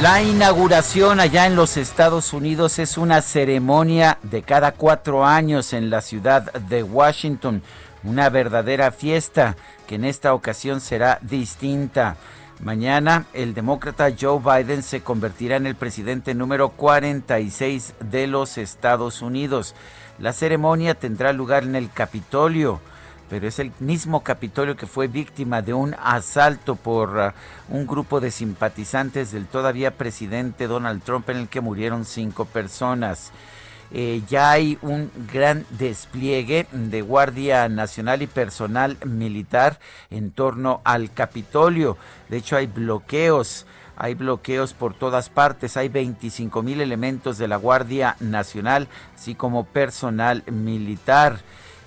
La inauguración allá en los Estados Unidos es una ceremonia de cada cuatro años en la ciudad de Washington, una verdadera fiesta que en esta ocasión será distinta. Mañana el demócrata Joe Biden se convertirá en el presidente número 46 de los Estados Unidos. La ceremonia tendrá lugar en el Capitolio pero es el mismo Capitolio que fue víctima de un asalto por uh, un grupo de simpatizantes del todavía presidente Donald Trump en el que murieron cinco personas. Eh, ya hay un gran despliegue de Guardia Nacional y personal militar en torno al Capitolio. De hecho, hay bloqueos. Hay bloqueos por todas partes, hay 25 mil elementos de la Guardia Nacional, así como personal militar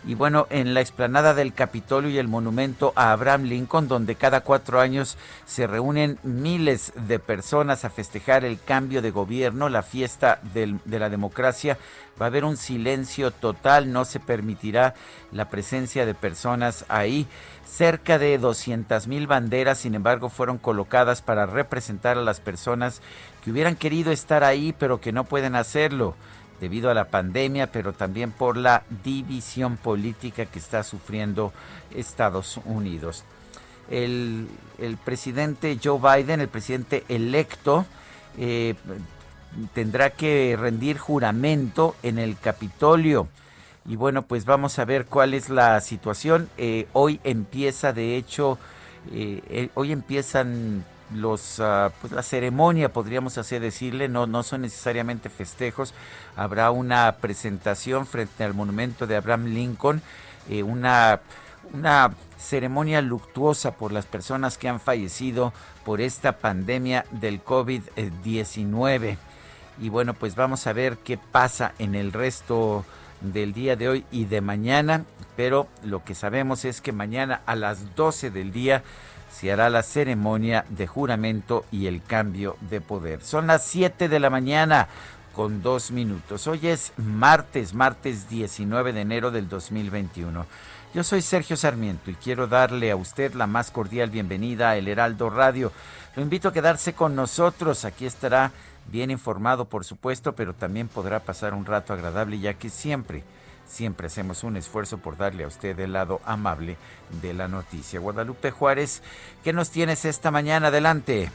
y bueno, en la explanada del Capitolio y el monumento a Abraham Lincoln, donde cada cuatro años se reúnen miles de personas a festejar el cambio de gobierno, la fiesta de la democracia, va a haber un silencio total, no se permitirá la presencia de personas ahí. Cerca de 200 mil banderas, sin embargo, fueron colocadas para representar a las personas que hubieran querido estar ahí, pero que no pueden hacerlo debido a la pandemia, pero también por la división política que está sufriendo Estados Unidos. El, presidente Joe Biden, el presidente electo, eh, tendrá que rendir juramento en el Capitolio. Y bueno, pues vamos a ver cuál es la situación. Eh, hoy empieza, de hecho, eh, hoy empiezan los ah, pues la ceremonia podríamos así decirle no no son necesariamente festejos. Habrá una presentación frente al monumento de Abraham Lincoln eh, una una ceremonia luctuosa por las personas que han fallecido por esta pandemia del COVID-19 y bueno pues vamos a ver qué pasa en el resto del día de hoy y de mañana pero lo que sabemos es que mañana a las 12 del día se hará la ceremonia de juramento y el cambio de poder. Son las 7 de la mañana con dos minutos. Hoy es martes, martes 19 de enero del 2021. Yo soy Sergio Sarmiento y quiero darle a usted la más cordial bienvenida a El Heraldo Radio. Lo invito a quedarse con nosotros. Aquí estará bien informado, por supuesto, pero también podrá pasar un rato agradable ya que siempre Siempre hacemos un esfuerzo por darle a usted el lado amable de la noticia. Guadalupe Juárez, ¿qué nos tienes esta mañana? Adelante.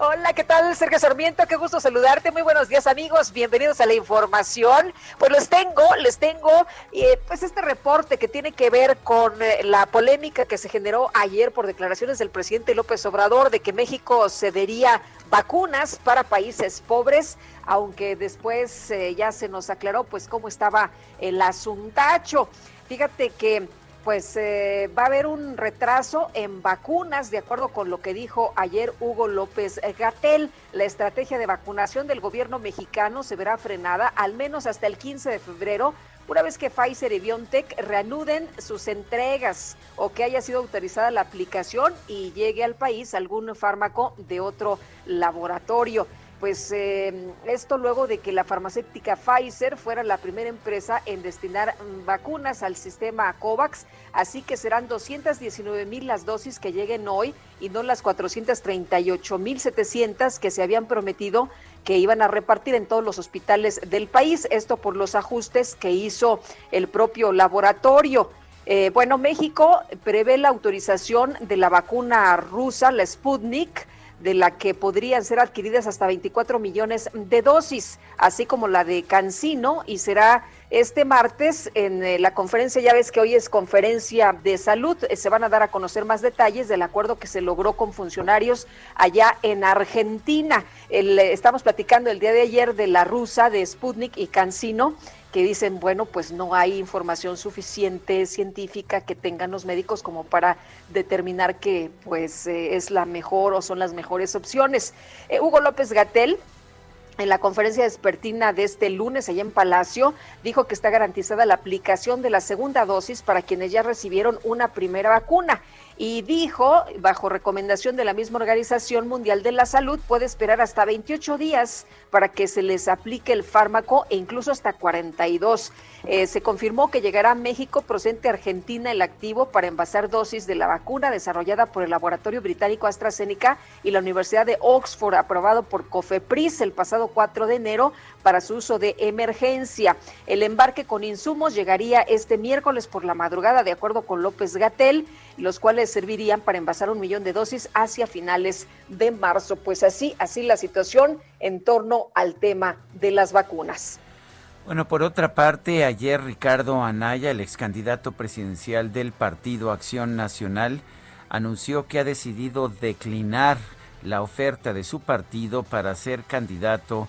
Hola, ¿qué tal? Sergio Sarmiento, qué gusto saludarte. Muy buenos días, amigos. Bienvenidos a la información. Pues les tengo, les tengo, eh, pues este reporte que tiene que ver con eh, la polémica que se generó ayer por declaraciones del presidente López Obrador de que México cedería vacunas para países pobres, aunque después eh, ya se nos aclaró pues cómo estaba el asuntacho. Fíjate que pues eh, va a haber un retraso en vacunas, de acuerdo con lo que dijo ayer Hugo López Gatel. La estrategia de vacunación del gobierno mexicano se verá frenada al menos hasta el 15 de febrero, una vez que Pfizer y BioNTech reanuden sus entregas o que haya sido autorizada la aplicación y llegue al país algún fármaco de otro laboratorio pues eh, esto luego de que la farmacéutica Pfizer fuera la primera empresa en destinar vacunas al sistema COVAX, así que serán 219 mil las dosis que lleguen hoy y no las 438 mil 700 que se habían prometido que iban a repartir en todos los hospitales del país, esto por los ajustes que hizo el propio laboratorio. Eh, bueno, México prevé la autorización de la vacuna rusa, la Sputnik, de la que podrían ser adquiridas hasta 24 millones de dosis, así como la de Cancino, y será este martes en eh, la conferencia, ya ves que hoy es conferencia de salud, eh, se van a dar a conocer más detalles del acuerdo que se logró con funcionarios allá en Argentina. El, eh, estamos platicando el día de ayer de la rusa de Sputnik y Cancino que dicen, bueno, pues no hay información suficiente científica que tengan los médicos como para determinar que pues eh, es la mejor o son las mejores opciones. Eh, Hugo López Gatel, en la conferencia despertina de este lunes allá en Palacio, dijo que está garantizada la aplicación de la segunda dosis para quienes ya recibieron una primera vacuna y dijo, bajo recomendación de la misma Organización Mundial de la Salud, puede esperar hasta 28 días para que se les aplique el fármaco e incluso hasta 42. Eh, se confirmó que llegará a México procedente Argentina el activo para envasar dosis de la vacuna desarrollada por el laboratorio británico AstraZeneca y la Universidad de Oxford, aprobado por COFEPRIS el pasado 4 de enero para su uso de emergencia. El embarque con insumos llegaría este miércoles por la madrugada, de acuerdo con López Gatel, los cuales servirían para envasar un millón de dosis hacia finales de marzo. Pues así, así la situación en torno al tema de las vacunas. Bueno, por otra parte, ayer Ricardo Anaya, el ex candidato presidencial del Partido Acción Nacional, anunció que ha decidido declinar la oferta de su partido para ser candidato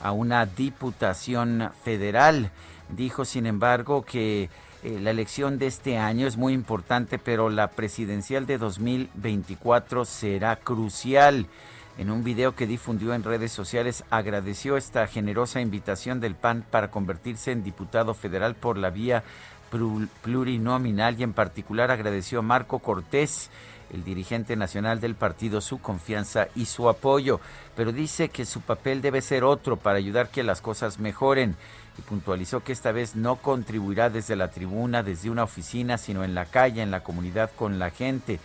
a una diputación federal. Dijo, sin embargo, que eh, la elección de este año es muy importante, pero la presidencial de 2024 será crucial. En un video que difundió en redes sociales agradeció esta generosa invitación del PAN para convertirse en diputado federal por la vía plurinominal y en particular agradeció a Marco Cortés, el dirigente nacional del partido, su confianza y su apoyo, pero dice que su papel debe ser otro para ayudar que las cosas mejoren y puntualizó que esta vez no contribuirá desde la tribuna, desde una oficina, sino en la calle, en la comunidad, con la gente.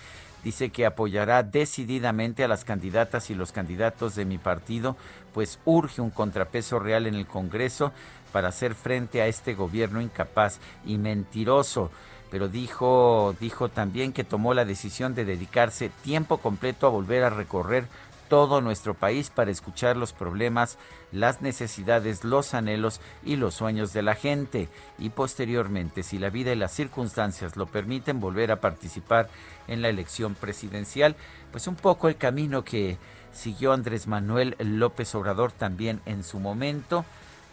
Dice que apoyará decididamente a las candidatas y los candidatos de mi partido, pues urge un contrapeso real en el Congreso para hacer frente a este gobierno incapaz y mentiroso. Pero dijo, dijo también que tomó la decisión de dedicarse tiempo completo a volver a recorrer todo nuestro país para escuchar los problemas, las necesidades, los anhelos y los sueños de la gente. Y posteriormente, si la vida y las circunstancias lo permiten, volver a participar en la elección presidencial, pues un poco el camino que siguió Andrés Manuel López Obrador también en su momento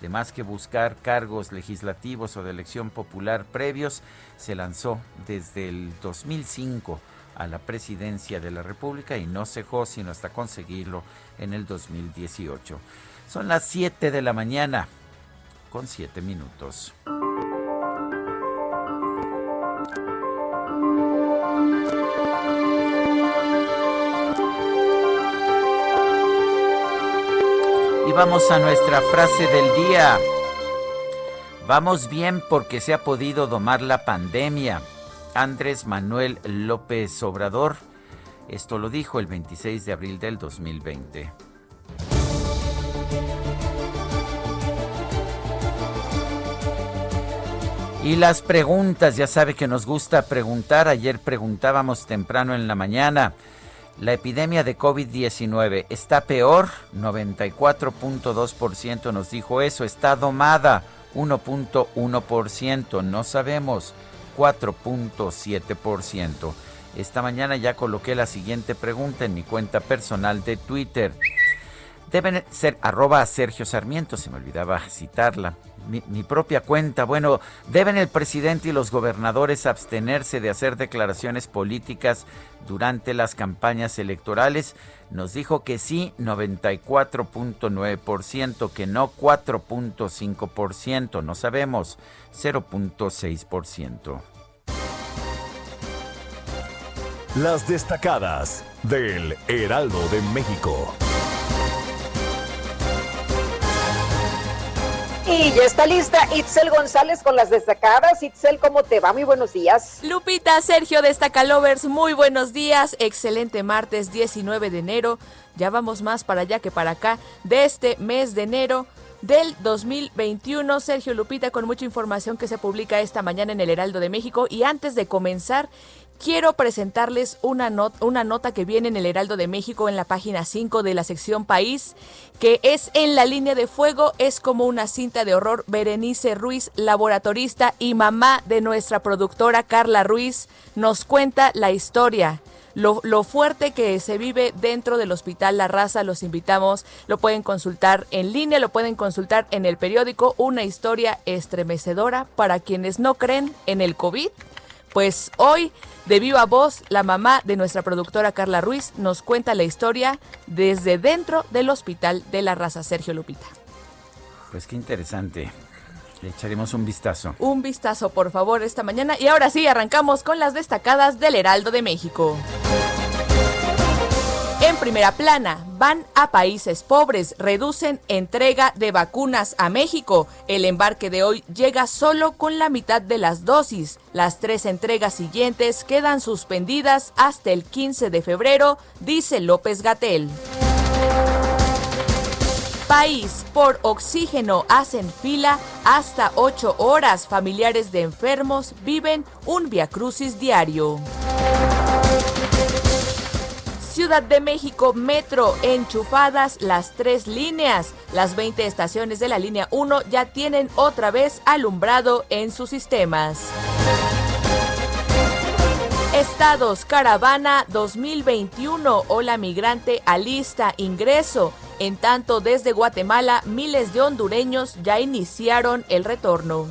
de más que buscar cargos legislativos o de elección popular previos, se lanzó desde el 2005 a la presidencia de la República y no cejó sino hasta conseguirlo en el 2018. Son las 7 de la mañana con 7 minutos. Y vamos a nuestra frase del día. Vamos bien porque se ha podido domar la pandemia. Andrés Manuel López Obrador. Esto lo dijo el 26 de abril del 2020. Y las preguntas, ya sabe que nos gusta preguntar. Ayer preguntábamos temprano en la mañana. La epidemia de COVID-19 está peor, 94.2% nos dijo eso, está domada, 1.1%, no sabemos, 4.7%. Esta mañana ya coloqué la siguiente pregunta en mi cuenta personal de Twitter. Deben ser arroba Sergio Sarmiento, se me olvidaba citarla mi, propia cuenta. Bueno, ¿deben el presidente y los gobernadores abstenerse de hacer declaraciones políticas durante las campañas electorales? Nos dijo que sí, 94.9%, que no 4.5%, no sabemos, 0.6%. Las destacadas del Heraldo de México. Y ya está lista Itzel González con las destacadas. Itzel, ¿cómo te va? Muy buenos días. Lupita, Sergio Destacalovers, muy buenos días. Excelente martes 19 de enero. Ya vamos más para allá que para acá de este mes de enero. del 2021. Sergio Lupita con mucha información que se publica esta mañana en el Heraldo de México. Y antes de comenzar, quiero presentarles una, una nota que viene en el Heraldo de México en la página 5 de la sección País, que es en la línea de fuego, es como una cinta de horror. Berenice Ruiz, laboratorista y mamá de nuestra productora Carla Ruiz, nos cuenta la historia. Lo, lo, fuerte que se vive dentro del Hospital La Raza. Los invitamos, lo pueden consultar en línea, lo pueden consultar en el periódico. Una historia estremecedora para quienes no creen en el COVID. Pues hoy de viva voz, la mamá de nuestra productora Carla Ruiz nos cuenta la historia desde dentro del Hospital de la Raza Sergio Lupita. Pues qué interesante. Le echaremos un vistazo. Un vistazo, por favor, esta mañana. Y ahora sí, arrancamos con las destacadas del Heraldo de México. En primera plana, van a países pobres, reducen entrega de vacunas a México. El embarque de hoy llega solo con la mitad de las dosis. Las tres entregas siguientes quedan suspendidas hasta el 15 de febrero, dice López Gatel. País, por oxígeno hacen fila hasta ocho horas. Familiares de enfermos viven un viacrucis diario. Ciudad de México Metro, enchufadas las tres líneas. Las 20 estaciones de la línea 1 ya tienen otra vez alumbrado en sus sistemas. Estados Caravana 2021, Hola Migrante alista ingreso. En tanto, desde Guatemala, miles de hondureños ya iniciaron el retorno.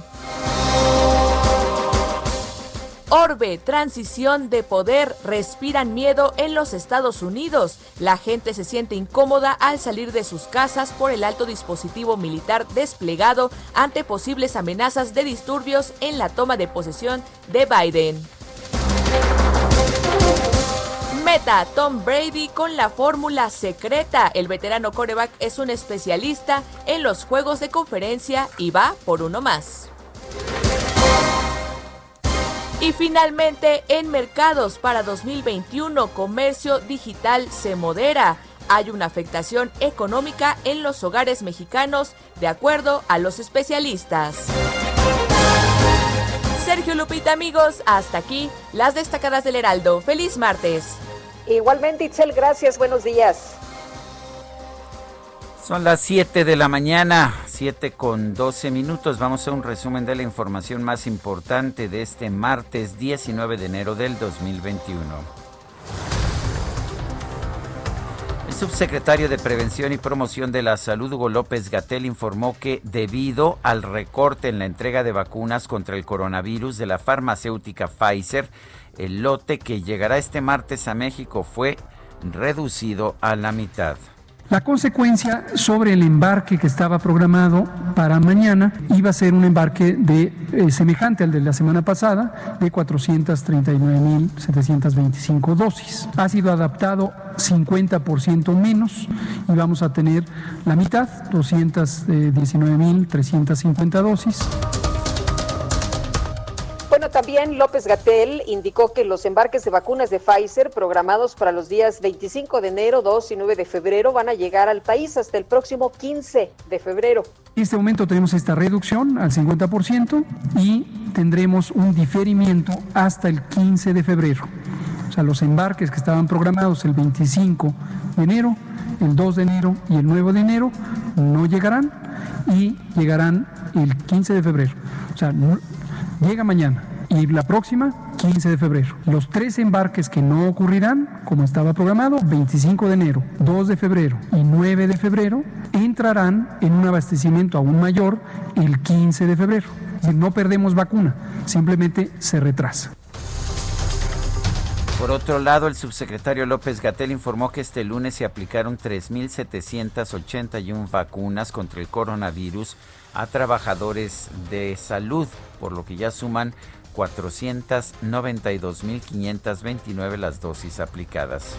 Orbe, transición de poder, respiran miedo en los Estados Unidos. La gente se siente incómoda al salir de sus casas por el alto dispositivo militar desplegado ante posibles amenazas de disturbios en la toma de posesión de Biden. Meta Tom Brady con la fórmula secreta. El veterano coreback es un especialista en los juegos de conferencia y va por uno más. Y finalmente, en mercados para 2021, comercio digital se modera. Hay una afectación económica en los hogares mexicanos, de acuerdo a los especialistas. Sergio Lupita, amigos, hasta aquí las destacadas del Heraldo. Feliz martes. Igualmente, Itzel, gracias. Buenos días. Son las 7 de la mañana, 7 con 12 minutos. Vamos a un resumen de la información más importante de este martes 19 de enero del 2021. El subsecretario de Prevención y Promoción de la Salud, Hugo López Gatel, informó que debido al recorte en la entrega de vacunas contra el coronavirus de la farmacéutica Pfizer, el lote que llegará este martes a México fue reducido a la mitad. La consecuencia sobre el embarque que estaba programado para mañana iba a ser un embarque de eh, semejante al de la semana pasada de 439.725 dosis. Ha sido adaptado 50% menos y vamos a tener la mitad, 219.350 dosis. También López Gatel indicó que los embarques de vacunas de Pfizer programados para los días 25 de enero, 2 y 9 de febrero van a llegar al país hasta el próximo 15 de febrero. En este momento tenemos esta reducción al 50% y tendremos un diferimiento hasta el 15 de febrero. O sea, los embarques que estaban programados el 25 de enero, el 2 de enero y el 9 de enero no llegarán y llegarán el 15 de febrero. O sea, no, llega mañana y la próxima 15 de febrero. Los tres embarques que no ocurrirán, como estaba programado, 25 de enero, 2 de febrero y 9 de febrero, entrarán en un abastecimiento aún mayor el 15 de febrero. No perdemos vacuna, simplemente se retrasa. Por otro lado, el subsecretario López Gatel informó que este lunes se aplicaron 3.781 vacunas contra el coronavirus a trabajadores de salud, por lo que ya suman 492.529 las dosis aplicadas.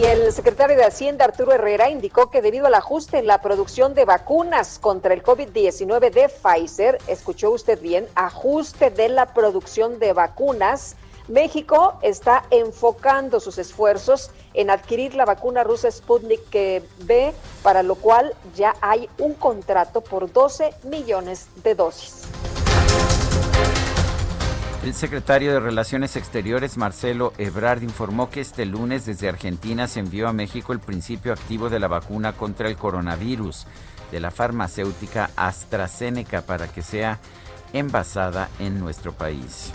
Y el secretario de Hacienda, Arturo Herrera, indicó que debido al ajuste en la producción de vacunas contra el COVID-19 de Pfizer, escuchó usted bien, ajuste de la producción de vacunas, México está enfocando sus esfuerzos en adquirir la vacuna rusa Sputnik B, para lo cual ya hay un contrato por 12 millones de dosis. El secretario de Relaciones Exteriores, Marcelo Ebrard, informó que este lunes desde Argentina se envió a México el principio activo de la vacuna contra el coronavirus de la farmacéutica AstraZeneca para que sea envasada en nuestro país.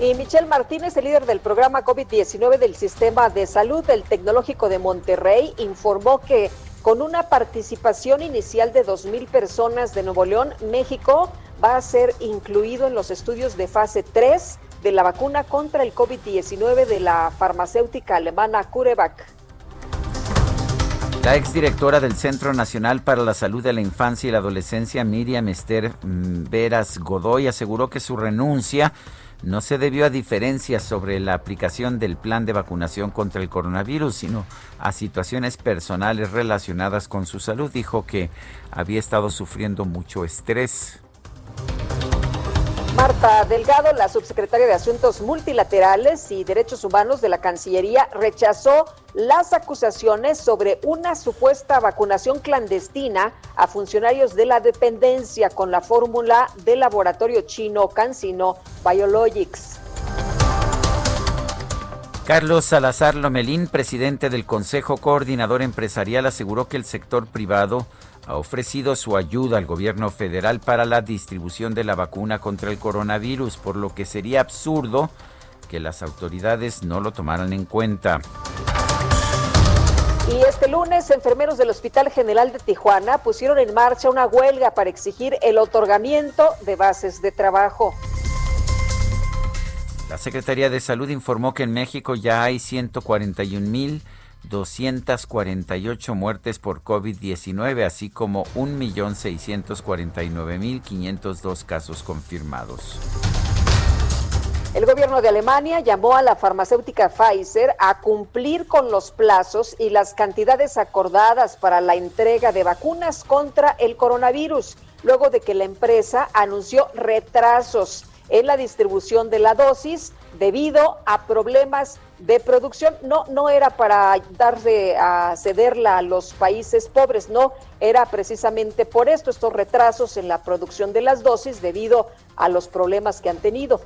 Y Michelle Martínez, el líder del programa COVID-19 del Sistema de Salud del Tecnológico de Monterrey, informó que con una participación inicial de 2.000 personas de Nuevo León, México va a ser incluido en los estudios de fase 3 de la vacuna contra el COVID-19 de la farmacéutica alemana CureVac. La exdirectora del Centro Nacional para la Salud de la Infancia y la Adolescencia, Miriam Esther mm, Veras Godoy, aseguró que su renuncia no se debió a diferencias sobre la aplicación del plan de vacunación contra el coronavirus, sino a situaciones personales relacionadas con su salud. Dijo que había estado sufriendo mucho estrés Marta Delgado, la subsecretaria de Asuntos Multilaterales y Derechos Humanos de la Cancillería, rechazó las acusaciones sobre una supuesta vacunación clandestina a funcionarios de la dependencia con la fórmula del laboratorio chino Cancino Biologics. Carlos Salazar Lomelín, presidente del Consejo Coordinador Empresarial, aseguró que el sector privado ha ofrecido su ayuda al gobierno federal para la distribución de la vacuna contra el coronavirus, por lo que sería absurdo que las autoridades no lo tomaran en cuenta. Y este lunes, enfermeros del Hospital General de Tijuana pusieron en marcha una huelga para exigir el otorgamiento de bases de trabajo. La Secretaría de Salud informó que en México ya hay 141 mil 248 muertes por COVID-19, así como 1.649.502 casos confirmados. El gobierno de Alemania llamó a la farmacéutica Pfizer a cumplir con los plazos y las cantidades acordadas para la entrega de vacunas contra el coronavirus, luego de que la empresa anunció retrasos en la distribución de la dosis debido a problemas de producción. No, no era para darse a cederla a los países pobres, no, era precisamente por esto, estos retrasos en la producción de las dosis debido a los problemas que han tenido.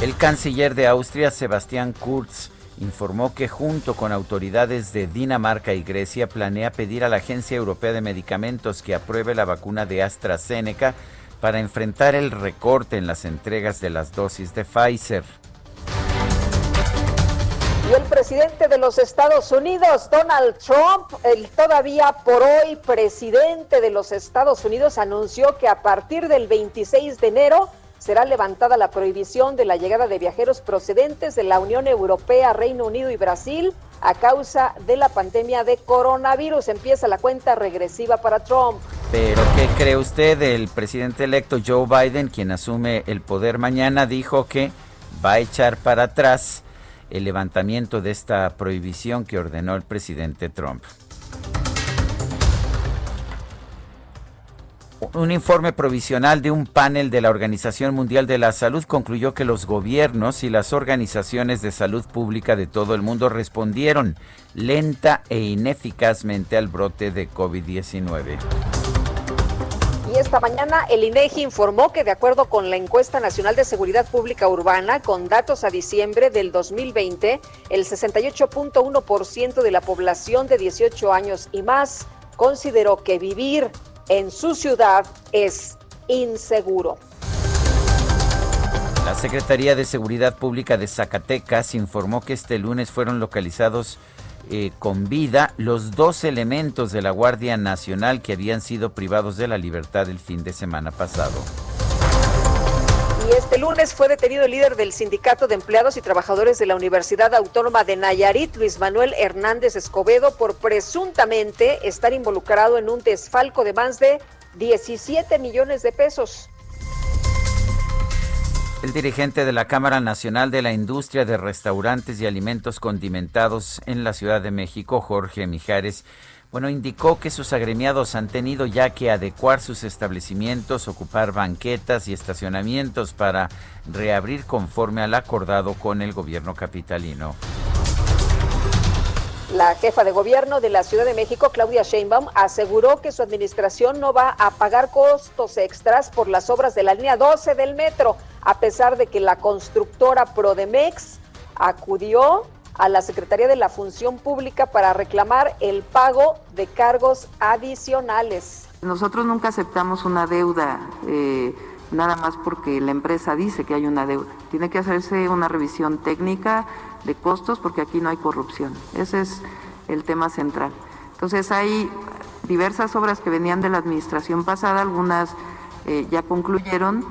El canciller de Austria, Sebastián Kurz, informó que junto con autoridades de Dinamarca y Grecia planea pedir a la Agencia Europea de Medicamentos que apruebe la vacuna de AstraZeneca para enfrentar el recorte en las entregas de las dosis de Pfizer. Y el presidente de los Estados Unidos, Donald Trump, el todavía por hoy presidente de los Estados Unidos, anunció que a partir del 26 de enero será levantada la prohibición de la llegada de viajeros procedentes de la Unión Europea, Reino Unido y Brasil a causa de la pandemia de coronavirus. Empieza la cuenta regresiva para Trump. Pero ¿qué cree usted? El presidente electo Joe Biden, quien asume el poder mañana, dijo que va a echar para atrás el levantamiento de esta prohibición que ordenó el presidente Trump. Un informe provisional de un panel de la Organización Mundial de la Salud concluyó que los gobiernos y las organizaciones de salud pública de todo el mundo respondieron lenta e ineficazmente al brote de COVID-19 esta mañana el INEGI informó que de acuerdo con la encuesta nacional de seguridad pública urbana, con datos a diciembre del 2020, el 68.1% de la población de 18 años y más consideró que vivir en su ciudad es inseguro. La Secretaría de Seguridad Pública de Zacatecas informó que este lunes fueron localizados eh, con vida los dos elementos de la Guardia Nacional que habían sido privados de la libertad el fin de semana pasado. Y este lunes fue detenido el líder del Sindicato de Empleados y Trabajadores de la Universidad Autónoma de Nayarit, Luis Manuel Hernández Escobedo, por presuntamente estar involucrado en un desfalco de más de 17 millones de pesos. El dirigente de la Cámara Nacional de la Industria de Restaurantes y Alimentos Condimentados en la Ciudad de México, Jorge Mijares, bueno, indicó que sus agremiados han tenido ya que adecuar sus establecimientos, ocupar banquetas y estacionamientos para reabrir conforme al acordado con el gobierno capitalino. La jefa de gobierno de la Ciudad de México, Claudia Sheinbaum, aseguró que su administración no va a pagar costos extras por las obras de la línea 12 del metro, a pesar de que la constructora Prodemex acudió a la Secretaría de la Función Pública para reclamar el pago de cargos adicionales. Nosotros nunca aceptamos una deuda. Eh, nada más porque la empresa dice que hay una deuda. Tiene que hacerse una revisión técnica de costos porque aquí no hay corrupción. Ese es el tema central. Entonces hay diversas obras que venían de la administración pasada, algunas eh, ya concluyeron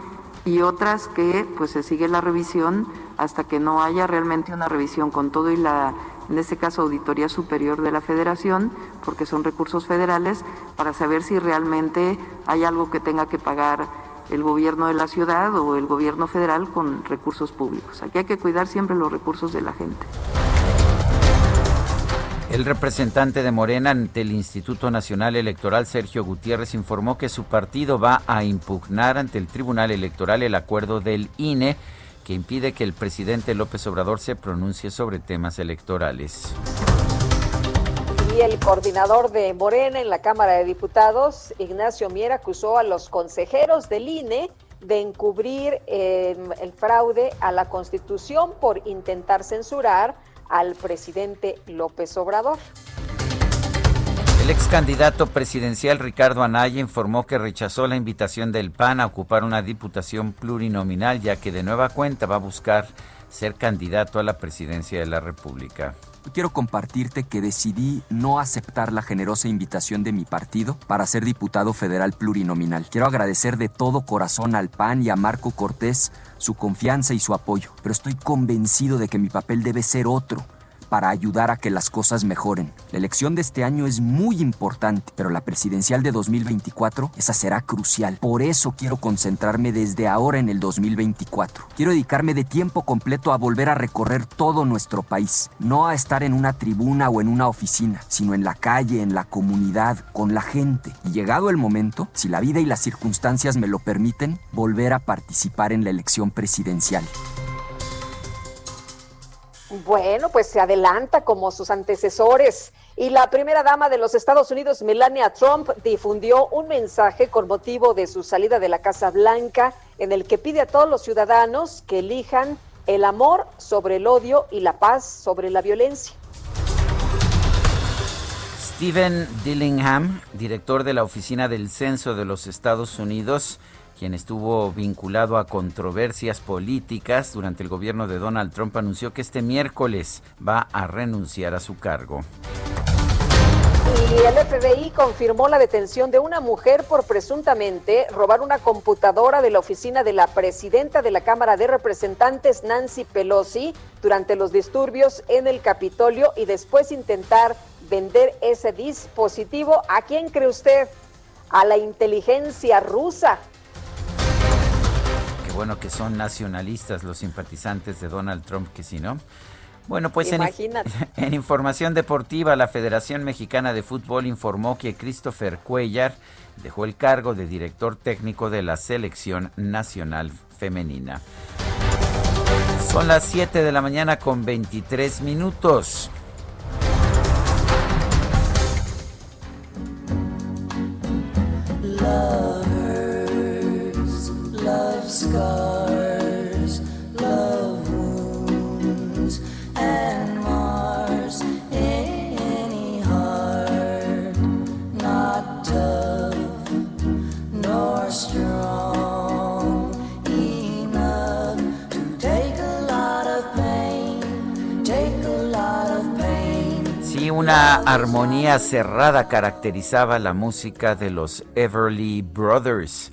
y otras que pues se sigue la revisión hasta que no haya realmente una revisión con todo y la en este caso Auditoría Superior de la Federación, porque son recursos federales, para saber si realmente hay algo que tenga que pagar el gobierno de la ciudad o el gobierno federal con recursos públicos. Aquí hay que cuidar siempre los recursos de la gente. El representante de Morena ante el Instituto Nacional Electoral, Sergio Gutiérrez, informó que su partido va a impugnar ante el Tribunal Electoral el acuerdo del INE que impide que el presidente López Obrador se pronuncie sobre temas electorales. Y el coordinador de Morena en la Cámara de Diputados, Ignacio Mier, acusó a los consejeros del INE de encubrir em, el fraude a la Constitución por intentar censurar al presidente López Obrador. El ex candidato presidencial Ricardo Anaya informó que rechazó la invitación del PAN a ocupar una diputación plurinominal, ya que de nueva cuenta va a buscar ser candidato a la presidencia de la República. Quiero compartirte que decidí no aceptar la generosa invitación de mi partido para ser diputado federal plurinominal. Quiero agradecer de todo corazón al PAN y a Marco Cortés su confianza y su apoyo, pero estoy convencido de que mi papel debe ser otro para ayudar a que las cosas mejoren. La elección de este año es muy importante, pero la presidencial de 2024, esa será crucial. Por eso quiero concentrarme desde ahora en el 2024. Quiero dedicarme de tiempo completo a volver a recorrer todo nuestro país, no a estar en una tribuna o en una oficina, sino en la calle, en la comunidad, con la gente. Y llegado el momento, si la vida y las circunstancias me lo permiten, volver a participar en la elección presidencial. Bueno, pues se adelanta como sus antecesores. Y la primera dama de los Estados Unidos, Melania Trump, difundió un mensaje con motivo de su salida de la Casa Blanca en el que pide a todos los ciudadanos que elijan el amor sobre el odio y la paz sobre la violencia. Stephen Dillingham, director de la Oficina del Censo de los Estados Unidos, quien estuvo vinculado a controversias políticas durante el gobierno de Donald Trump, anunció que este miércoles va a renunciar a su cargo. Y el FBI confirmó la detención de una mujer por presuntamente robar una computadora de la oficina de la presidenta de la Cámara de Representantes, Nancy Pelosi, durante los disturbios en el Capitolio y después intentar vender ese dispositivo. ¿A quién cree usted? A la inteligencia rusa bueno que son nacionalistas los simpatizantes de Donald Trump, que si no. Bueno, pues en, en, información deportiva, la Federación Mexicana de Fútbol informó que Christopher Cuellar dejó el cargo de director técnico de la Selección Nacional Femenina. Son las 7 de la mañana con 23 minutos. Armonía cerrada caracterizaba la música de los Everly Brothers.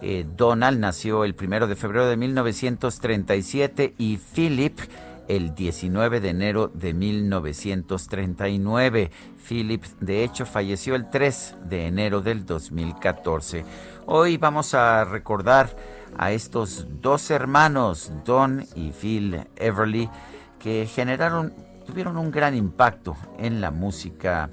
Eh, Donald nació el primero de febrero de 1937 y Philip el 19 de enero de 1939. Philip, de hecho, falleció el 3 de enero del 2014. Hoy vamos a recordar a estos dos hermanos, Don y Phil Everly, que generaron tuvieron un gran impacto en la música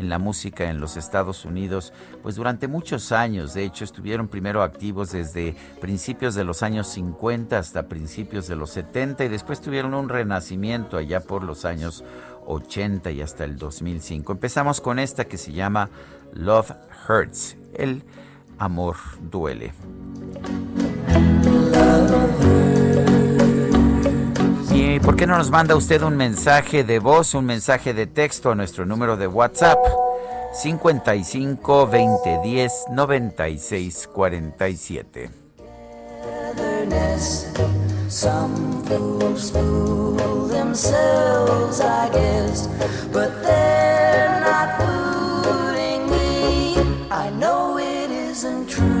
en la música en los Estados Unidos, pues durante muchos años, de hecho, estuvieron primero activos desde principios de los años 50 hasta principios de los 70 y después tuvieron un renacimiento allá por los años 80 y hasta el 2005. Empezamos con esta que se llama Love Hurts, el amor duele. ¿Y por qué no nos manda usted un mensaje de voz, un mensaje de texto a nuestro número de WhatsApp? 55 20 10 96 47. Some fools fool themselves, I guess, but they're not fooling me. I know it isn't true.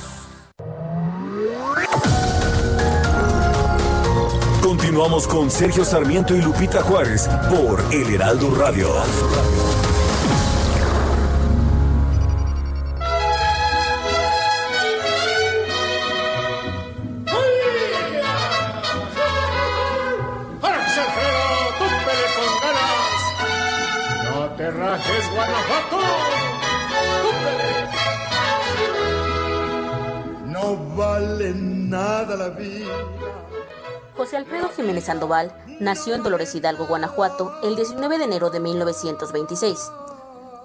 Continuamos con Sergio Sarmiento y Lupita Juárez por El Heraldo Radio. Guanajuato. No vale nada la vida. Alfredo Jiménez Sandoval nació en Dolores Hidalgo, Guanajuato, el 19 de enero de 1926.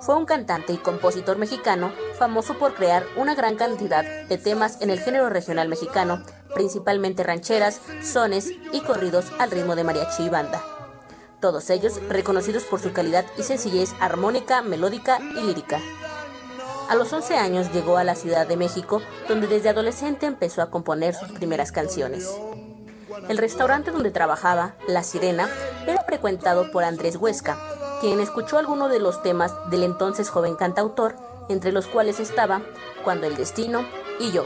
Fue un cantante y compositor mexicano famoso por crear una gran cantidad de temas en el género regional mexicano, principalmente rancheras, sones y corridos al ritmo de mariachi y banda. Todos ellos reconocidos por su calidad y sencillez armónica, melódica y lírica. A los 11 años llegó a la Ciudad de México, donde desde adolescente empezó a componer sus primeras canciones. El restaurante donde trabajaba, La Sirena, era frecuentado por Andrés Huesca, quien escuchó algunos de los temas del entonces joven cantautor, entre los cuales estaba Cuando el Destino y Yo.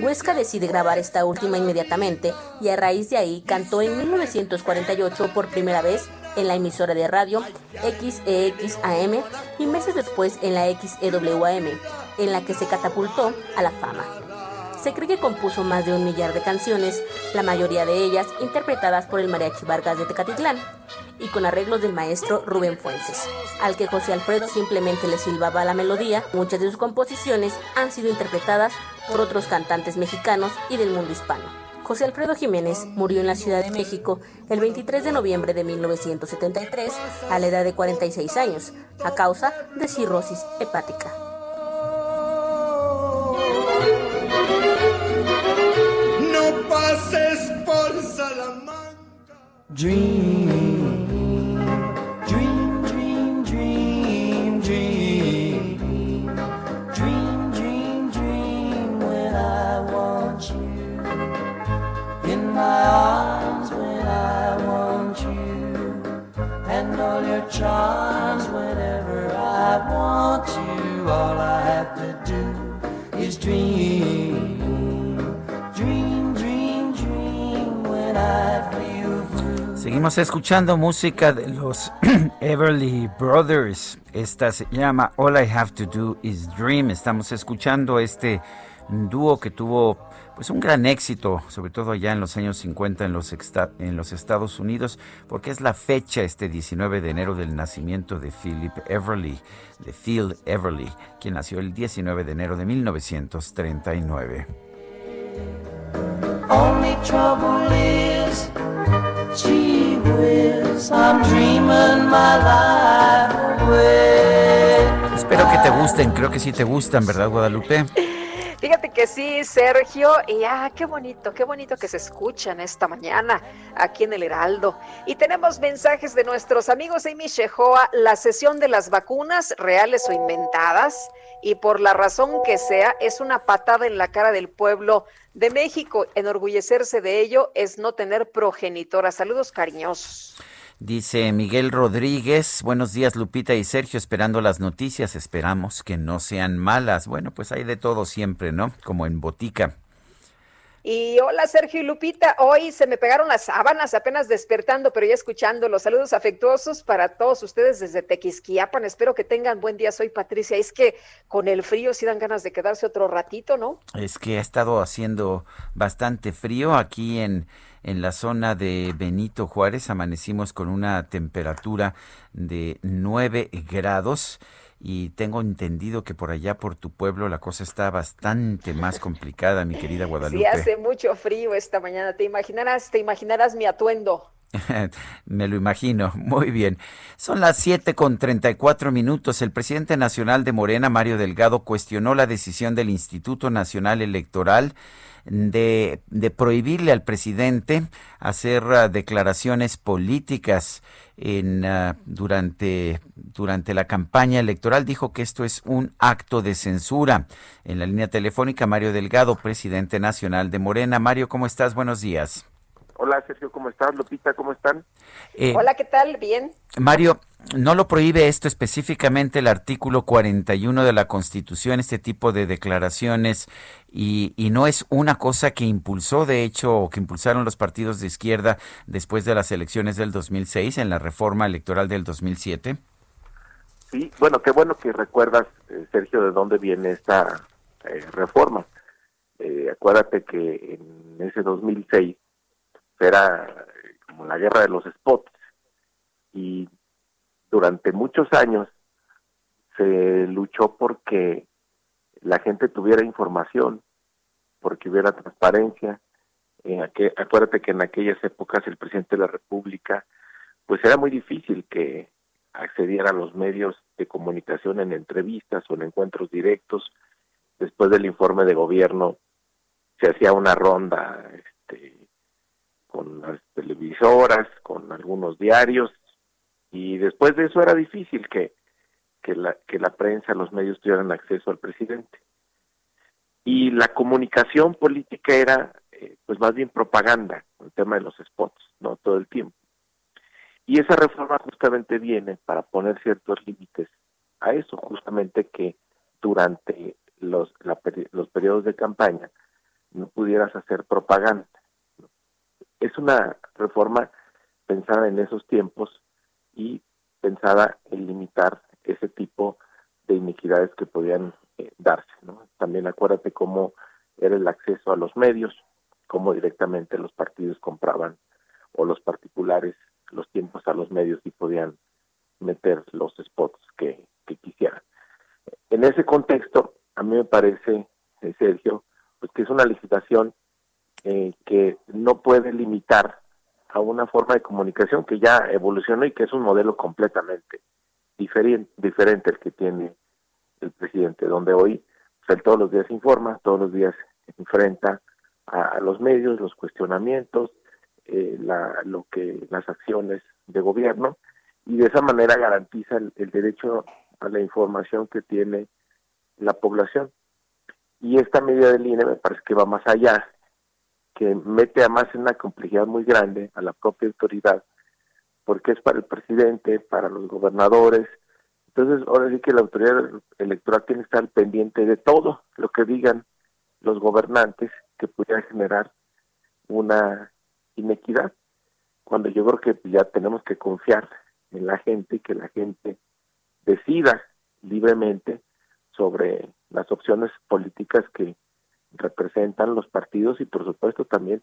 Huesca decide grabar esta última inmediatamente y a raíz de ahí cantó en 1948 por primera vez en la emisora de radio XEXAM y meses después en la XEWAM, en la que se catapultó a la fama. Se cree que compuso más de un millar de canciones, la mayoría de ellas interpretadas por el Mariachi Vargas de Tecatitlán y con arreglos del maestro Rubén Fuentes, al que José Alfredo simplemente le silbaba la melodía. Muchas de sus composiciones han sido interpretadas por otros cantantes mexicanos y del mundo hispano. José Alfredo Jiménez murió en la Ciudad de México el 23 de noviembre de 1973 a la edad de 46 años, a causa de cirrosis hepática. Dream, dream, dream, dream, dream. Dream, dream, when I want you. In my arms when I want you. And all your charms whenever I want you. All I have to do is dream. Seguimos escuchando música de los Everly Brothers. Esta se llama All I Have to Do Is Dream. Estamos escuchando este dúo que tuvo pues un gran éxito, sobre todo allá en los años 50 en los, Estados Unidos, porque es la fecha, este 19 de enero, del nacimiento de Philip Everly, de Phil Everly, quien nació el 19 de enero de 1939. Only Espero que te gusten, creo que sí te gustan, ¿verdad, Guadalupe? Fíjate que sí, Sergio, y ah, qué bonito, qué bonito que se escuchan esta mañana aquí en el Heraldo. Y tenemos mensajes de nuestros amigos Amy Shehoa, la sesión de las vacunas, reales o inventadas, y por la razón que sea, es una patada en la cara del pueblo de México. Enorgullecerse de ello es no tener progenitora. Saludos cariñosos. Dice Miguel Rodríguez, buenos días Lupita y Sergio, esperando las noticias, esperamos que no sean malas. Bueno, pues hay de todo siempre, ¿no? Como en botica. Y hola Sergio y Lupita, hoy se me pegaron las sábanas apenas despertando, pero ya escuchando los saludos afectuosos para todos ustedes desde Tequisquiapan. Espero que tengan buen día. Soy Patricia. Es que con el frío sí dan ganas de quedarse otro ratito, ¿no? Es que ha estado haciendo bastante frío aquí en, en la zona de Benito Juárez. Amanecimos con una temperatura de 9 grados y tengo entendido que por allá por tu pueblo la cosa está bastante más complicada, mi querida Guadalupe. Sí, hace mucho frío esta mañana. Te imaginarás, te imaginarás mi atuendo. Me lo imagino. Muy bien. Son las siete con treinta y cuatro minutos. El presidente nacional de Morena, Mario Delgado, cuestionó la decisión del Instituto Nacional Electoral de, de prohibirle al presidente hacer uh, declaraciones políticas en, uh, durante, durante la campaña electoral. Dijo que esto es un acto de censura. En la línea telefónica, Mario Delgado, presidente nacional de Morena. Mario, ¿cómo estás? Buenos días. Hola Sergio, ¿cómo estás? Lupita, ¿cómo están? Eh, Hola, ¿qué tal? Bien. Mario, no lo prohíbe esto específicamente el artículo 41 de la Constitución, este tipo de declaraciones, y, y no es una cosa que impulsó, de hecho, o que impulsaron los partidos de izquierda después de las elecciones del 2006, en la reforma electoral del 2007. Sí, bueno, qué bueno que recuerdas, eh, Sergio, de dónde viene esta eh, reforma. Eh, acuérdate que en ese 2006 era como la guerra de los spots y durante muchos años se luchó porque la gente tuviera información, porque hubiera transparencia. En aquel, acuérdate que en aquellas épocas el presidente de la República, pues era muy difícil que accediera a los medios de comunicación en entrevistas o en encuentros directos. Después del informe de gobierno se hacía una ronda este, con las televisoras, con algunos diarios, y después de eso era difícil que, que, la, que la prensa, los medios tuvieran acceso al presidente. Y la comunicación política era, eh, pues más bien propaganda, el tema de los spots, ¿no? Todo el tiempo. Y esa reforma justamente viene para poner ciertos límites a eso, justamente que durante los, la, los periodos de campaña no pudieras hacer propaganda es una reforma pensada en esos tiempos y pensada en limitar ese tipo de iniquidades que podían eh, darse. También acuérdate cómo era el acceso a los medios, cómo directamente los partidos compraban o los particulares los tiempos a los medios y podían meter los spots que, quisieran. En ese contexto, a mí me parece, eh, Sergio, pues que es una licitación eh, que no puede limitar a una forma de comunicación que ya evolucionó y que es un modelo completamente diferente, diferente el que tiene el presidente, donde hoy pues, él todos los días informa, todos los días enfrenta a, los medios, los cuestionamientos, eh, la, lo que las acciones de gobierno y de esa manera garantiza el, el derecho a la información que tiene la población. Y esta medida del INE me parece que va más allá que mete además en una complejidad muy grande a la propia autoridad, porque es para el presidente, para los gobernadores. Entonces, ahora sí que la autoridad electoral tiene que estar pendiente de todo lo que digan los gobernantes que pudiera generar una inequidad. Cuando yo creo que ya tenemos que confiar en la gente y que la gente decida libremente sobre las opciones políticas que representan los partidos y por supuesto también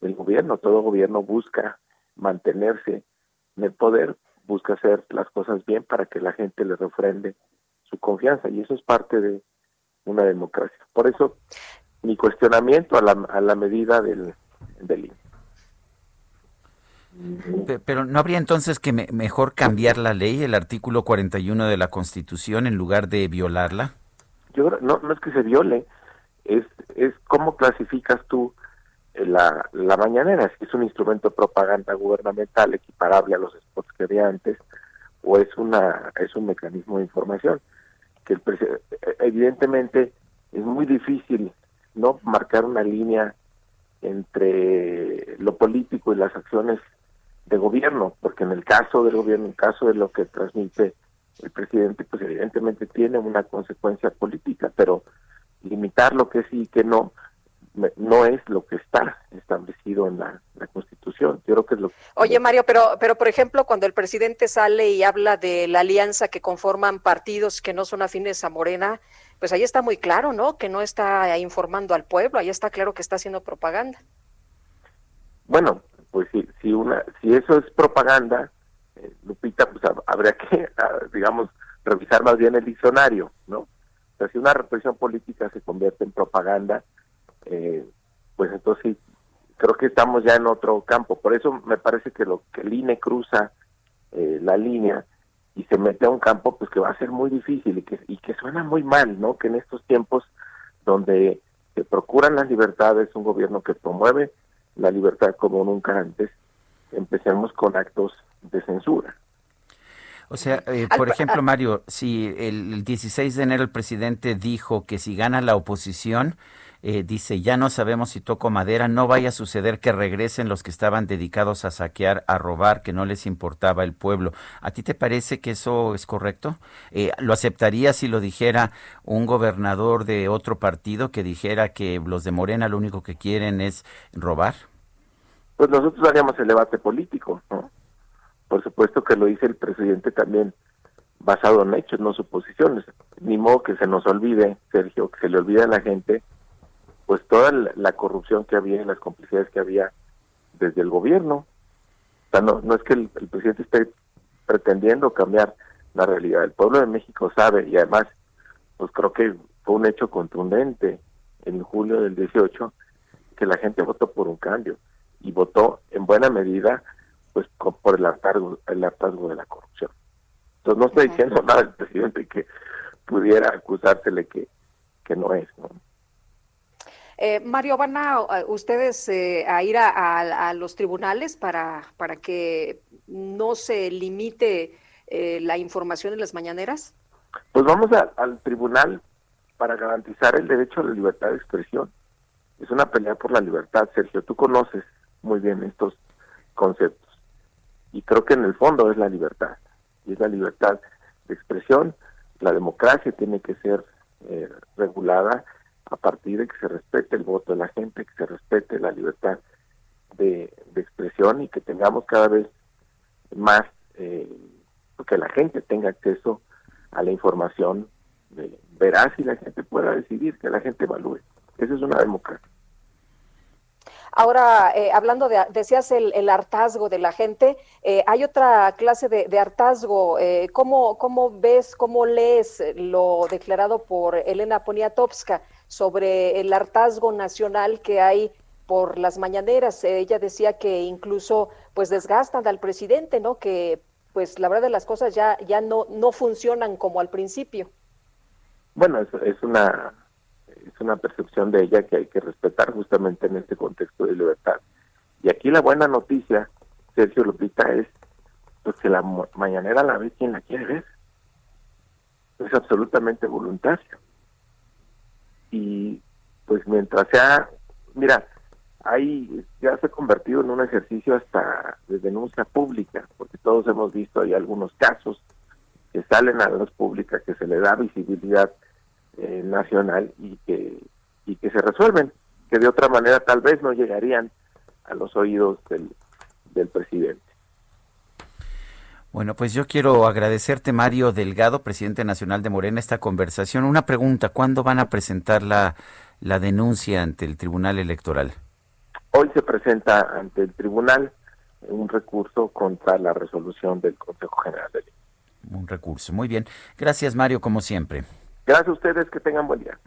el gobierno. Todo gobierno busca mantenerse en el poder, busca hacer las cosas bien para que la gente le refrende su confianza y eso es parte de una democracia. Por eso mi cuestionamiento a la, a la medida del, del Pero no habría entonces que mejor cambiar la ley, el artículo 41 de la Constitución, en lugar de violarla. Yo no, no es que se viole, es, es cómo clasificas tú la, la mañanera, si es un instrumento de propaganda gubernamental equiparable a los spots que había antes, o es una es un mecanismo de información que el, evidentemente es muy difícil no marcar una línea entre lo político y las acciones de gobierno, porque en el caso del gobierno, en el caso de lo que transmite el presidente, pues evidentemente tiene una consecuencia política, pero limitar lo que sí y que no, no es lo que está establecido en la, la Constitución. Yo creo que es lo Oye, Mario, pero, pero por ejemplo, cuando el presidente sale y habla de la alianza que conforman partidos que no son afines a Morena, pues ahí está muy claro, ¿no? Que no está informando al pueblo, ahí está claro que está haciendo propaganda. Bueno, pues si, si una, si eso es propaganda, eh, Lupita, pues hab- habría que, ah, digamos, revisar más bien el diccionario, ¿no? Si una represión política se convierte en propaganda, eh, pues entonces creo que estamos ya en otro campo. Por eso me parece que lo que el INE cruza eh, la línea y se mete a un campo, pues que va a ser muy difícil y que suena muy mal, ¿no? Que en estos tiempos donde se procuran las libertades, un gobierno que promueve la libertad como nunca antes, empecemos con actos de censura. O sea, eh, Al- por ejemplo, Mario, si el, el 16 de enero el presidente dijo que si gana la oposición, eh, dice, ya no sabemos si toco madera, no vaya a suceder que regresen los que estaban dedicados a saquear, a robar, que no les importaba el pueblo. ¿A ti te parece que eso es correcto? Eh, ¿Lo aceptarías si lo dijera un gobernador de otro partido que dijera que los de Morena lo único que quieren es robar? Pues nosotros haríamos el debate político, ¿no? Por supuesto que lo dice el presidente también basado en hechos, no suposiciones. Ni modo que se nos olvide, Sergio, que se le olvide a la gente, pues toda la, corrupción que había y las complicidades que había desde el gobierno. No, no es que el, el presidente esté pretendiendo cambiar la realidad. El pueblo de México sabe y además, pues creo que fue un hecho contundente en julio del 18 que la gente votó por un cambio y votó en buena medida pues por el hartazgo, el hartazgo de la corrupción. Entonces no estoy diciendo nada del presidente que pudiera acusársele que, que no es, ¿no? Eh, Mario, ¿van a, a ustedes eh, a ir a, a- a los tribunales para, para que no se limite eh, la información en las mañaneras? Pues vamos a- al tribunal para garantizar el derecho a la libertad de expresión. Es una pelea por la libertad, Sergio. Tú conoces muy bien estos conceptos. Y creo que en el fondo es la libertad. Y es la libertad de expresión. La democracia tiene que ser eh, regulada a partir de que se respete el voto de la gente, que se respete la libertad de, de expresión y que tengamos cada vez más, eh, que la gente tenga acceso a la información eh, veraz y la gente pueda decidir, que la gente evalúe. Esa es una democracia. Ahora, eh, hablando de, decías el, el hartazgo de la gente, eh, hay otra clase de, de hartazgo. Eh, ¿cómo, ¿Cómo ves, cómo lees lo declarado por Elena Poniatowska sobre el hartazgo nacional que hay por las mañaneras? Eh, ella decía que incluso pues desgastan al presidente, ¿no? Que pues la verdad las cosas ya, ya no, no funcionan como al principio. Bueno, es, es una es una percepción de ella que hay que respetar justamente en este contexto de libertad. Y aquí la buena noticia, Sergio Lupita, es pues que la mañanera la ve quien la quiere ver. Es absolutamente voluntario. Y pues mientras sea, mira, ahí ya se ha convertido en un ejercicio hasta de denuncia pública, porque todos hemos visto hay algunos casos que salen a la luz pública, que se le da visibilidad eh, nacional y que y que se resuelven, que de otra manera tal vez no llegarían a los oídos del, del presidente. Bueno, pues yo quiero agradecerte, Mario Delgado, presidente nacional de Morena, esta conversación. Una pregunta, ¿cuándo van a presentar la, la denuncia ante el Tribunal Electoral? Hoy se presenta ante el tribunal un recurso contra la resolución del Consejo General del Un recurso. Muy bien. Gracias, Mario, como siempre. Gracias a ustedes, que tengan buen día.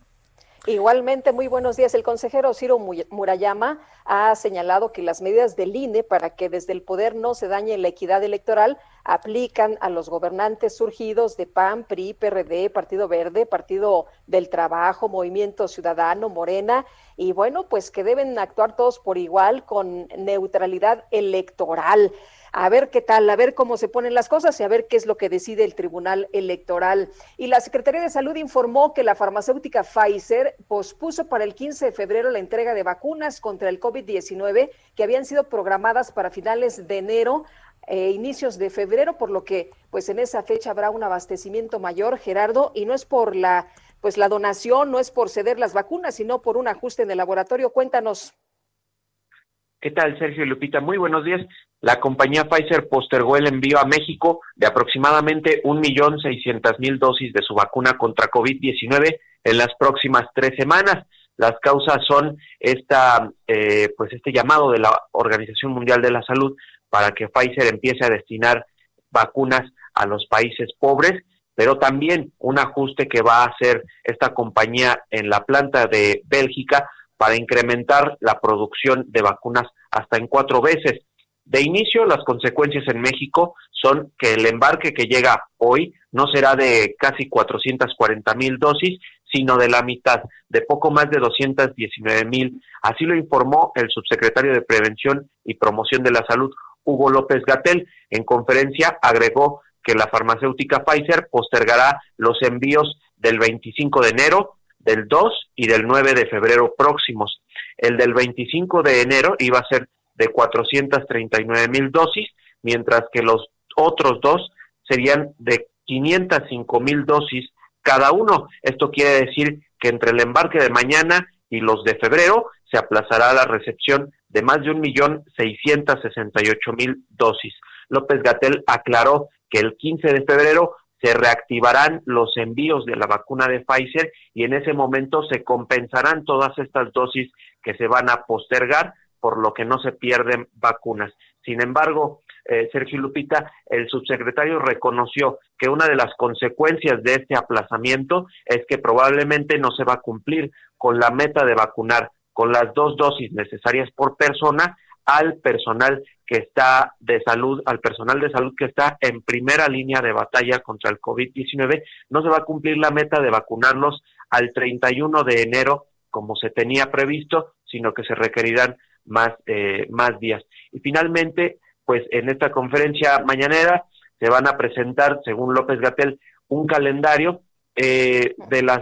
Igualmente, muy buenos días. El consejero Ciro Murayama ha señalado que las medidas del INE para que desde el poder no se dañe la equidad electoral aplican a los gobernantes surgidos de PAN, PRI, PRD, Partido Verde, Partido del Trabajo, Movimiento Ciudadano, Morena y bueno, pues que deben actuar todos por igual con neutralidad electoral a ver qué tal, a ver cómo se ponen las cosas y a ver qué es lo que decide el Tribunal Electoral. Y la Secretaría de Salud informó que la farmacéutica Pfizer pospuso para el 15 de febrero la entrega de vacunas contra el COVID-19 que habían sido programadas para finales de enero e inicios de febrero, por lo que pues en esa fecha habrá un abastecimiento mayor, Gerardo, y no es por la pues la donación, no es por ceder las vacunas, sino por un ajuste en el laboratorio. Cuéntanos. ¿Qué tal, Sergio Lupita? Muy buenos días. La compañía Pfizer postergó el envío a México de aproximadamente 1.600.000 dosis de su vacuna contra COVID-19 en las próximas tres semanas. Las causas son esta, eh, pues este llamado de la Organización Mundial de la Salud para que Pfizer empiece a destinar vacunas a los países pobres, pero también un ajuste que va a hacer esta compañía en la planta de Bélgica para incrementar la producción de vacunas hasta en cuatro veces. De inicio, las consecuencias en México son que el embarque que llega hoy no será de casi 440 mil dosis, sino de la mitad, de poco más de 219 mil. Así lo informó el subsecretario de Prevención y Promoción de la Salud, Hugo López Gatel. En conferencia agregó que la farmacéutica Pfizer postergará los envíos del 25 de enero del 2 y del 9 de febrero próximos. El del 25 de enero iba a ser de 439 mil dosis, mientras que los otros dos serían de 505 mil dosis cada uno. Esto quiere decir que entre el embarque de mañana y los de febrero se aplazará la recepción de más de un millón seiscientos sesenta y ocho mil dosis. López Gatel aclaró que el 15 de febrero se reactivarán los envíos de la vacuna de Pfizer y en ese momento se compensarán todas estas dosis que se van a postergar, por lo que no se pierden vacunas. Sin embargo, eh, Sergio Lupita, el subsecretario reconoció que una de las consecuencias de este aplazamiento es que probablemente no se va a cumplir con la meta de vacunar con las dos dosis necesarias por persona al personal que está de salud, al personal de salud que está en primera línea de batalla contra el COVID-19, no se va a cumplir la meta de vacunarlos al 31 de enero como se tenía previsto, sino que se requerirán más, eh, más días. Y finalmente, pues en esta conferencia mañanera se van a presentar, según López Gatel, un calendario eh, de las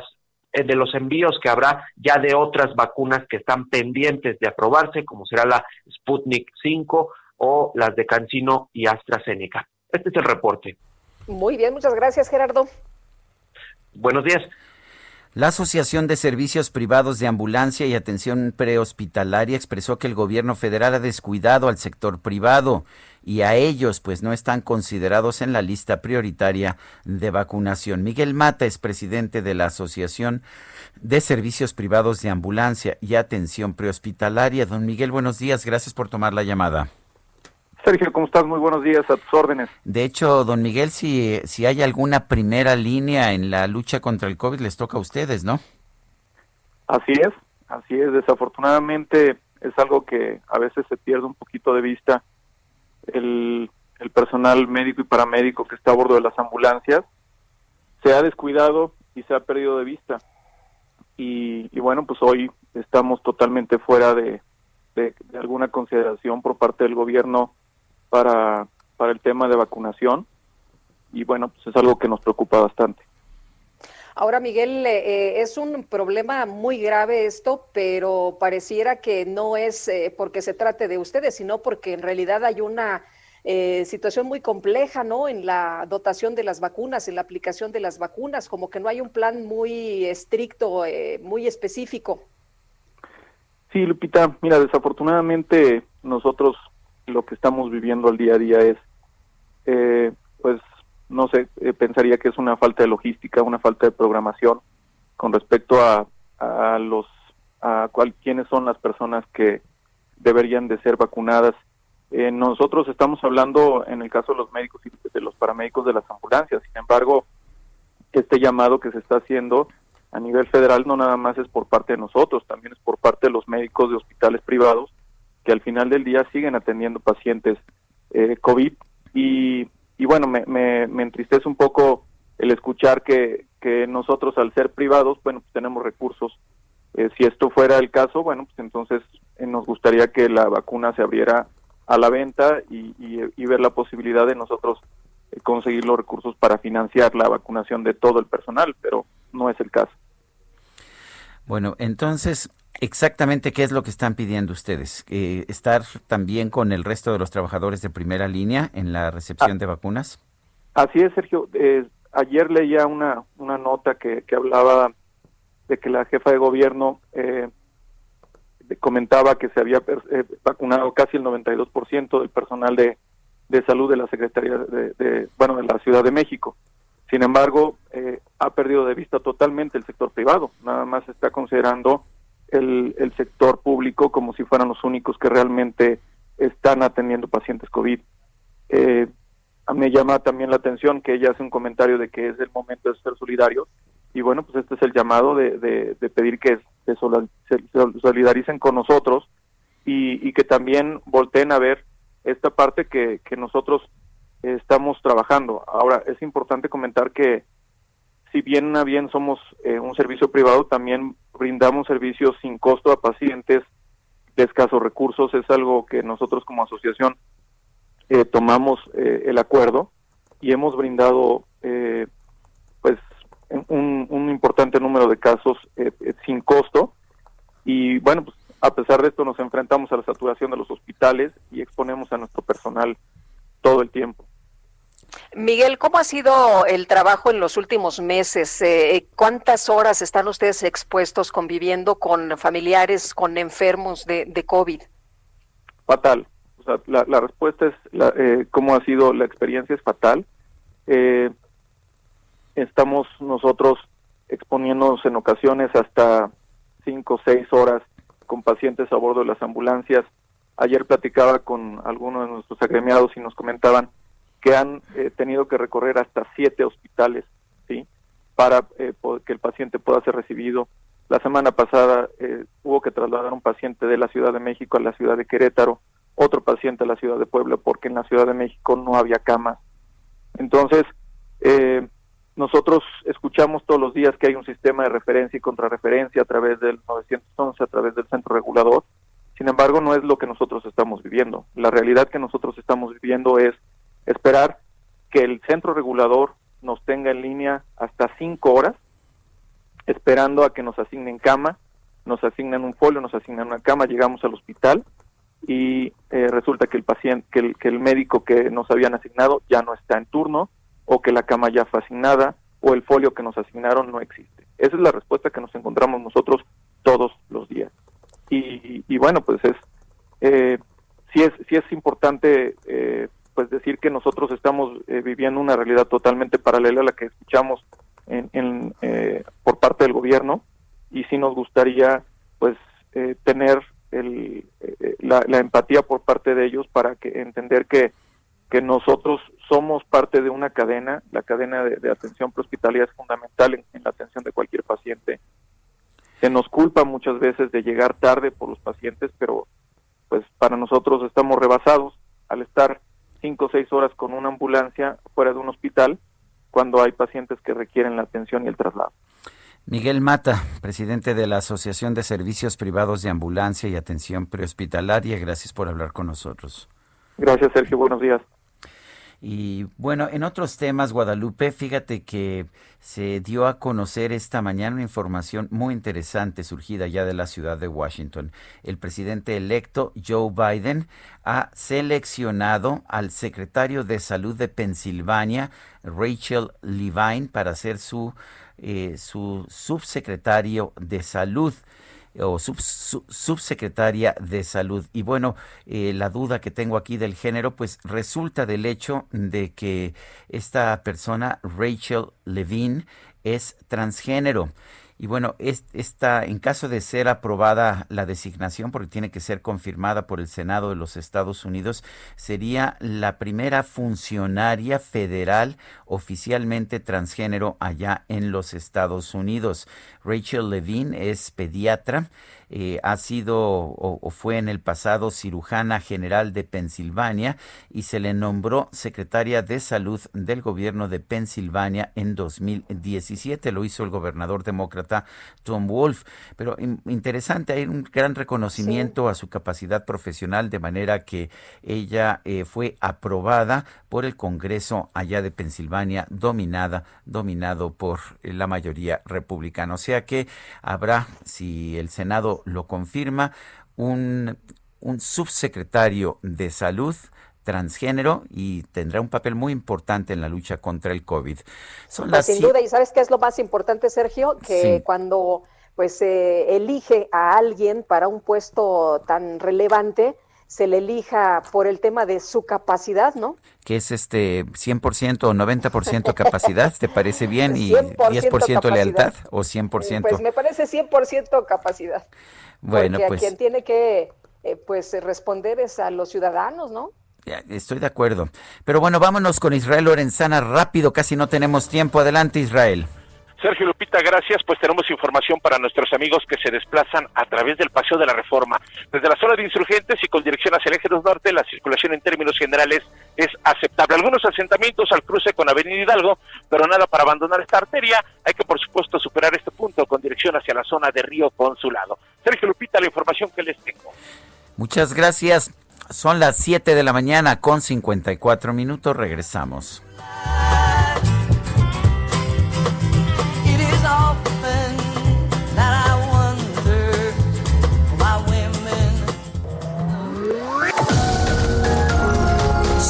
de los envíos que habrá ya de otras vacunas que están pendientes de aprobarse, como será la Sputnik 5 o las de Cancino y AstraZeneca. Este es el reporte. Muy bien, muchas gracias, Gerardo. Buenos días. La Asociación de Servicios Privados de Ambulancia y Atención Prehospitalaria expresó que el gobierno federal ha descuidado al sector privado y a ellos pues no están considerados en la lista prioritaria de vacunación. Miguel Mata es presidente de la Asociación de Servicios Privados de Ambulancia y Atención Prehospitalaria. Don Miguel, buenos días, gracias por tomar la llamada. Sergio, ¿cómo estás? Muy buenos días, a tus órdenes. De hecho, don Miguel, si, si hay alguna primera línea en la lucha contra el COVID, les toca a ustedes, ¿no? Así es, así es. Desafortunadamente es algo que a veces se pierde un poquito de vista. El, el personal médico y paramédico que está a bordo de las ambulancias se ha descuidado y se ha perdido de vista. Y, y bueno, pues hoy estamos totalmente fuera de, de, de alguna consideración por parte del gobierno para, para el tema de vacunación y bueno, pues es algo que nos preocupa bastante. Ahora, Miguel, eh, es un problema muy grave esto, pero pareciera que no es eh, porque se trate de ustedes, sino porque en realidad hay una eh, situación muy compleja, ¿no? En la dotación de las vacunas, en la aplicación de las vacunas, como que no hay un plan muy estricto, eh, muy específico. Sí, Lupita, mira, desafortunadamente nosotros lo que estamos viviendo al día a día es, eh, pues, no sé, eh, pensaría que es una falta de logística, una falta de programación con respecto a, a los, a cuál, quiénes son las personas que deberían de ser vacunadas. Eh, nosotros estamos hablando, en el caso de los médicos y de los paramédicos de las ambulancias, sin embargo, este llamado que se está haciendo a nivel federal no nada más es por parte de nosotros, también es por parte de los médicos de hospitales privados que al final del día siguen atendiendo pacientes eh, COVID y, y bueno, me, me, entristece un poco el escuchar que, que nosotros al ser privados, bueno, pues tenemos recursos Eh, si esto fuera el caso, bueno, pues entonces eh, nos gustaría que la vacuna se abriera a la venta y, y- ver la posibilidad de nosotros conseguir los recursos para financiar la vacunación de todo el personal, pero no es el caso. Bueno, entonces, exactamente qué es lo que están pidiendo ustedes? Eh, ¿Estar también con el resto de los trabajadores de primera línea en la recepción de vacunas? Así es, Sergio. Eh, ayer leía una, una nota que, que hablaba de que la jefa de gobierno eh, comentaba que se había eh, vacunado casi el 92% del personal de, de salud de la Secretaría de, de- bueno, de la Ciudad de México. Sin embargo, eh, ha perdido de vista totalmente el sector privado. Nada más está considerando el, el sector público como si fueran los únicos que realmente están atendiendo pacientes COVID. Eh, me llama también la atención que ella hace un comentario de que es el momento de ser solidario y bueno, pues este es el llamado de, de- pedir que se, solidaricen con nosotros y, y que también volteen a ver esta parte que, nosotros estamos trabajando. Ahora, es importante comentar que si bien a bien somos eh, un servicio privado, también brindamos servicios sin costo a pacientes de escasos recursos. Es algo que nosotros como asociación eh, tomamos eh, el acuerdo y hemos brindado pues un, importante número de casos sin costo y bueno pues a pesar de esto nos enfrentamos a la saturación de los hospitales y exponemos a nuestro personal todo el tiempo. Miguel, ¿cómo ha sido el trabajo en los últimos meses? Eh, ¿Cuántas horas están ustedes expuestos conviviendo con familiares, con enfermos de, COVID? fatal. O sea, la, la respuesta es la, eh, cómo ha sido la experiencia es fatal. Eh, estamos nosotros exponiéndonos en ocasiones hasta cinco o seis horas con pacientes a bordo de las ambulancias. Ayer platicaba con algunos de nuestros agremiados y nos comentaban que han eh, tenido que recorrer hasta siete hospitales, sí, para eh, que el paciente pueda ser recibido. La semana pasada eh, hubo que trasladar un paciente de la Ciudad de México a la ciudad de Querétaro, otro paciente a la ciudad de Puebla, porque en la Ciudad de México no había camas. Entonces, eh, nosotros escuchamos todos los días que hay un sistema de referencia y contrarreferencia a través del 911, a través del centro regulador. Sin embargo, no es lo que nosotros estamos viviendo. La realidad que nosotros estamos viviendo es esperar que el centro regulador nos tenga en línea hasta cinco horas, esperando a que nos asignen cama, nos asignan un folio, nos asignan una cama, llegamos al hospital y eh, resulta que el paciente, que el, que el médico que nos habían asignado ya no está en turno o que la cama ya fue asignada o el folio que nos asignaron no existe. Esa es la respuesta que nos encontramos nosotros todos los días. Y, y bueno, pues es eh, es sí es importante que nosotros estamos eh, viviendo una realidad totalmente paralela a la que escuchamos en, en, eh, por parte del gobierno y sí nos gustaría pues eh, tener el, eh, la, la empatía por parte de ellos para que entender que que nosotros somos parte de una cadena, la cadena de, de atención prehospitalaria es fundamental en, en la atención de cualquier paciente. Se nos culpa muchas veces de llegar tarde por los pacientes, pero pues para nosotros estamos rebasados al estar cinco o seis horas con una ambulancia fuera de un hospital cuando hay pacientes que requieren la atención y el traslado. Miguel Mata, presidente de la Asociación de Servicios Privados de Ambulancia y Atención Prehospitalaria, gracias por hablar con nosotros. Gracias, Sergio. Buenos días. Y bueno, en otros temas, Guadalupe, fíjate que se dio a conocer esta mañana una información muy interesante surgida ya de la ciudad de Washington. El presidente electo Joe Biden ha seleccionado al secretario de Salud de Pensilvania, Rachel Levine, para ser su, eh, su subsecretario de Salud o sub, sub, subsecretaria de salud. Y bueno, eh, la duda que tengo aquí del género, pues resulta del hecho de que esta persona, Rachel Levine, es transgénero. Y bueno, es, esta, en caso de ser aprobada la designación, porque tiene que ser confirmada por el Senado de los Estados Unidos, sería la primera funcionaria federal oficialmente transgénero allá en los Estados Unidos. Rachel Levine es pediatra, eh, ha sido o, o, fue en el pasado cirujana general de Pensilvania y se le nombró secretaria de salud del gobierno de Pensilvania en 2017. Lo hizo el gobernador demócrata Tom Wolf. Pero interesante, hay un gran reconocimiento a su capacidad profesional de manera que ella eh, fue aprobada por el Congreso allá de Pensilvania, dominada, dominado por la mayoría republicana. O sea que habrá, si el Senado lo confirma, un, un subsecretario de salud transgénero y tendrá un papel muy importante en la lucha contra el COVID. Son pues sin duda, y ¿sabes qué es lo más importante, Sergio? Que cuando pues se elige a alguien para un puesto tan relevante, se le elija por el tema de su capacidad, ¿no? Que es este 100% o 90% capacidad, ¿te parece bien? ¿Y 10% lealtad o 100%? Pues me parece 100% capacidad. Bueno, Porque pues... a quien tiene que eh, pues responder es a los ciudadanos, ¿no? Estoy de acuerdo. Pero bueno, vámonos con Israel Lorenzana rápido, casi no tenemos tiempo. Adelante, Israel. Sergio Lupita, gracias. Pues tenemos información para nuestros amigos que se desplazan a través del Paseo de la Reforma. Desde la zona de insurgentes y con dirección hacia el eje 2 norte, la circulación en términos generales es aceptable. Algunos asentamientos al cruce con Avenida Hidalgo, pero nada para abandonar esta arteria. Hay que, por supuesto, superar este punto con dirección hacia la zona de Río Consulado. Sergio Lupita, la información que les tengo. Muchas gracias. Son las 7 de la mañana con 54 minutos. Regresamos.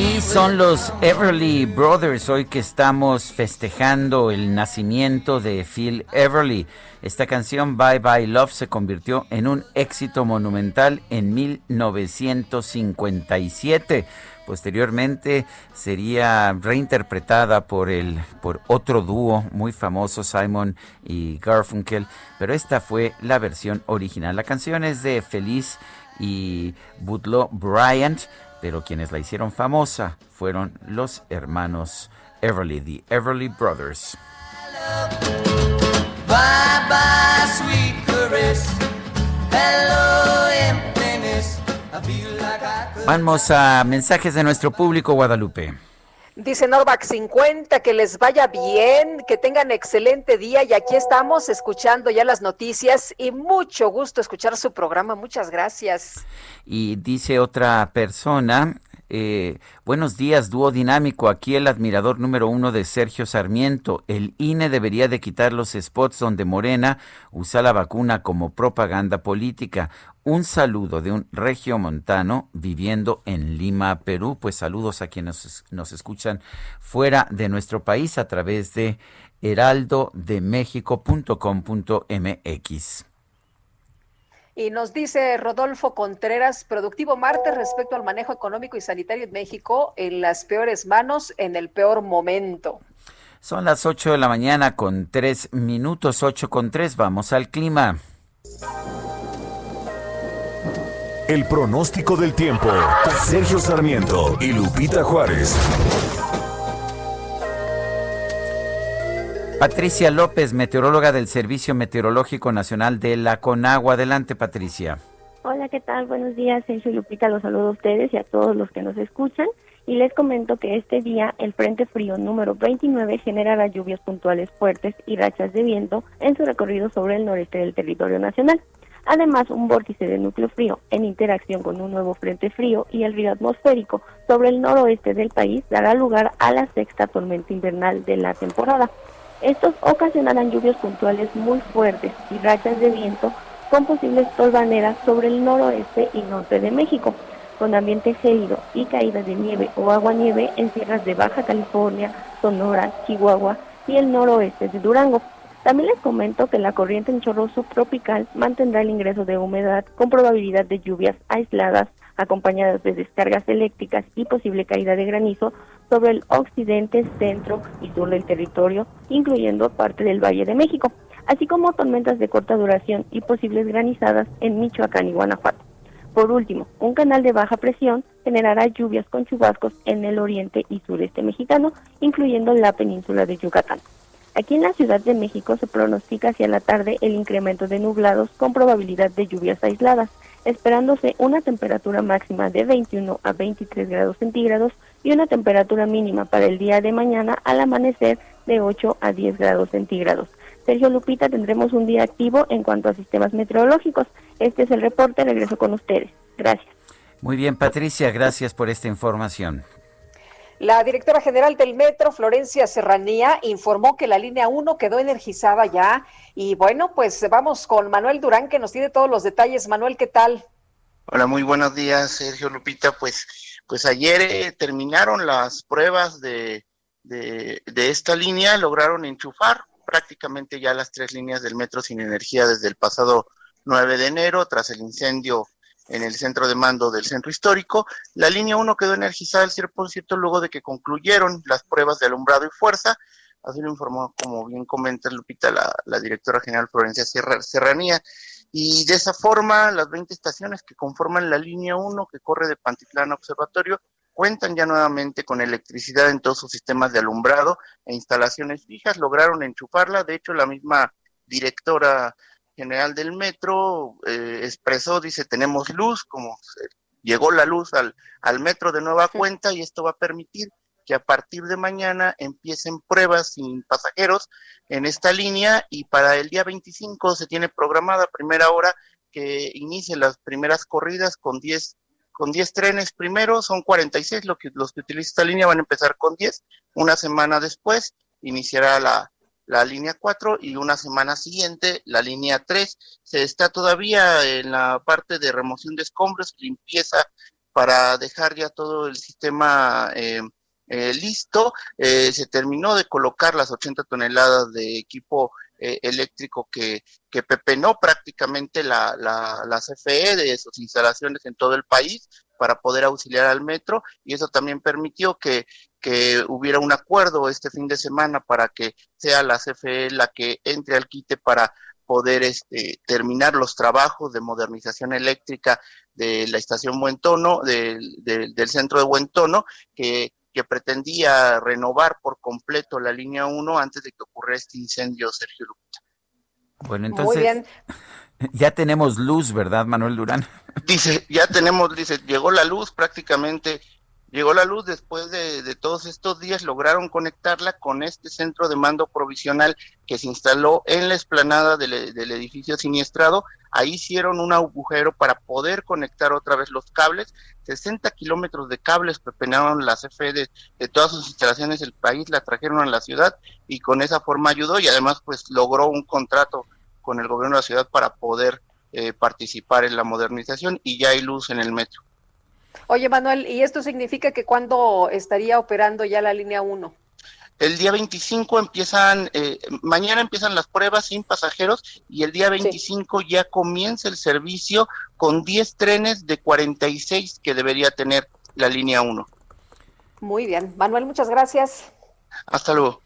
Sí, son los Everly Brothers hoy que estamos festejando el nacimiento de Phil Everly. Esta canción Bye Bye Love se convirtió en un éxito monumental en 1957. Posteriormente sería reinterpretada por el por otro dúo muy famoso Simon y Garfunkel, pero esta fue la versión original. La canción es de Feliz y Budlow Bryant, pero quienes la hicieron famosa fueron los hermanos Everly, the Everly Brothers. Bye bye, sweet caress. Hello, emptiness. Vamos a mensajes de nuestro público, Guadalupe. Dice Norvac 50, que les vaya bien, que tengan excelente día y aquí estamos escuchando ya las noticias y mucho gusto escuchar su programa. Muchas gracias. Y dice otra persona, eh, buenos días, dúo dinámico. Aquí el admirador número uno de Sergio Sarmiento. El INE debería de quitar los spots donde Morena usa la vacuna como propaganda política. Un saludo de un regio montano viviendo en Lima, Perú. Pues saludos a quienes nos escuchan fuera de nuestro país a través de heraldodemexico.com.mx. Y nos dice Rodolfo Contreras, productivo martes respecto al manejo económico y sanitario en México en las peores manos, en el peor momento. Son las 8 de la mañana con 3 minutos, 8 con 3, vamos al clima. El pronóstico del tiempo, Sergio Sarmiento y Lupita Juárez. Patricia López, meteoróloga del Servicio Meteorológico Nacional de la CONAGUA. Adelante, Patricia. Hola, ¿qué tal? Buenos días, Sergio Lupita. Los saludo a ustedes y a todos los que nos escuchan. Y les comento que este día el Frente Frío número 29 generará lluvias puntuales fuertes y rachas de viento en su recorrido sobre el noreste del territorio nacional. Además, un vórtice de núcleo frío en interacción con un nuevo frente frío y el río atmosférico sobre el noroeste del país dará lugar a la sexta tormenta invernal de la temporada. Estos ocasionarán lluvias puntuales muy fuertes y rachas de viento con posibles tolvaneras sobre el noroeste y norte de México con ambiente gélido y caída de nieve o agua-nieve en sierras de Baja California, Sonora, Chihuahua y el noroeste de Durango. También les comento que la corriente en chorro subtropical mantendrá el ingreso de humedad con probabilidad de lluvias aisladas acompañadas de descargas eléctricas y posible caída de granizo sobre el occidente, centro y sur del territorio, incluyendo parte del Valle de México, así como tormentas de corta duración y posibles granizadas en Michoacán y Guanajuato. Por último, un canal de baja presión generará lluvias con chubascos en el oriente y sureste mexicano, incluyendo la península de Yucatán. Aquí en la Ciudad de México se pronostica hacia la tarde el incremento de nublados con probabilidad de lluvias aisladas, esperándose una temperatura máxima de 21 a 23 grados centígrados y una temperatura mínima para el día de mañana al amanecer de 8 a 10 grados centígrados. Sergio Lupita, tendremos un día activo en cuanto a sistemas meteorológicos. Este es el reporte, regreso con ustedes. Gracias. Muy bien, Patricia, gracias por esta información. La directora general del Metro, Florencia Serranía, informó que la línea 1 quedó energizada ya. Y bueno, pues vamos con Manuel Durán, que nos tiene todos los detalles. Manuel, ¿qué tal? Hola, muy buenos días, Sergio Lupita. Pues, pues ayer eh, terminaron las pruebas de, de, esta línea, lograron enchufar prácticamente ya las tres líneas del metro sin energía desde el pasado 9 de enero, tras el incendio en el centro de mando del centro histórico. La línea 1 quedó energizada al 100% luego de que concluyeron las pruebas de alumbrado y fuerza. Así lo informó, como bien comenta Lupita, la, la directora general Florencia Serranía. Y de esa forma, las 20 estaciones que conforman la línea 1 que corre de Pantitlán a Observatorio cuentan ya nuevamente con electricidad en todos sus sistemas de alumbrado e instalaciones fijas, lograron enchufarla, de hecho la misma directora general del metro eh, expresó, dice, tenemos luz, como llegó la luz al, al metro de nueva cuenta y esto va a permitir que a partir de mañana empiecen pruebas sin pasajeros en esta línea y para el día 25 se tiene programada primera hora que inicie las primeras corridas con 10 con 10 trenes primero, son 46 lo que, los que utiliza esta línea, van a empezar con 10. Una semana después iniciará la, la línea 4 y una semana siguiente la línea 3. Se está todavía en la parte de remoción de escombros, limpieza para dejar ya todo el sistema eh, eh, listo. Eh, se terminó de colocar las 80 toneladas de equipo eh, eléctrico que, que pepenó prácticamente la, la, la CFE de sus instalaciones en todo el país para poder auxiliar al metro y eso también permitió que, que hubiera un acuerdo este fin de semana para que sea la CFE la que entre al quite para poder este, terminar los trabajos de modernización eléctrica de la estación Buen Tono, del, centro de Buen Tono, que que pretendía renovar por completo la línea 1 antes de que ocurriera este incendio, Sergio Lupita. Bueno, entonces ya tenemos luz, ¿verdad, Manuel Durán? Dice, ya tenemos, dice, llegó la luz prácticamente, llegó la luz después de, todos estos días, lograron conectarla con este centro de mando provisional que se instaló en la explanada del, del edificio siniestrado. Ahí hicieron un agujero para poder conectar otra vez los cables. 60 kilómetros de cables pepenaron la CFE de, de, todas sus instalaciones del país, la trajeron a la ciudad y con esa forma ayudó y además pues logró un contrato con el gobierno de la ciudad para poder eh, participar en la modernización y ya hay luz en el metro. Oye Manuel, ¿y esto significa que cuándo estaría operando ya la línea 1? El día 25 empiezan, eh, mañana empiezan las pruebas sin pasajeros y el día 25 sí. ya comienza el servicio con 10 trenes de 46 que debería tener la línea 1. Muy bien. Manuel, muchas gracias. Hasta luego.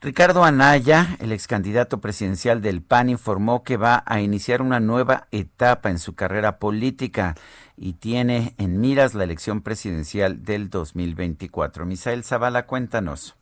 Ricardo Anaya, el ex candidato presidencial del PAN, informó que va a iniciar una nueva etapa en su carrera política y tiene en miras la elección presidencial del 2024. Misael Zavala, cuéntanos.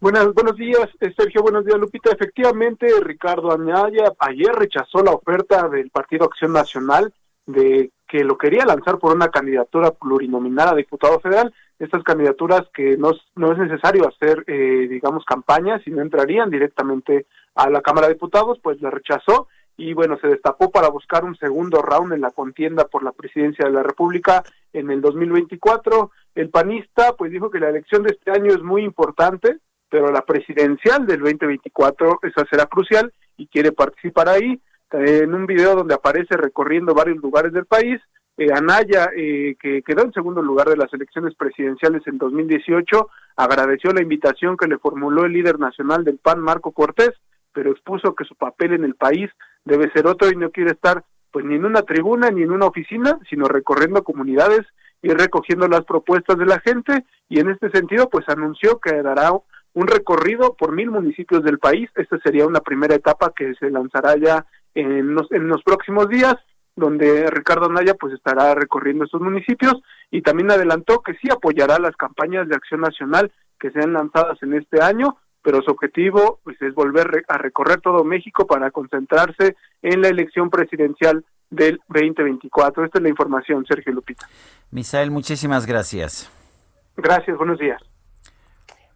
Buenas, buenos días, Sergio. Buenos días, Lupita. Efectivamente, Ricardo Anaya ayer rechazó la oferta del Partido Acción Nacional de que lo quería lanzar por una candidatura plurinominal a diputado federal. Estas candidaturas que no, es- no es necesario hacer, eh, digamos, campañas, sino entrarían directamente a la Cámara de Diputados, pues la rechazó y bueno, se destapó para buscar un segundo round en la contienda por la presidencia de la República en el 2024. El panista pues dijo que la elección de este año es muy importante, pero la presidencial del 2024 esa será crucial y quiere participar ahí. Eh, en un video donde aparece recorriendo varios lugares del país, eh, Anaya, eh, que quedó en segundo lugar de las elecciones presidenciales en 2018, agradeció la invitación que le formuló el líder nacional del PAN, Marco Cortés, pero expuso que su papel en el país debe ser otro y no quiere estar pues ni en una tribuna ni en una oficina, sino recorriendo comunidades y recogiendo las propuestas de la gente y en este sentido pues anunció que dará un recorrido por mil municipios del país. Esta sería una primera etapa que se lanzará ya en los, en los próximos días, donde Ricardo Anaya pues estará recorriendo estos municipios y también adelantó que sí apoyará las campañas de acción nacional que sean lanzadas en este año, pero su objetivo pues es volver re- a recorrer todo México para concentrarse en la elección presidencial del 2024. Esta es la información, Sergio Lupita. Misael, muchísimas gracias. Gracias, buenos días.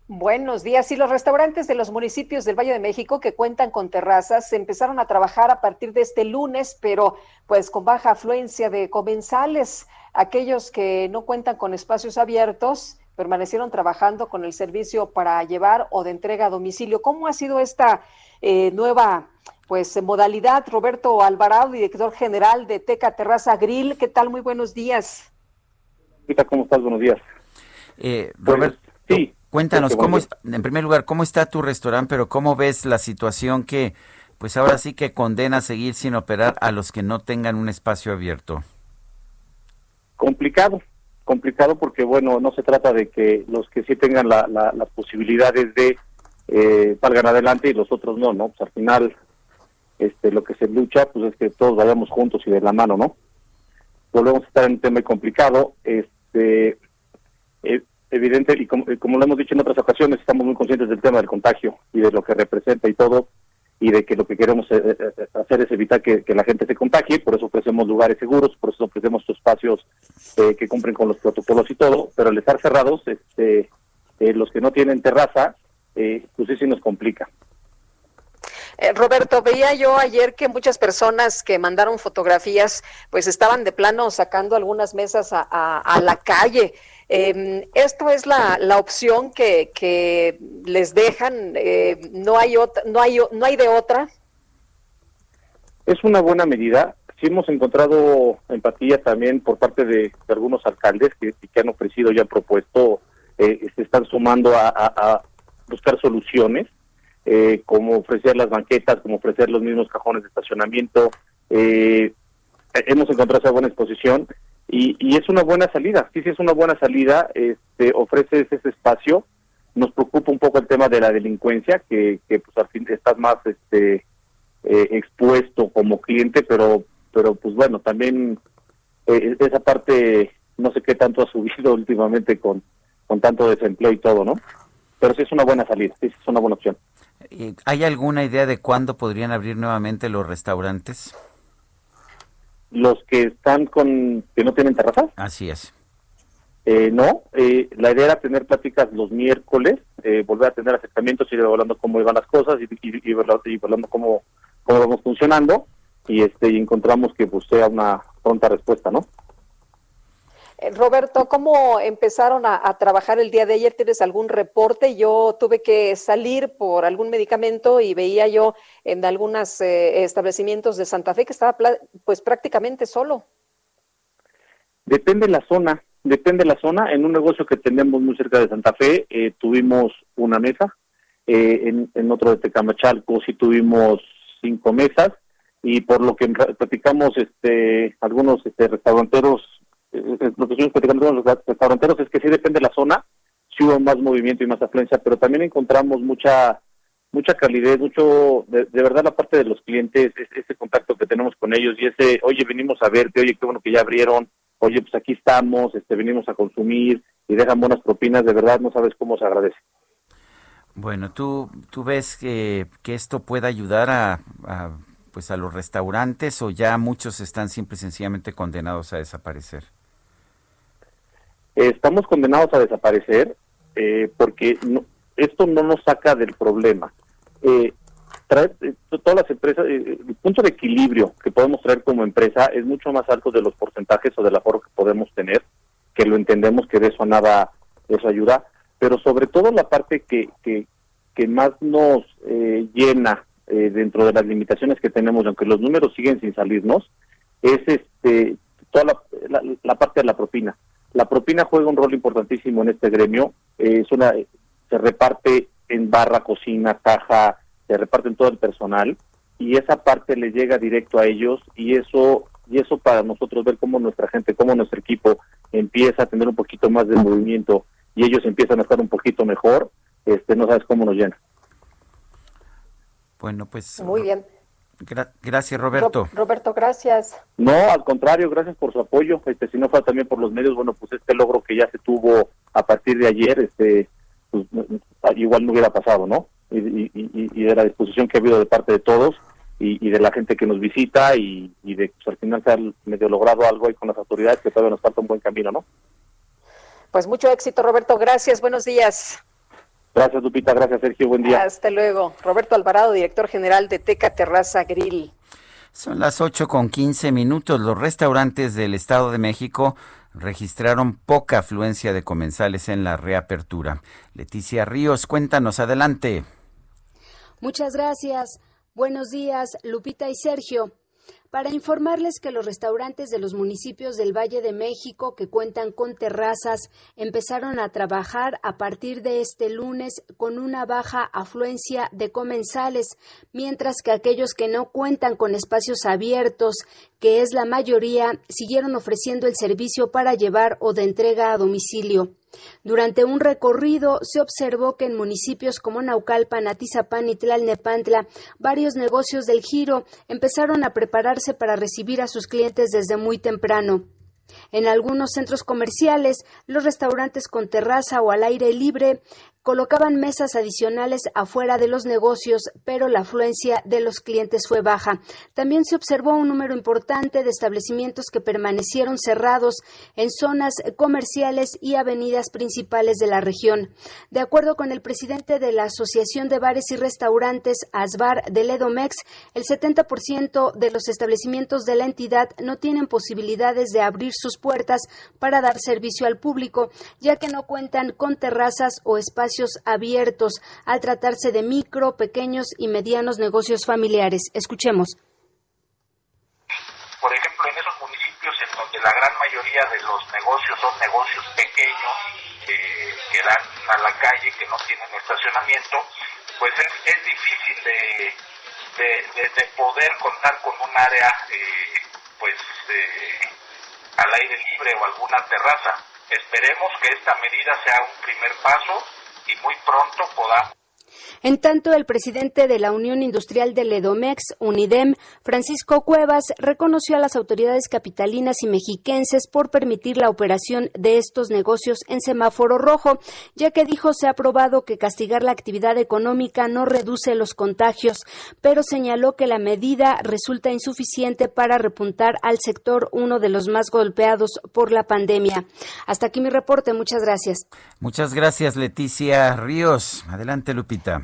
Buenos días. Y los restaurantes de los municipios del Valle de México que cuentan con terrazas empezaron a trabajar a partir de este lunes, pero pues con baja afluencia de comensales. Aquellos que no cuentan con espacios abiertos permanecieron trabajando con el servicio para llevar o de entrega a domicilio. ¿Cómo ha sido esta eh, nueva pues modalidad? Roberto Alvarado, director general de Teca Terraza Grill. ¿Qué tal? Muy buenos días. ¿cómo estás? Buenos días. Eh, Robert, sí, cuéntanos, este, ¿cómo es- en primer lugar, ¿cómo está tu restaurante? Pero ¿cómo ves la situación que, pues ahora sí que condena a seguir sin operar a los que no tengan un espacio abierto? complicado, complicado porque, bueno, no se trata de que los que sí tengan la, la- las posibilidades de eh, salgan adelante y los otros no, ¿no? Pues al final, este, lo que se lucha, pues es que todos vayamos juntos y de la mano, ¿no? Volvemos a estar en un tema complicado, este, eh, evidente, y como, y como lo hemos dicho en otras ocasiones, estamos muy conscientes del tema del contagio y de lo que representa y todo, y de que lo que queremos eh, eh, eh, hacer es evitar que, la gente se contagie, por eso ofrecemos lugares seguros, por eso ofrecemos espacios eh, que cumplen con los protocolos y todo, pero al estar cerrados, este, eh, los que no tienen terraza, eh, pues sí, sí nos complica. Roberto, veía yo ayer que muchas personas que mandaron fotografías, pues estaban de plano sacando algunas mesas a la calle. Eh, esto es la, la opción que, que les dejan. eh, no hay otra, no hay, no hay de otra. Es una buena medida. Sí hemos encontrado empatía también por parte de, algunos alcaldes que, que han ofrecido y han propuesto, eh, se están sumando a, a- buscar soluciones, eh, como ofrecer las banquetas, como ofrecer los mismos cajones de estacionamiento. Eh, hemos encontrado esa buena exposición y, y es una buena salida. Sí, sí, es una buena salida. Este, ofrece ese espacio. Nos preocupa un poco el tema de la delincuencia, que, que pues al fin estás más este eh, expuesto como cliente, pero pero pues bueno, también eh, esa parte no sé qué tanto ha subido últimamente con, con tanto desempleo y todo, ¿no? Pero sí es una buena salida, sí es una buena opción. Eh, ¿Hay alguna idea de cuándo podrían abrir nuevamente los restaurantes? Los que están con, que no tienen terraza, Así es. eh, no, eh, la idea era tener pláticas los miércoles, eh, volver a tener acercamientos, ir hablando cómo iban las cosas y, y, y, verlo- y hablando cómo, cómo vamos funcionando y este y encontramos que pues sea una pronta respuesta, ¿no? Eh, Roberto, ¿cómo empezaron a, trabajar el día de ayer? ¿Tienes algún reporte? Yo tuve que salir por algún medicamento y veía yo en algunos establecimientos de Santa Fe que estaba pues prácticamente solo. Depende la zona, depende la zona. En un negocio que tenemos muy cerca de Santa Fe, eh, tuvimos una mesa. Eh, en, en otro de Tecamachalco sí tuvimos cinco mesas. Y por lo que platicamos, este, algunos este, restauranteros, eh, lo que estuvimos platicando con los ra- restauranteros es que sí depende la zona, sí hubo más movimiento y más afluencia, pero también encontramos mucha mucha calidez, mucho, de, de verdad la parte de los clientes, es- ese contacto que tenemos con ellos y ese, oye, venimos a verte, oye, qué bueno que ya abrieron, oye, pues aquí estamos, este, venimos a consumir y dejan buenas propinas, de verdad no sabes cómo se agradece. Bueno, ¿tú, tú ves que, que esto pueda ayudar a, a pues a los restaurantes o ya muchos están simple y sencillamente condenados a desaparecer? Estamos condenados a desaparecer eh, porque no- esto no nos saca del problema. Eh, traer, eh, todas las empresas, eh, el punto de equilibrio que podemos traer como empresa es mucho más alto de los porcentajes o del aforo que podemos tener, que lo entendemos que de eso nada, eso ayuda, pero sobre todo la parte que, que, que más nos eh, llena eh, dentro de las limitaciones que tenemos, aunque los números siguen sin salirnos, es este toda la parte de la propina. La propina juega un rol importantísimo en este gremio. eh, es una se reparte en barra, cocina, caja, se reparte en todo el personal y esa parte le llega directo a ellos y eso y eso para nosotros ver cómo nuestra gente, cómo nuestro equipo empieza a tener un poquito más de movimiento y ellos empiezan a estar un poquito mejor, este no sabes cómo nos llena. Bueno, pues Muy bien. Gra- gracias Roberto. Ro- Roberto, gracias. No, al contrario, gracias por su apoyo. Este, si no fue también por los medios, bueno, pues este logro que ya se tuvo a partir de ayer, este, pues, igual no hubiera pasado, ¿no? Y, y- y- y de la disposición que ha habido de parte de todos y, y de la gente que nos visita y, y de pues, al final se ha medio logrado algo ahí con las autoridades que todavía nos falta un buen camino, ¿no? Pues mucho éxito, Roberto. Gracias. Buenos días. Gracias, Lupita. Gracias, Sergio. Buen día. Hasta luego. Roberto Alvarado, director general de Teca Terraza Grill. Son las 8 con 15 minutos. Los restaurantes del Estado de México registraron poca afluencia de comensales en la reapertura. Leticia Ríos, cuéntanos adelante. Muchas gracias. Buenos días, Lupita y Sergio. Para informarles que los restaurantes de los municipios del Valle de México que cuentan con terrazas empezaron a trabajar a partir de este lunes con una baja afluencia de comensales, mientras que aquellos que no cuentan con espacios abiertos, que es la mayoría, siguieron ofreciendo el servicio para llevar o de entrega a domicilio. Durante un recorrido se observó que en municipios como Naucalpan, Atizapán y Tlalnepantla, varios negocios del giro empezaron a prepararse para recibir a sus clientes desde muy temprano. En algunos centros comerciales, los restaurantes con terraza o al aire libre colocaban mesas adicionales afuera de los negocios, pero la afluencia de los clientes fue baja. También se observó un número importante de establecimientos que permanecieron cerrados en zonas comerciales y avenidas principales de la región. De acuerdo con el presidente de la Asociación de Bares y Restaurantes, ASBAR de Ledomex, el 70% de los establecimientos de la entidad no tienen posibilidades de abrir sus puertas para dar servicio al público, ya que no cuentan con terrazas o espacios abiertos al tratarse de micro, pequeños y medianos negocios familiares. Escuchemos. por ejemplo, en esos municipios en donde la gran mayoría de los negocios son negocios pequeños que, que dan a la calle, que no tienen estacionamiento, pues es, difícil de- de poder contar con un área eh, pues eh, al aire libre o alguna terraza. Esperemos que esta medida sea un primer paso y muy pronto podamos En tanto, el presidente de la Unión Industrial de Ledomex, UNIDEM, Francisco Cuevas, reconoció a las autoridades capitalinas y mexiquenses por permitir la operación de estos negocios en semáforo rojo, ya que dijo se ha probado que castigar la actividad económica no reduce los contagios, pero señaló que la medida resulta insuficiente para repuntar al sector, uno de los más golpeados por la pandemia. Hasta aquí mi reporte. Muchas gracias. Muchas gracias, Leticia Ríos. Adelante, Lupita.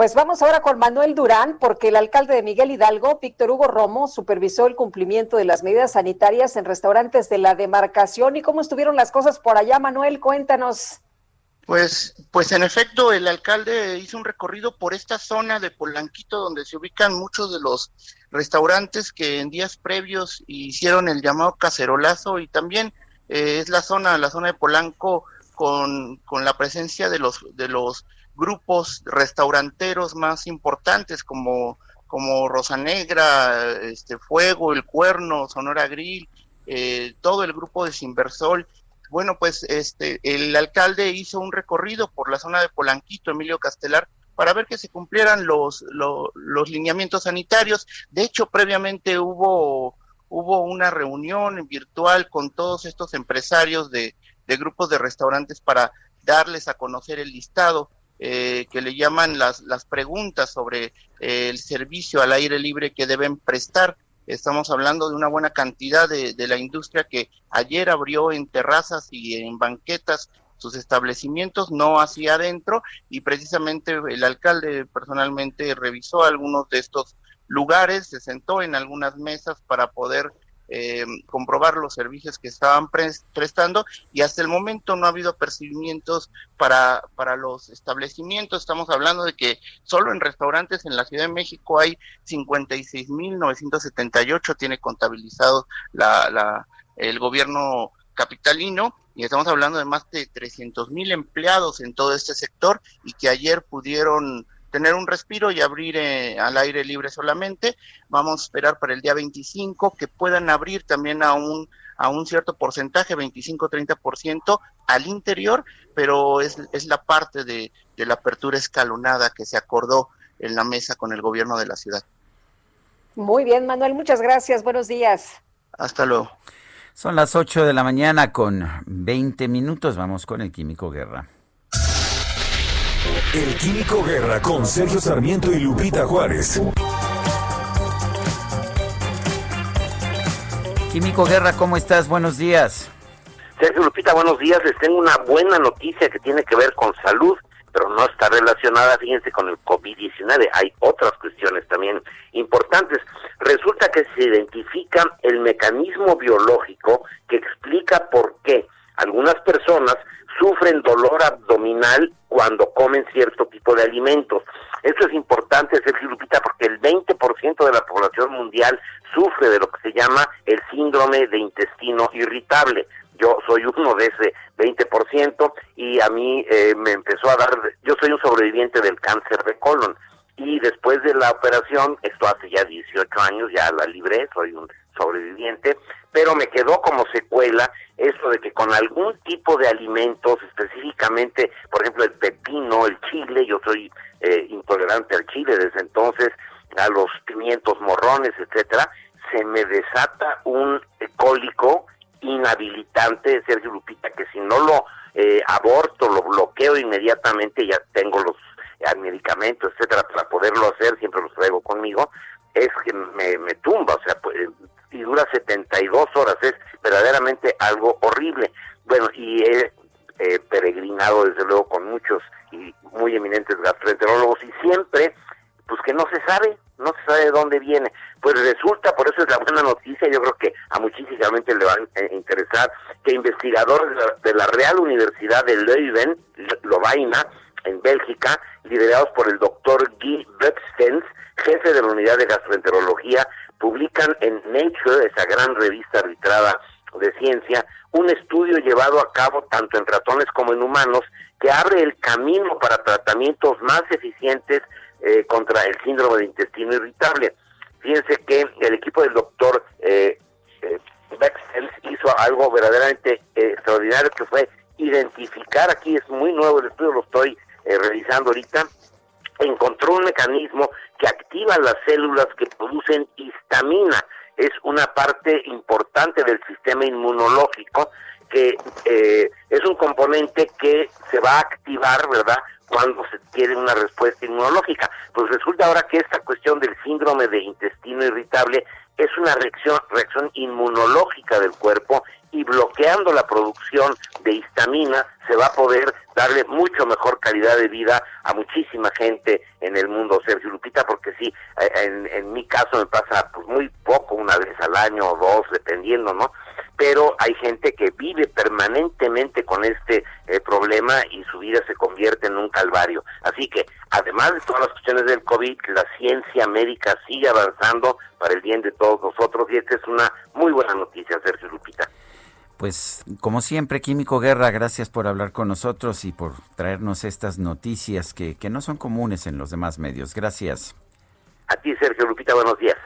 Pues vamos ahora con Manuel Durán, porque el alcalde de Miguel Hidalgo, Víctor Hugo Romo, supervisó el cumplimiento de las medidas sanitarias en restaurantes de la demarcación. ¿Y cómo estuvieron las cosas por allá, Manuel? Cuéntanos. Pues, pues en efecto, el alcalde hizo un recorrido por esta zona de Polanquito, donde se ubican muchos de los restaurantes que en días previos hicieron el llamado cacerolazo y también eh, es la zona, la zona de Polanco con, con la presencia de los de los grupos restauranteros más importantes como como Rosa Negra, este Fuego, El Cuerno, Sonora Grill, eh, todo el grupo de Sinversol bueno, pues este el alcalde hizo un recorrido por la zona de Polanquito, Emilio Castelar, para ver que se cumplieran los, lo- los lineamientos sanitarios. De hecho, previamente hubo, hubo una reunión virtual con todos estos empresarios de, de grupos de restaurantes para darles a conocer el listado. Eh, que le llaman las, las preguntas sobre eh, el servicio al aire libre que deben prestar. Estamos hablando de una buena cantidad de, de la industria que ayer abrió en terrazas y en banquetas sus establecimientos, no hacia adentro, y precisamente el alcalde personalmente revisó algunos de estos lugares, se sentó en algunas mesas para poder eh, comprobar los servicios que estaban pres- prestando y hasta el momento no ha habido percibimientos para, para los establecimientos. Estamos hablando de que solo en restaurantes en la Ciudad de México hay 56.978, tiene contabilizado la, la, el gobierno capitalino y estamos hablando de más de 300 mil empleados en todo este sector y que ayer pudieron tener un respiro y abrir eh, al aire libre solamente. Vamos a esperar para el día 25 que puedan abrir también a un a un cierto porcentaje, 25-30% al interior, pero es, es la parte de, de la apertura escalonada que se acordó en la mesa con el gobierno de la ciudad. Muy bien, Manuel, muchas gracias. Buenos días. Hasta luego. Son las 8 de la mañana con 20 minutos. Vamos con el Químico Guerra. El Químico Guerra con Sergio Sarmiento y Lupita Juárez. Químico Guerra, ¿cómo estás? Buenos días. Sergio Lupita, buenos días. Les tengo una buena noticia que tiene que ver con salud, pero no está relacionada, fíjense, con el COVID-19. Hay otras cuestiones también importantes. Resulta que se identifica el mecanismo biológico que explica por qué algunas personas sufren dolor abdominal cuando comen cierto tipo de alimentos. Esto es importante, Sergio Lupita, porque el 20% de la población mundial sufre de lo que se llama el síndrome de intestino irritable. Yo soy uno de ese 20% y a mí eh, me empezó a dar, yo soy un sobreviviente del cáncer de colon y después de la operación, esto hace ya 18 años, ya la libré, soy un sobreviviente, pero me quedó como secuela eso de que con algún tipo de alimentos, específicamente, por ejemplo, el pepino, el chile, yo soy eh, intolerante al chile desde entonces, a los pimientos morrones, etcétera, se me desata un cólico inhabilitante, Sergio Lupita, que si no lo eh, aborto, lo bloqueo inmediatamente, ya tengo los medicamentos, etcétera, para poderlo hacer, siempre los traigo conmigo, es que me tumba, o sea, pues, y dura 72 horas, es verdaderamente algo horrible. Bueno, y he peregrinado desde luego con muchos y muy eminentes gastroenterólogos y siempre, pues que no se sabe, no se sabe de dónde viene. Pues resulta, por eso es la buena noticia, yo creo que a muchísima le va a eh, interesar, que investigadores de la, de la Real Universidad de Leuven, Lovaina, en Bélgica, liderados por el doctor Guy Bepstens, jefe de la unidad de gastroenterología, publican en Nature, esa gran revista arbitrada de ciencia, un estudio llevado a cabo tanto en ratones como en humanos que abre el camino para tratamientos más eficientes eh, contra el síndrome de intestino irritable. Fíjense que el equipo del doctor eh, eh, hizo algo verdaderamente eh, extraordinario que fue identificar, aquí es muy nuevo el estudio, lo estoy eh, revisando ahorita, encontró un mecanismo que activa las células que producen histamina. Es una parte importante del sistema inmunológico que eh, es un componente que se va a activar, ¿verdad? Cuando se tiene una respuesta inmunológica. Pues resulta ahora que esta cuestión del síndrome de intestino irritable es una reacción, reacción inmunológica del cuerpo y bloqueando la producción de histamina se va a poder darle mucho mejor calidad de vida a muchísima gente en el mundo, Sergio Lupita, porque sí, eh, en, en mi caso me pasa pues muy poco, una vez al año o dos, dependiendo, ¿no? Pero hay gente que vive permanentemente con este eh, problema y su vida se convierte en un calvario. Así que, además de todas las cuestiones del COVID, la ciencia médica sigue avanzando para el bien de todos nosotros y esta es una muy buena noticia, Sergio Lupita. Pues como siempre, Químico Guerra, gracias por hablar con nosotros y por traernos estas noticias que, que no son comunes en los demás medios. Gracias. A ti, Sergio Lupita, buenos días.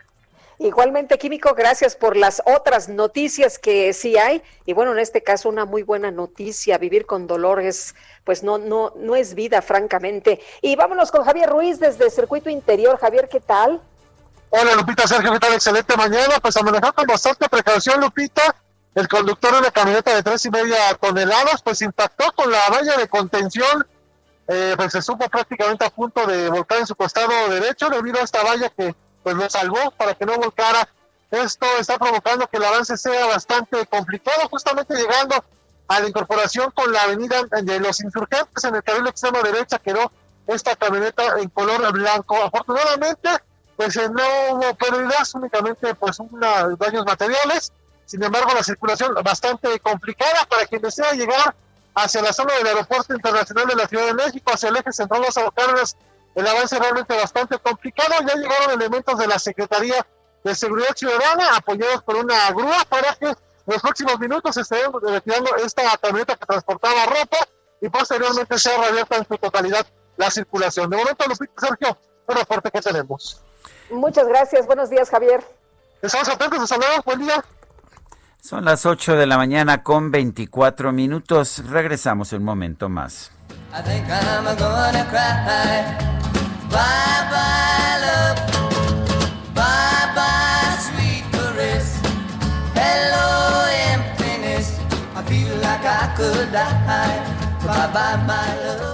Igualmente, Químico, gracias por las otras noticias que sí hay. Y bueno, en este caso, una muy buena noticia. Vivir con dolor es, pues no, no, no es vida, francamente. Y vámonos con Javier Ruiz desde Circuito Interior. Javier, ¿qué tal? Hola Lupita, Sergio, ¿qué tal? Excelente mañana. Pues a manejar con bastante precaución, Lupita. El conductor de una camioneta de tres y media toneladas, pues impactó con la valla de contención eh, pues se supo prácticamente a punto de volcar en su costado derecho debido a esta valla que pues lo salvó para que no volcara. Esto está provocando que el avance sea bastante complicado, justamente llegando a la incorporación con la avenida de los insurgentes en el carril extremo derecha quedó esta camioneta en color blanco. Afortunadamente, pues eh, no hubo pérdidas, únicamente pues unos daños materiales. Sin embargo, la circulación bastante complicada para quien desea llegar hacia la zona del Aeropuerto Internacional de la Ciudad de México, hacia el eje central Los Cárdenas, el avance realmente bastante complicado. Ya llegaron elementos de la Secretaría de Seguridad Ciudadana, apoyados por una grúa, para que en los próximos minutos se esté retirando esta camioneta que transportaba ropa y posteriormente sea reabierta en su totalidad la circulación. De momento, Lupita Sergio, el reporte que tenemos. Muchas gracias. Buenos días, Javier. Estamos atentos, nos saludamos. Buen día. Son las 8 de la mañana con 24 minutos. Regresamos un momento más. I think I'm gonna cry. Bye bye, love. Bye bye, sweet caress. Hello, emptiness. I feel like I could die. Bye bye, my love.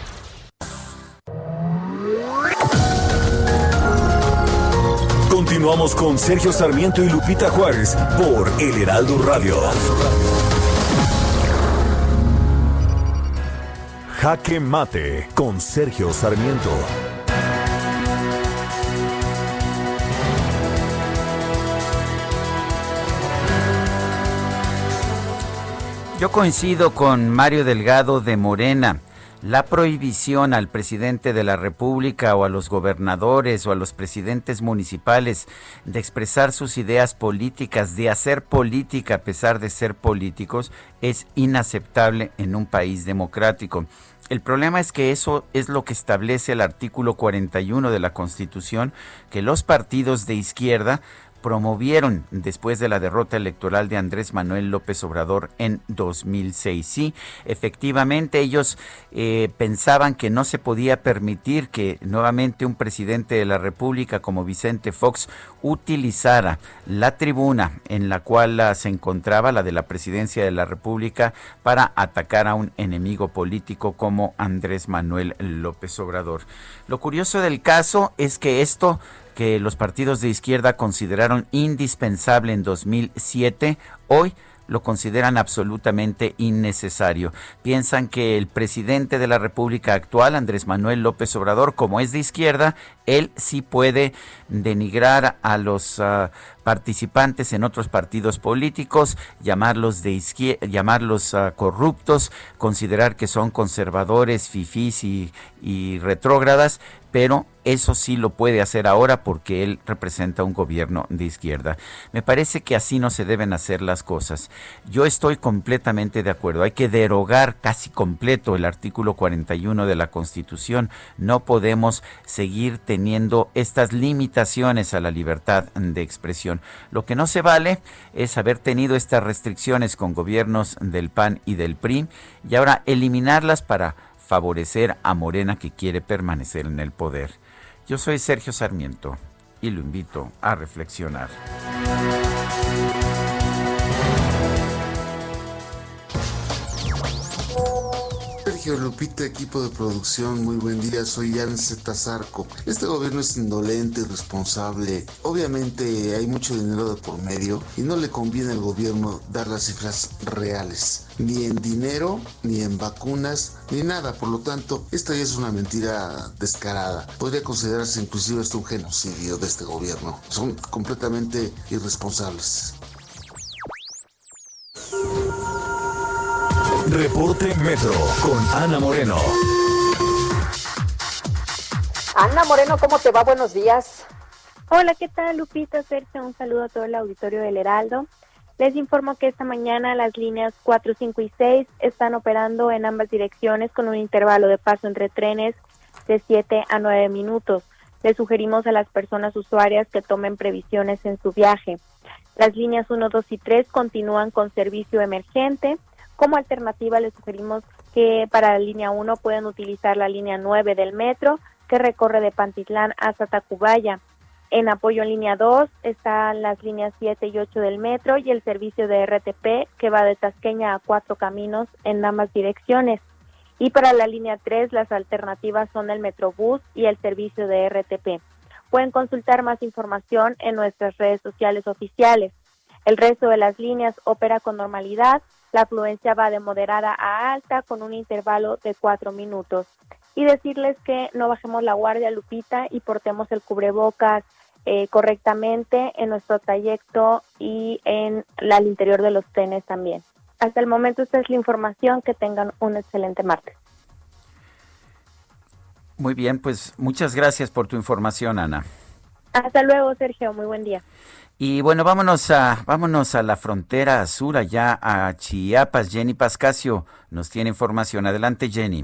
Continuamos con Sergio Sarmiento y Lupita Juárez por El Heraldo Radio. Jaque Mate con Sergio Sarmiento. Yo coincido con Mario Delgado de Morena. La prohibición al presidente de la República o a los gobernadores o a los presidentes municipales de expresar sus ideas políticas, de hacer política a pesar de ser políticos, es inaceptable en un país democrático. El problema es que eso es lo que establece el artículo 41 de la Constitución, que los partidos de izquierda promovieron después de la derrota electoral de Andrés Manuel López Obrador en 2006. Sí, efectivamente ellos eh, pensaban que no se podía permitir que nuevamente un presidente de la República como Vicente Fox utilizara la tribuna en la cual se encontraba la de la presidencia de la República para atacar a un enemigo político como Andrés Manuel López Obrador. Lo curioso del caso es que esto que los partidos de izquierda consideraron indispensable en 2007, hoy lo consideran absolutamente innecesario. Piensan que el presidente de la República actual, Andrés Manuel López Obrador, como es de izquierda, él sí puede denigrar a los uh, participantes en otros partidos políticos, llamarlos de izquierda, llamarlos uh, corruptos, considerar que son conservadores, fifís y retrógradas, pero eso sí lo puede hacer ahora porque él representa un gobierno de izquierda. Me parece que así no se deben hacer las cosas. Yo estoy completamente de acuerdo. Hay que derogar casi completo el artículo 41 de la Constitución. No podemos seguir teniendo estas limitaciones a la libertad de expresión. Lo que no se vale es haber tenido estas restricciones con gobiernos del PAN y del PRI y ahora eliminarlas para favorecer a Morena que quiere permanecer en el poder. Yo soy Sergio Sarmiento y lo invito a reflexionar. Sergio Lupita, equipo de producción, muy buen día, soy Jan Zarco. Este gobierno es indolente, irresponsable, obviamente hay mucho dinero de por medio y no le conviene al gobierno dar las cifras reales, ni en dinero, ni en vacunas, ni nada, por lo tanto, esta es una mentira descarada. Podría considerarse inclusive esto un genocidio de este gobierno. Son completamente irresponsables. Reporte Metro con Ana Moreno. Ana Moreno, ¿cómo te va? Buenos días. Hola, ¿qué tal Lupita, Sergio? Un saludo a todo el auditorio del Heraldo. Les informo que esta mañana las líneas 4, 5 y 6 están operando en ambas direcciones con un intervalo de paso entre trenes de 7 a 9 minutos. Le sugerimos a las personas usuarias que tomen previsiones en su viaje. Las líneas 1, 2 y 3 continúan con servicio emergente. Como alternativa les sugerimos que para la línea 1 pueden utilizar la línea 9 del metro que recorre de Pantitlán hasta Tacubaya. En apoyo en línea 2 están las líneas 7 y 8 del metro y el servicio de RTP que va de Tasqueña a Cuatro Caminos en ambas direcciones. Y para la línea 3 las alternativas son el Metrobús y el servicio de RTP. Pueden consultar más información en nuestras redes sociales oficiales. El resto de las líneas opera con normalidad. La afluencia va de moderada a alta con un intervalo de cuatro minutos. Y decirles que no bajemos la guardia, Lupita, y portemos el cubrebocas eh, correctamente en nuestro trayecto y en la, al interior de los trenes también. Hasta el momento esta es la información. Que tengan un excelente martes. Muy bien, pues muchas gracias por tu información, Ana. Hasta luego, Sergio. Muy buen día. Y bueno, vámonos a, vámonos a la frontera sur, allá a Chiapas. Jenny Pascasio nos tiene información. Adelante, Jenny.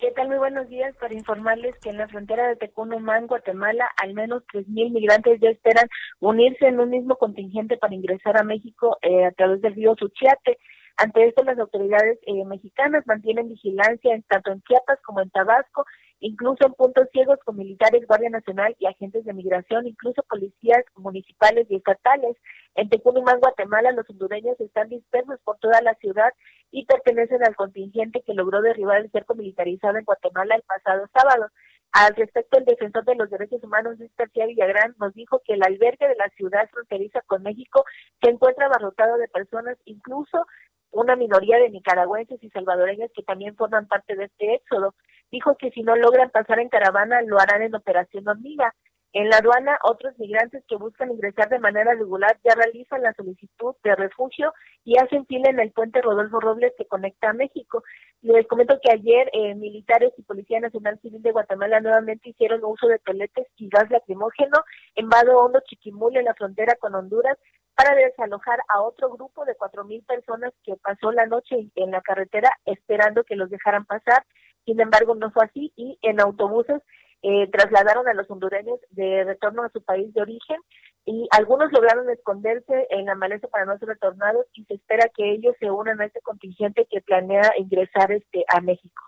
¿Qué tal? Muy buenos días para informarles que en la frontera de Tecunumán, Guatemala, al menos 3.000 migrantes ya esperan unirse en un mismo contingente para ingresar a México eh, a través del río Suchiate. Ante esto, las autoridades eh, mexicanas mantienen vigilancia en, tanto en Chiapas como en Tabasco incluso en puntos ciegos con militares, Guardia Nacional y agentes de migración, incluso policías municipales y estatales. En Tecumumán, Guatemala, los hondureños están dispersos por toda la ciudad y pertenecen al contingente que logró derribar el cerco militarizado en Guatemala el pasado sábado. Al respecto, el defensor de los derechos humanos, Luis García Villagrán, nos dijo que el albergue de la ciudad fronteriza con México se encuentra abarrotado de personas, incluso una minoría de nicaragüenses y salvadoreños que también forman parte de este éxodo. Dijo que si no logran pasar en caravana, lo harán en operación hormiga. En la aduana, otros migrantes que buscan ingresar de manera regular ya realizan la solicitud de refugio y hacen fila en el puente Rodolfo Robles que conecta a México. Les comento que ayer eh, militares y Policía Nacional Civil de Guatemala nuevamente hicieron uso de toletes y gas lacrimógeno en Vado Hondo, Chiquimul, en la frontera con Honduras, para desalojar a otro grupo de cuatro mil personas que pasó la noche en la carretera esperando que los dejaran pasar. Sin embargo, no fue así y en autobuses eh, trasladaron a los hondureños de retorno a su país de origen y algunos lograron esconderse en la maleza para no ser retornados y se espera que ellos se unan a este contingente que planea ingresar este a México.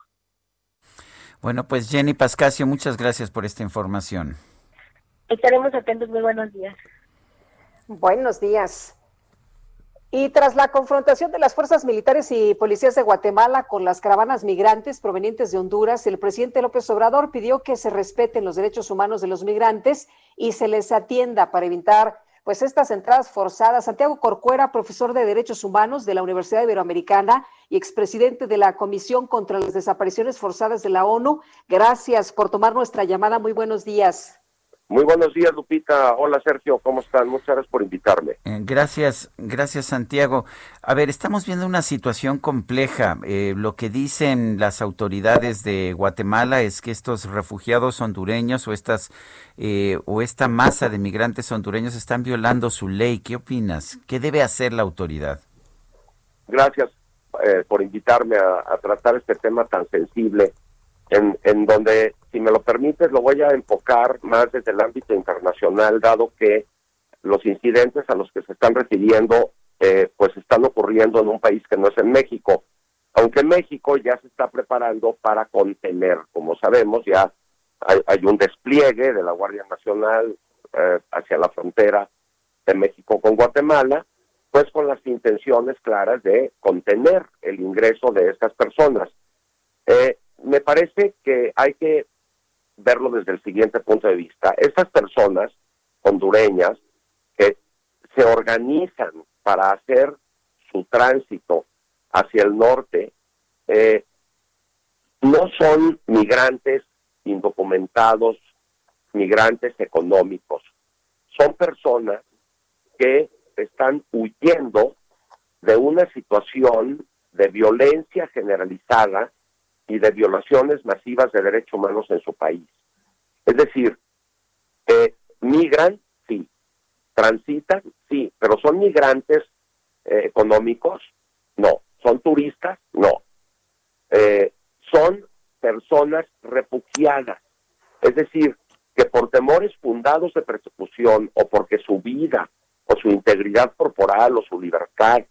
Bueno, pues Jenny Pascasio, muchas gracias por esta información. Estaremos atentos. Muy buenos días. Buenos días. Y tras la confrontación de las fuerzas militares y policías de Guatemala con las caravanas migrantes provenientes de Honduras, el presidente López Obrador pidió que se respeten los derechos humanos de los migrantes y se les atienda para evitar pues estas entradas forzadas. Santiago Corcuera, profesor de Derechos Humanos de la Universidad Iberoamericana y expresidente de la Comisión contra las Desapariciones Forzadas de la ONU, gracias por tomar nuestra llamada. Muy buenos días. Muy buenos días, Lupita. Hola, Sergio. ¿Cómo están? Muchas gracias por invitarme. Eh, gracias, gracias, Santiago. A ver, estamos viendo una situación compleja. Eh, lo que dicen las autoridades de Guatemala es que estos refugiados hondureños o estas eh, o esta masa de migrantes hondureños están violando su ley. ¿Qué opinas? ¿Qué debe hacer la autoridad? Gracias por invitarme a, tratar este tema tan sensible, en, en donde si me lo permites, lo voy a enfocar más desde el ámbito internacional, dado que los incidentes a los que se están refiriendo, eh, pues están ocurriendo en un país que no es en México. Aunque México ya se está preparando para contener, como sabemos, ya hay, un despliegue de la Guardia Nacional eh, hacia la frontera de México con Guatemala, pues con las intenciones claras de contener el ingreso de estas personas. Eh, me parece que hay que verlo desde el siguiente punto de vista. Estas personas hondureñas que se organizan para hacer su tránsito hacia el norte, eh, no son migrantes indocumentados, migrantes económicos, son personas que están huyendo de una situación de violencia generalizada y de violaciones masivas de derechos humanos en su país. Es decir, migran, sí, transitan, sí, pero son migrantes eh, económicos, no, son turistas, no, eh, son personas refugiadas, es decir, que mandados de persecución o porque su vida o su integridad corporal o su libertad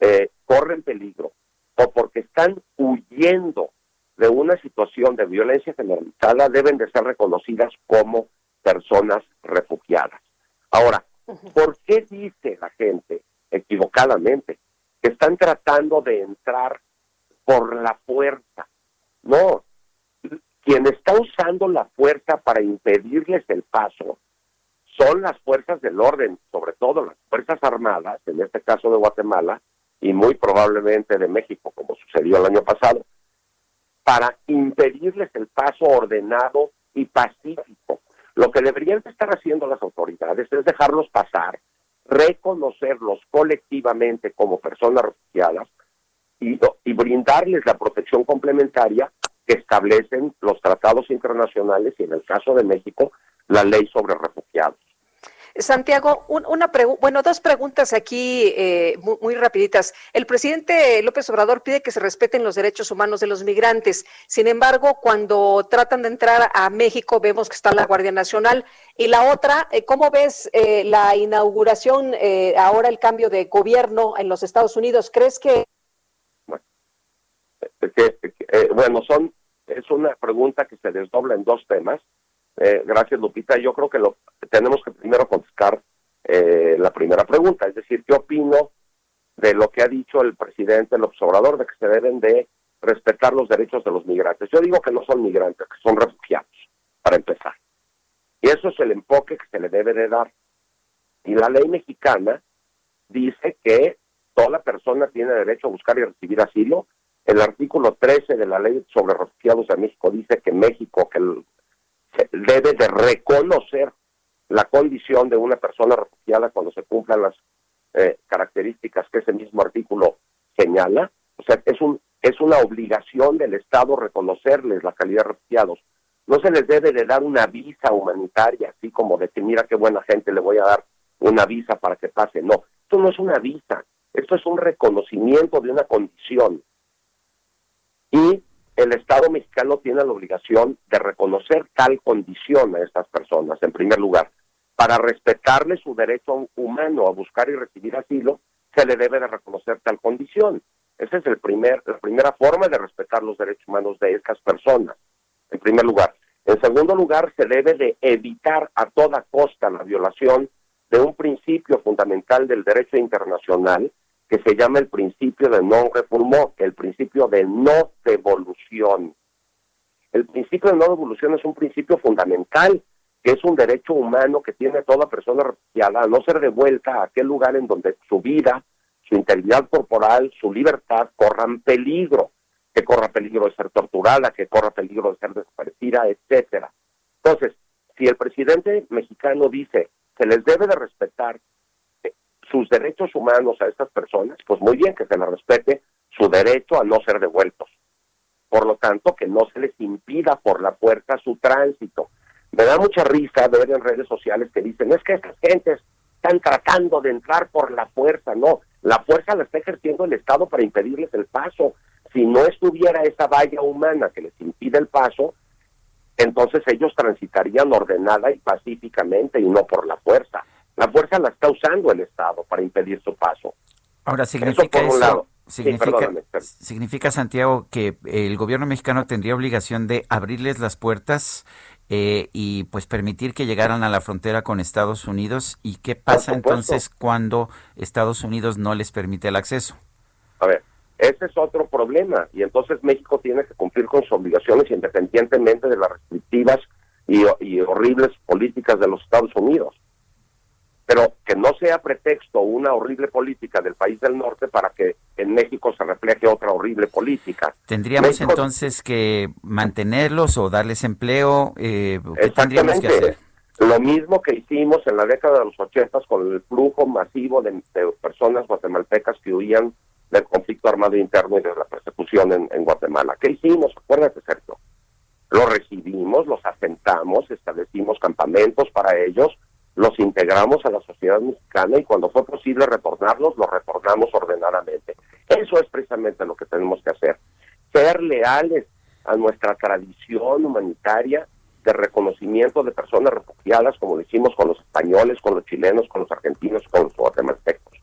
eh, corren peligro o porque están huyendo de una situación de violencia generalizada deben de ser reconocidas como personas refugiadas. Ahora, ¿por qué dice la gente equivocadamente que están tratando de entrar por la fuerza? No, quien está usando la fuerza para impedirles el paso son las fuerzas del orden, sobre todo las Fuerzas Armadas, en este caso de Guatemala, y muy probablemente de México, como sucedió el año pasado, para impedirles el paso ordenado y pacífico. Lo que deberían estar haciendo las autoridades es dejarlos pasar, reconocerlos colectivamente como personas refugiadas y, brindarles la protección complementaria que establecen los tratados internacionales y en el caso de México la ley sobre refugiados. Santiago, una bueno, dos preguntas aquí eh, muy, rapiditas. El presidente López Obrador pide que se respeten los derechos humanos de los migrantes. Sin embargo, cuando tratan de entrar a México, vemos que está la Guardia Nacional. Y la otra, eh, ¿cómo ves eh, la inauguración, ahora el cambio de gobierno en los Estados Unidos? ¿Crees que... bueno, son, es una pregunta que se desdobla en dos temas. Eh, gracias, Lupita. Yo creo que lo tenemos que primero contestar eh, la primera pregunta, es decir, ¿qué opino de lo que ha dicho el presidente el observador de que se deben de respetar los derechos de los migrantes? Yo digo que no son migrantes, que son refugiados, para empezar. Y eso es el enfoque que se le debe de dar. Y la ley mexicana dice que toda persona tiene derecho a buscar y recibir asilo. El artículo 13 de la ley sobre refugiados de México dice que México, que el debe de reconocer la condición de una persona refugiada cuando se cumplan las eh, características que ese mismo artículo señala. O sea, es, un, es una obligación del Estado reconocerles la calidad de refugiados. No se les debe de dar una visa humanitaria, así como de que mira qué buena gente le voy a dar una visa para que pase. No, esto no es una visa, esto es un reconocimiento de una condición. Y el Estado mexicano tiene la obligación de reconocer tal condición a estas personas, en primer lugar. Para respetarle su derecho humano a buscar y recibir asilo, se le debe de reconocer tal condición. Esa es el primer, la primera forma de respetar los derechos humanos de estas personas, en primer lugar. En segundo lugar, se debe de evitar a toda costa la violación de un principio fundamental del derecho internacional, que se llama el principio de no refoulement, el principio de no devolución. El principio de no devolución es un principio fundamental, que es un derecho humano que tiene toda persona refugiada a no ser devuelta a aquel lugar en donde su vida, su integridad corporal, su libertad corran peligro, que corra peligro de ser torturada, que corra peligro de ser desaparecida, etcétera. Entonces, si el presidente mexicano dice se les debe de respetar sus derechos humanos a estas personas, pues muy bien que se les respete su derecho a no ser devueltos. Por lo tanto, que no se les impida por la puerta su tránsito. Me da mucha risa ver en redes sociales que dicen, es que estas gentes están tratando de entrar por la fuerza. No, la fuerza la está ejerciendo el Estado para impedirles el paso. Si no estuviera esa valla humana que les impide el paso, entonces ellos transitarían ordenada y pacíficamente y no por la fuerza. La fuerza la está usando el Estado para impedir su paso. Ahora, significa eso, Significa, significa, Santiago, que el gobierno mexicano tendría obligación de abrirles las puertas eh, y pues permitir que llegaran a la frontera con Estados Unidos. ¿Y qué pasa entonces cuando Estados Unidos no les permite el acceso? A ver, ese es otro problema y entonces México tiene que cumplir con sus obligaciones independientemente de las restrictivas y horribles políticas de los Estados Unidos pero que no sea pretexto una horrible política del país del norte para que en México se refleje otra horrible política. ¿Tendríamos entonces que mantenerlos o darles empleo? Eh, ¿Qué tendríamos que hacer? Lo mismo que hicimos en la década de los ochentas con el flujo masivo de, personas guatemaltecas que huían del conflicto armado interno y de la persecución en, en Guatemala. ¿Qué hicimos? Acuérdate, Sergio. Los recibimos, los asentamos, establecimos campamentos para ellos, los integramos a la sociedad mexicana y cuando fue posible retornarlos, los retornamos ordenadamente. Eso es precisamente lo que tenemos que hacer. Ser leales a nuestra tradición humanitaria de reconocimiento de personas refugiadas, como lo hicimos con los españoles, con los chilenos, con los argentinos, con los guatemaltecos.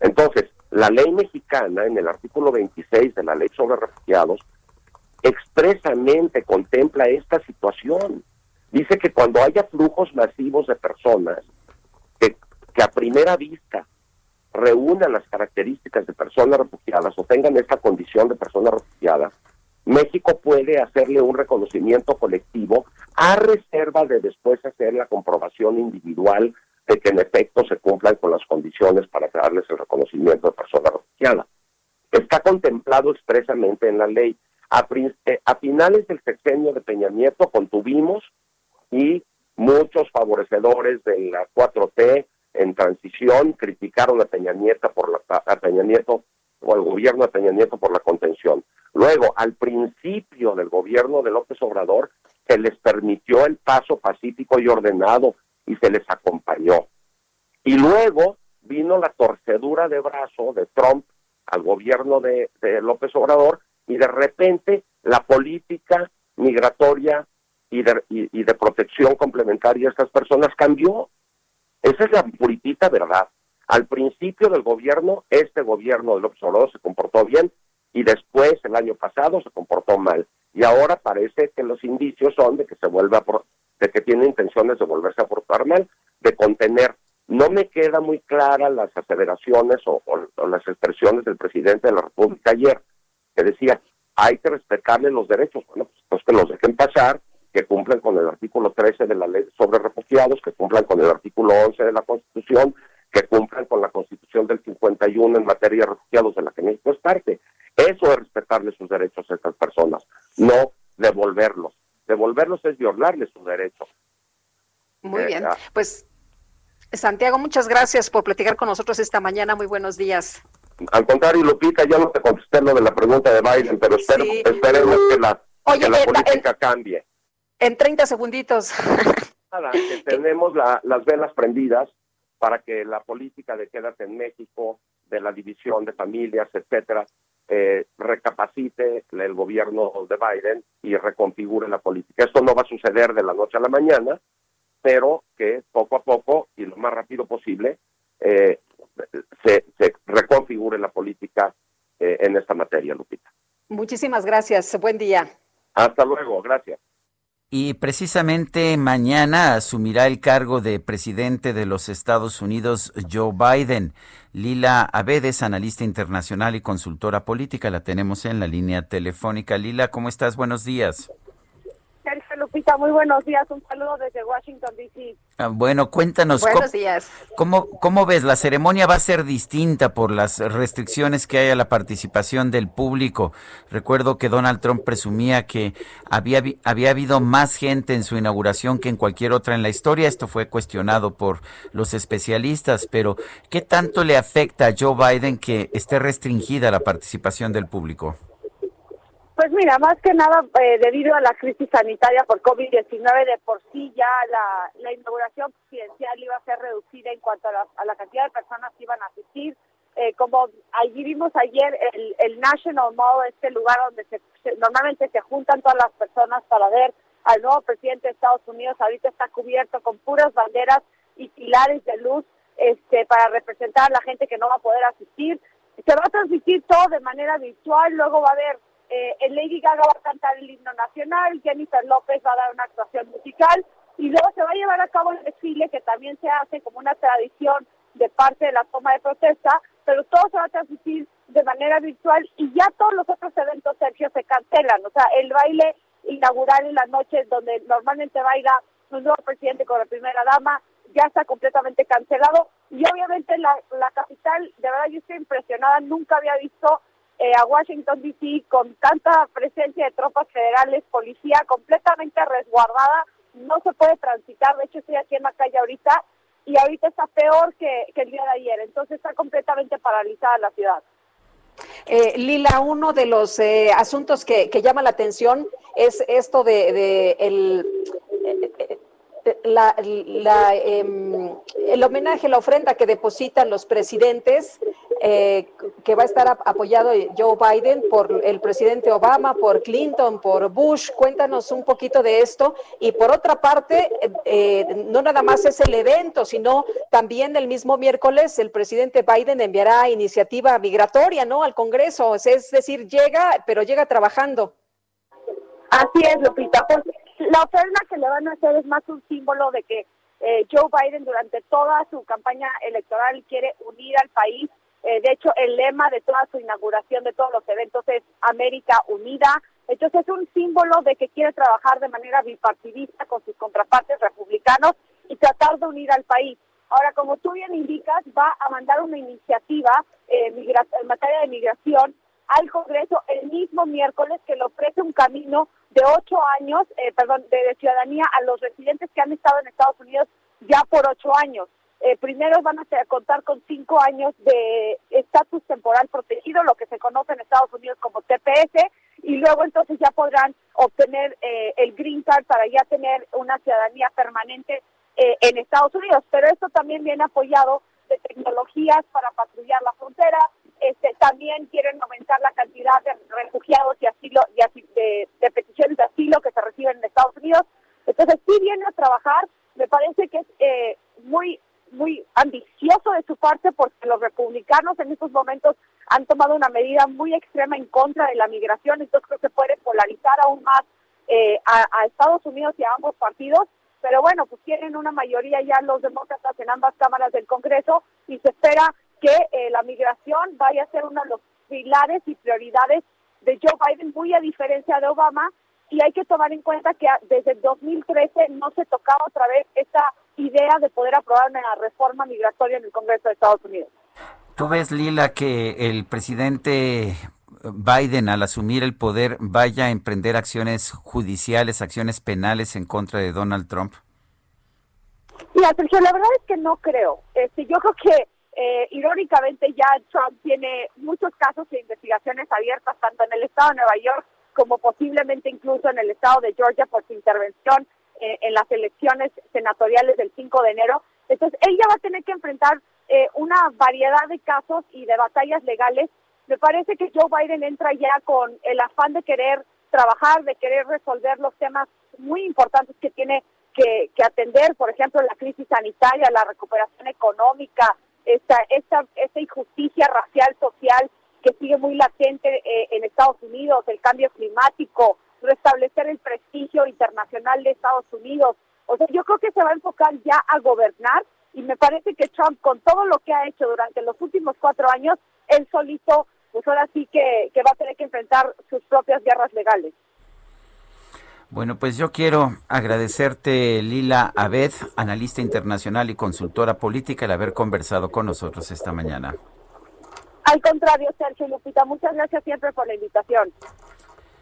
Entonces, la ley mexicana, en el artículo 26 de la ley sobre refugiados, expresamente contempla esta situación. Dice que cuando haya flujos masivos de personas que, que a primera vista reúnan las características de personas refugiadas o tengan esta condición de personas refugiadas, México puede hacerle un reconocimiento colectivo a reserva de después hacer la comprobación individual de que en efecto se cumplan con las condiciones para darles el reconocimiento de persona refugiada. Está contemplado expresamente en la ley. A, eh, a finales del sexenio de Peña Nieto contuvimos y muchos favorecedores de la 4T en transición criticaron a Peña Nieto por la a Peña Nieto o al gobierno de Peña Nieto por la contención. Luego, al principio del gobierno de López Obrador, se les permitió el paso pacífico y ordenado y se les acompañó. Y luego vino la torcedura de brazo de Trump al gobierno de, López Obrador y de repente la política migratoria y de, y de protección complementaria a estas personas cambió. Esa es la puritita verdad. Al principio del gobierno, este gobierno de López se comportó bien y después, el año pasado, se comportó mal. Y ahora parece que los indicios son de que se vuelve a, de que tiene intenciones de volverse a portar mal, de contener. No me queda muy clara las aseveraciones o, las expresiones del presidente de la República ayer, que decía, hay que respetarle los derechos. Bueno, pues, pues que los dejen pasar, que cumplan con el artículo 13 de la ley sobre refugiados, que cumplan con el artículo 11 de la Constitución, que cumplan con la Constitución del 51 en materia de refugiados de la que México es parte. Eso es respetarle sus derechos a estas personas, no devolverlos. Devolverlos es violarles sus derechos. Muy bien, pues Santiago, muchas gracias por platicar con nosotros esta mañana. Muy buenos días. Al contrario, Lupita, ya no te contesté lo de la pregunta de Biden, pero espero, esperemos que la, que la política cambie. En 30 segunditos. Nada, que tenemos las velas prendidas para que la política de quédate en México, de la división de familias, etcétera, eh, recapacite el gobierno de Biden y reconfigure la política. Esto no va a suceder de la noche a la mañana, pero que poco a poco y lo más rápido posible eh, se, reconfigure la política eh, en esta materia, Lupita. Muchísimas gracias. Buen día. Hasta luego. Gracias. Y precisamente mañana asumirá el cargo de presidente de los Estados Unidos Joe Biden. Lila Abedes, analista internacional y consultora política, la tenemos en la línea telefónica. Lila, ¿cómo estás? Buenos días. Sergio Lupita, muy buenos días. Un saludo desde Washington, D.C. Ah, bueno, cuéntanos. Buenos días. ¿cómo, ¿Cómo ves? La ceremonia va a ser distinta por las restricciones que hay a la participación del público. Recuerdo que Donald Trump presumía que había, había habido más gente en su inauguración que en cualquier otra en la historia. Esto fue cuestionado por los especialistas, pero ¿qué tanto le afecta a Joe Biden que esté restringida la participación del público? Pues mira, más que nada eh, debido a la crisis sanitaria por COVID-19, de por sí ya la, inauguración presidencial iba a ser reducida en cuanto a la, a la cantidad de personas que iban a asistir. Eh, como allí vimos ayer, el, el National Mall, este lugar donde se, normalmente se juntan todas las personas para ver al nuevo presidente de Estados Unidos, ahorita está cubierto con puras banderas y pilares de luz este, para representar a la gente que no va a poder asistir. Se va a transmitir todo de manera virtual, luego va a haber eh, Lady Gaga va a cantar el himno nacional, Jennifer López va a dar una actuación musical y luego se va a llevar a cabo el desfile que también se hace como una tradición de parte de la toma de protesta, pero todo se va a transmitir de manera virtual y ya todos los otros eventos, Sergio, se cancelan. O sea, el baile inaugural en las noches donde normalmente baila un nuevo presidente con la primera dama ya está completamente cancelado y obviamente la, la capital, de verdad yo estoy impresionada, nunca había visto eh, a Washington, D.C., con tanta presencia de tropas federales, policía completamente resguardada, no se puede transitar. De hecho, estoy aquí en la calle ahorita y ahorita está peor que, el día de ayer. Entonces, está completamente paralizada la ciudad. Eh, Lila, uno de los eh, asuntos que, llama la atención es esto de, el, la, em, el homenaje, la ofrenda que depositan los presidentes, eh, que va a estar apoyado Joe Biden por el presidente Obama, por Clinton, por Bush. Cuéntanos un poquito de esto. Y por otra parte, eh, no nada más es el evento, sino también el mismo miércoles el presidente Biden enviará iniciativa migratoria, ¿no? Al Congreso. Es decir, llega, pero llega trabajando. Así es, Lupita. Pues la ofrenda que le van a hacer es más un símbolo de que eh, Joe Biden durante toda su campaña electoral quiere unir al país. Eh, de hecho, el lema de toda su inauguración, de todos los eventos, es América Unida. Entonces, es un símbolo de que quiere trabajar de manera bipartidista con sus contrapartes republicanos y tratar de unir al país. Ahora, como tú bien indicas, va a mandar una iniciativa eh, en materia de migración al Congreso el mismo miércoles que le ofrece un camino ocho años, eh, perdón, de, ciudadanía a los residentes que han estado en Estados Unidos ya por ocho años. Eh, primero van a contar con cinco años de estatus temporal protegido, lo que se conoce en Estados Unidos como TPS, y luego entonces ya podrán obtener eh, el green card para ya tener una ciudadanía permanente en Estados Unidos. Pero esto también viene apoyado de tecnologías para patrullar la frontera, este, también quieren aumentar la cantidad de refugiados y y de, peticiones de asilo que se reciben en Estados Unidos. Entonces sí viene a trabajar. Me parece que es eh, muy muy ambicioso de su parte porque los republicanos en estos momentos han tomado una medida muy extrema en contra de la migración, entonces creo que puede polarizar aún más eh, a, a, Estados Unidos y a ambos partidos, pero bueno, pues tienen una mayoría ya los demócratas en ambas cámaras del Congreso y se espera que eh, la migración vaya a ser uno de los pilares y prioridades de Joe Biden, muy a diferencia de Obama, y hay que tomar en cuenta que desde el 2013 no se tocaba otra vez esa idea de poder aprobar una reforma migratoria en el Congreso de Estados Unidos. ¿Tú ves, Lila, que el presidente Biden al asumir el poder vaya a emprender acciones judiciales, acciones penales en contra de Donald Trump? Mira, Sergio, la verdad es que no creo. Este, yo creo que eh, irónicamente ya Trump tiene muchos casos de investigaciones abiertas tanto en el estado de Nueva York como posiblemente incluso en el estado de Georgia por su intervención eh, en las elecciones senatoriales del 5 de enero. Entonces, él ya va a tener que enfrentar eh, una variedad de casos y de batallas legales. Me parece que Joe Biden entra ya con el afán de querer trabajar, de querer resolver los temas muy importantes que tiene que, que atender, por ejemplo, la crisis sanitaria, la recuperación económica, esta, esta, esta injusticia racial, social que sigue muy latente eh, en Estados Unidos, el cambio climático, restablecer el prestigio internacional de Estados Unidos. O sea, yo creo que se va a enfocar ya a gobernar y me parece que Trump, con todo lo que ha hecho durante los últimos cuatro años, él solito, pues ahora sí que, que va a tener que enfrentar sus propias guerras legales. Bueno, pues yo quiero agradecerte, Lila Abed, analista internacional y consultora política, el haber conversado con nosotros esta mañana. Al contrario, Sergio Lupita, muchas gracias siempre por la invitación.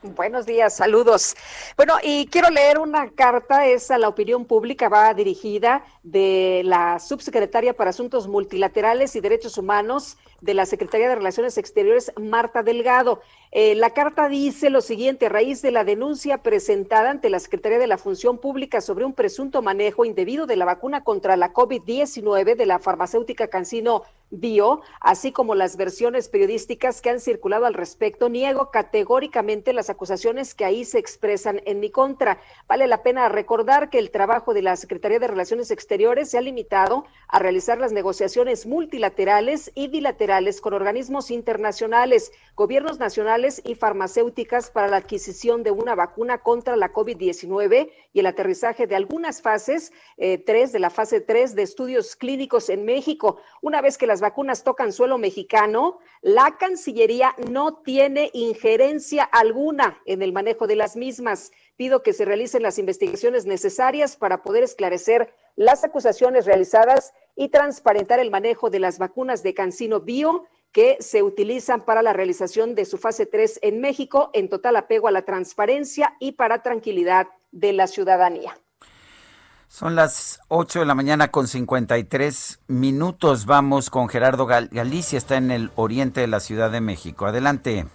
Buenos días, saludos. Bueno, y quiero leer una carta, es a la opinión pública, va dirigida de la subsecretaria para Asuntos Multilaterales y Derechos Humanos de la Secretaría de Relaciones Exteriores, Marta Delgado. Eh, la carta dice lo siguiente, a raíz de la denuncia presentada ante la Secretaría de la Función Pública sobre un presunto manejo indebido de la vacuna contra la COVID-19 de la farmacéutica Cancino Bio, así como las versiones periodísticas que han circulado al respecto, niego categóricamente las acusaciones que ahí se expresan en mi contra. Vale la pena recordar que el trabajo de la Secretaría de Relaciones Exteriores se ha limitado a realizar las negociaciones multilaterales y bilaterales con organismos internacionales, gobiernos nacionales y farmacéuticas para la adquisición de una vacuna contra la COVID-19 y el aterrizaje de algunas fases, eh, tres de la fase 3 de estudios clínicos en México. Una vez que las vacunas tocan suelo mexicano, la Cancillería no tiene injerencia alguna en el manejo de las mismas. Pido que se realicen las investigaciones necesarias para poder esclarecer las acusaciones realizadas y transparentar el manejo de las vacunas de Cancino Bio que se utilizan para la realización de su fase 3 en México en total apego a la transparencia y para tranquilidad de la ciudadanía. Son las 8 de la mañana con 53 minutos. Vamos con Gerardo Galicia, está en el oriente de la Ciudad de México. Adelante.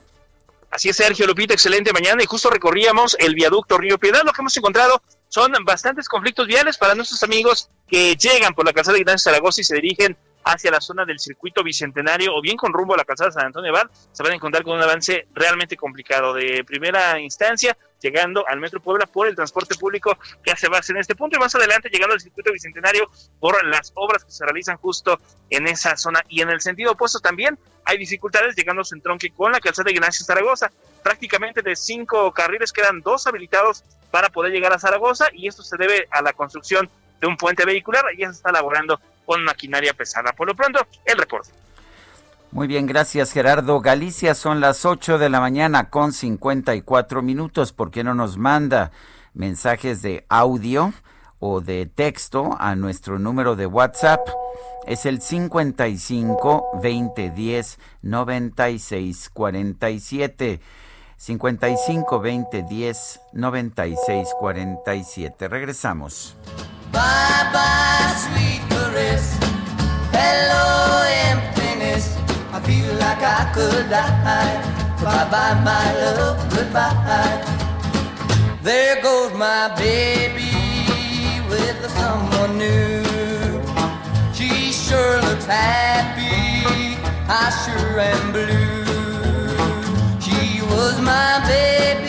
Así es, Sergio Lupita, excelente mañana. Y justo recorríamos el viaducto Río Piedad. Lo que hemos encontrado son bastantes conflictos viales para nuestros amigos que llegan por la calzada de Ignacio Zaragoza y se dirigen hacia la zona del circuito bicentenario o bien con rumbo a la calzada San Antonio Abad, se van a encontrar con un avance realmente complicado. De primera instancia, llegando al Metro Puebla por el transporte público que hace base en este punto y más adelante llegando al circuito bicentenario por las obras que se realizan justo en esa zona. Y en el sentido opuesto también hay dificultades llegando a su entronque con la calzada de Ignacio Zaragoza. Prácticamente de cinco carriles quedan dos habilitados para poder llegar a Zaragoza y esto se debe a la construcción de un puente vehicular y ya se está elaborando con maquinaria pesada. Por lo pronto, el reporte. Muy bien, gracias Gerardo. Galicia son las 8 de la mañana con 54 minutos. ¿Por qué no nos manda mensajes de audio o de texto a nuestro número de WhatsApp? Es el 55 2010 96 47. 55 2010 96 47. Regresamos. Bye bye, sweet caress. Hello, emptiness. I feel like I could die. Bye bye, my love, goodbye. There goes my baby with someone new. She sure looks happy. I sure am blue. Was my baby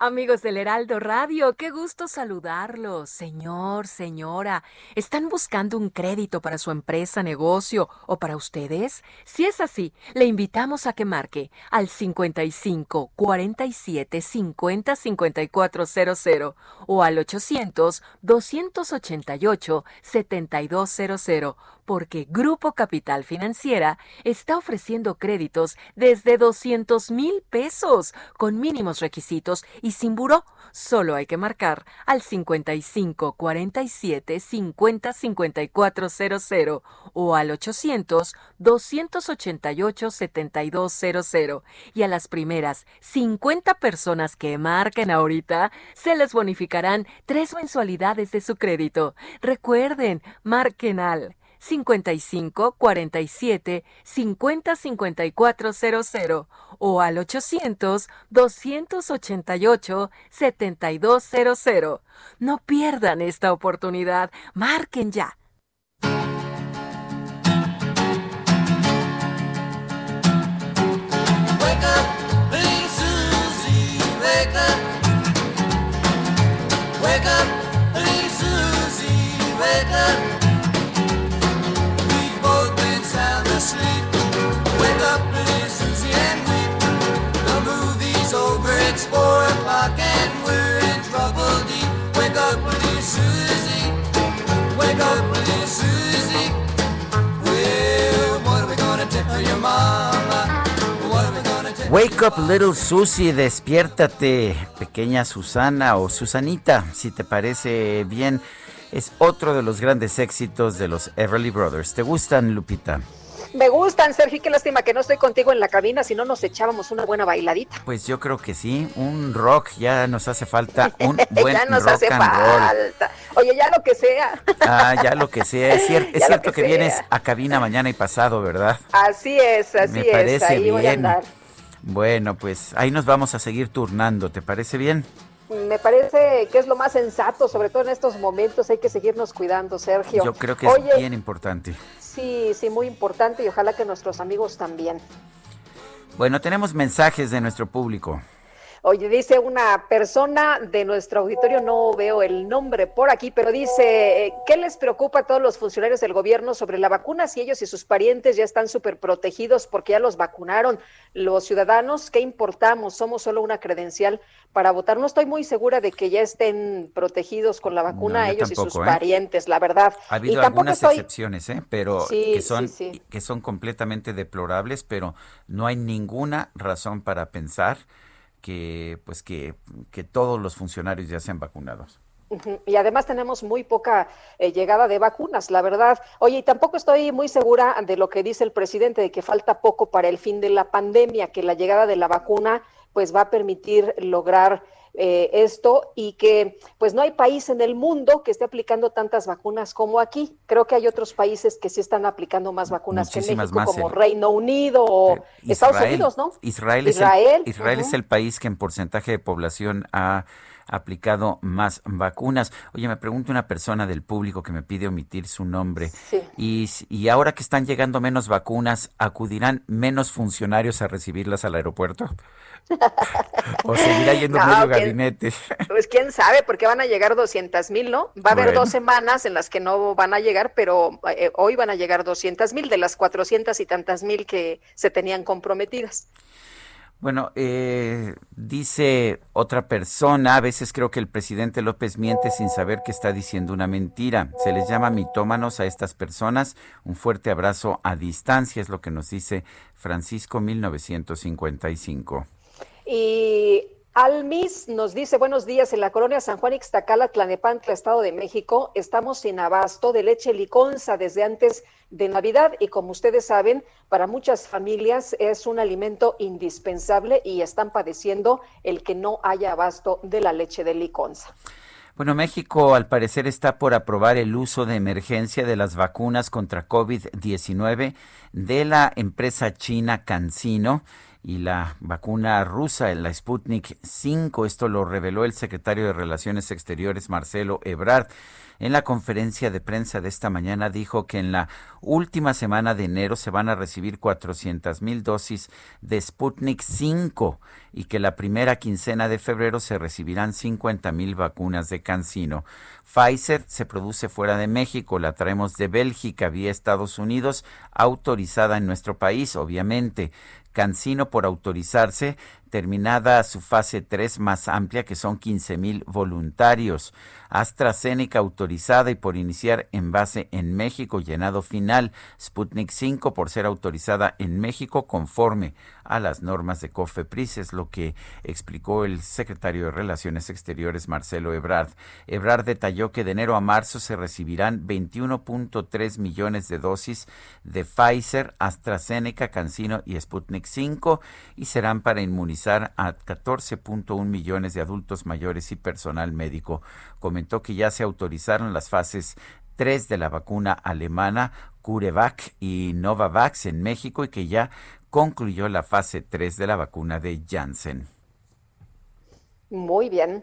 Amigos del Heraldo Radio, qué gusto saludarlos. Señor, señora, ¿están buscando un crédito para su empresa, negocio o para ustedes? Si es así, le invitamos a que marque al 55 47 50 5400 o al 800 288 7200 porque Grupo Capital Financiera está ofreciendo créditos desde 200 mil pesos con mínimos requisitos y sin buró. Solo hay que marcar al 55 47 50 5400 o al 800 288 7200 y a las primeras 50 personas que marquen ahorita se les bonificarán tres mensualidades de su crédito. Recuerden, marquen al 55 47 50 54 00 o al 800 288 7200. No pierdan esta oportunidad. Marquen ya. Wake up, little Susie, wake up. Wake up, Wake up, little Susie, despiértate, pequeña Susana o Susanita, si te parece bien. Es otro de los grandes éxitos de los Everly Brothers. ¿Te gustan, Lupita? Me gustan, Sergio, qué lástima que no estoy contigo en la cabina, si no nos echábamos una buena bailadita. Pues yo creo que sí, un rock ya nos hace falta, un buen ya nos rock hace and roll. falta. Oye, ya lo que sea. Ah, ya lo que sea. Es, cier- es cierto que que, vienes a cabina mañana y pasado, ¿verdad? Así es, así Me es. parece Ahí voy a bien. andar. Bueno, pues ahí nos vamos a seguir turnando, ¿te parece bien? Me parece que es lo más sensato, sobre todo en estos momentos. Hay que seguirnos cuidando, Sergio. Yo creo que es bien importante. Sí, sí, muy importante y ojalá que nuestros amigos también. Bueno, tenemos mensajes de nuestro público. Oye, dice una persona de nuestro auditorio, no veo el nombre por aquí, pero dice, eh, ¿qué les preocupa a todos los funcionarios del gobierno sobre la vacuna si ellos y sus parientes ya están súper protegidos porque ya los vacunaron? Los ciudadanos, ¿qué importamos? Somos solo una credencial para votar. No estoy muy segura de que ya estén protegidos con la vacuna No, ellos y sus ¿eh? parientes, la verdad. Ha y habido tampoco algunas estoy... excepciones, ¿eh? pero Sí, que son sí, sí. que son completamente deplorables, pero no hay ninguna razón para pensar que pues que, que todos los funcionarios ya sean vacunados. Y además tenemos muy poca eh, llegada de vacunas, la verdad. Oye, y tampoco estoy muy segura de lo que dice el presidente, de que falta poco para el fin de la pandemia, que la llegada de la vacuna pues va a permitir lograr eh, esto y que pues no hay país en el mundo que esté aplicando tantas vacunas como aquí. Creo que hay otros países que sí están aplicando más vacunas que Muchísimas México, más, como el- Reino Unido o Estados Israel- Unidos, ¿no? Israel, Israel, es, el, Israel es el país que en porcentaje de población ha aplicado más vacunas. Oye, me pregunta una persona del público que me pide omitir su nombre. Y, s- y ahora que están llegando menos vacunas, ¿acudirán menos funcionarios a recibirlas al aeropuerto? ¿O seguirá yendo No, medio ¿quién- gabinete? Pues quién sabe, porque van a llegar 200 mil, ¿no? Va a haber Bueno. dos semanas en las que no van a llegar, pero eh, hoy van a llegar 200 mil de las 400 y tantas mil que se tenían comprometidas. Bueno, eh, dice otra persona, a veces creo que el presidente López miente sin saber que está diciendo una mentira. Se les llama mitómanos a estas personas. Un fuerte abrazo a distancia es lo que nos dice Francisco 1955. Y Almis nos dice, buenos días, en la colonia San Juan Ixtacala, Tlanepantla, Estado de México, estamos sin abasto de leche liconza desde antes de Navidad y como ustedes saben, para muchas familias es un alimento indispensable y están padeciendo el que no haya abasto de la leche de liconza. Bueno, México al parecer está por aprobar el uso de emergencia de las vacunas contra COVID-19 de la empresa china CanSino y la vacuna rusa, la Sputnik 5. Esto lo reveló el secretario de Relaciones Exteriores, Marcelo Ebrard. En la conferencia de prensa de esta mañana dijo que en la última semana de enero se van a recibir 400 mil dosis de Sputnik 5 y que la primera quincena de febrero se recibirán 50 mil vacunas de Cancino. Pfizer se produce fuera de México, la traemos de Bélgica vía Estados Unidos, autorizada en nuestro país, obviamente. Cancino por autorizarse, terminada su fase 3 más amplia, que son 15 mil voluntarios. AstraZeneca autorizada y por iniciar envase en México, llenado final. Sputnik 5 por ser autorizada en México conforme a las normas de COFEPRIS, es lo que explicó el secretario de Relaciones Exteriores, Marcelo Ebrard. Ebrard detalló que de enero a marzo se recibirán 21.3 millones de dosis de Pfizer, AstraZeneca, Cancino y Sputnik 5 y serán para inmunizar a 14.1 millones de adultos mayores y personal médico. Comentó que ya se autorizaron las fases 3 de la vacuna alemana CureVac y Novavax en México y que ya concluyó la fase 3 de la vacuna de Janssen. Muy bien.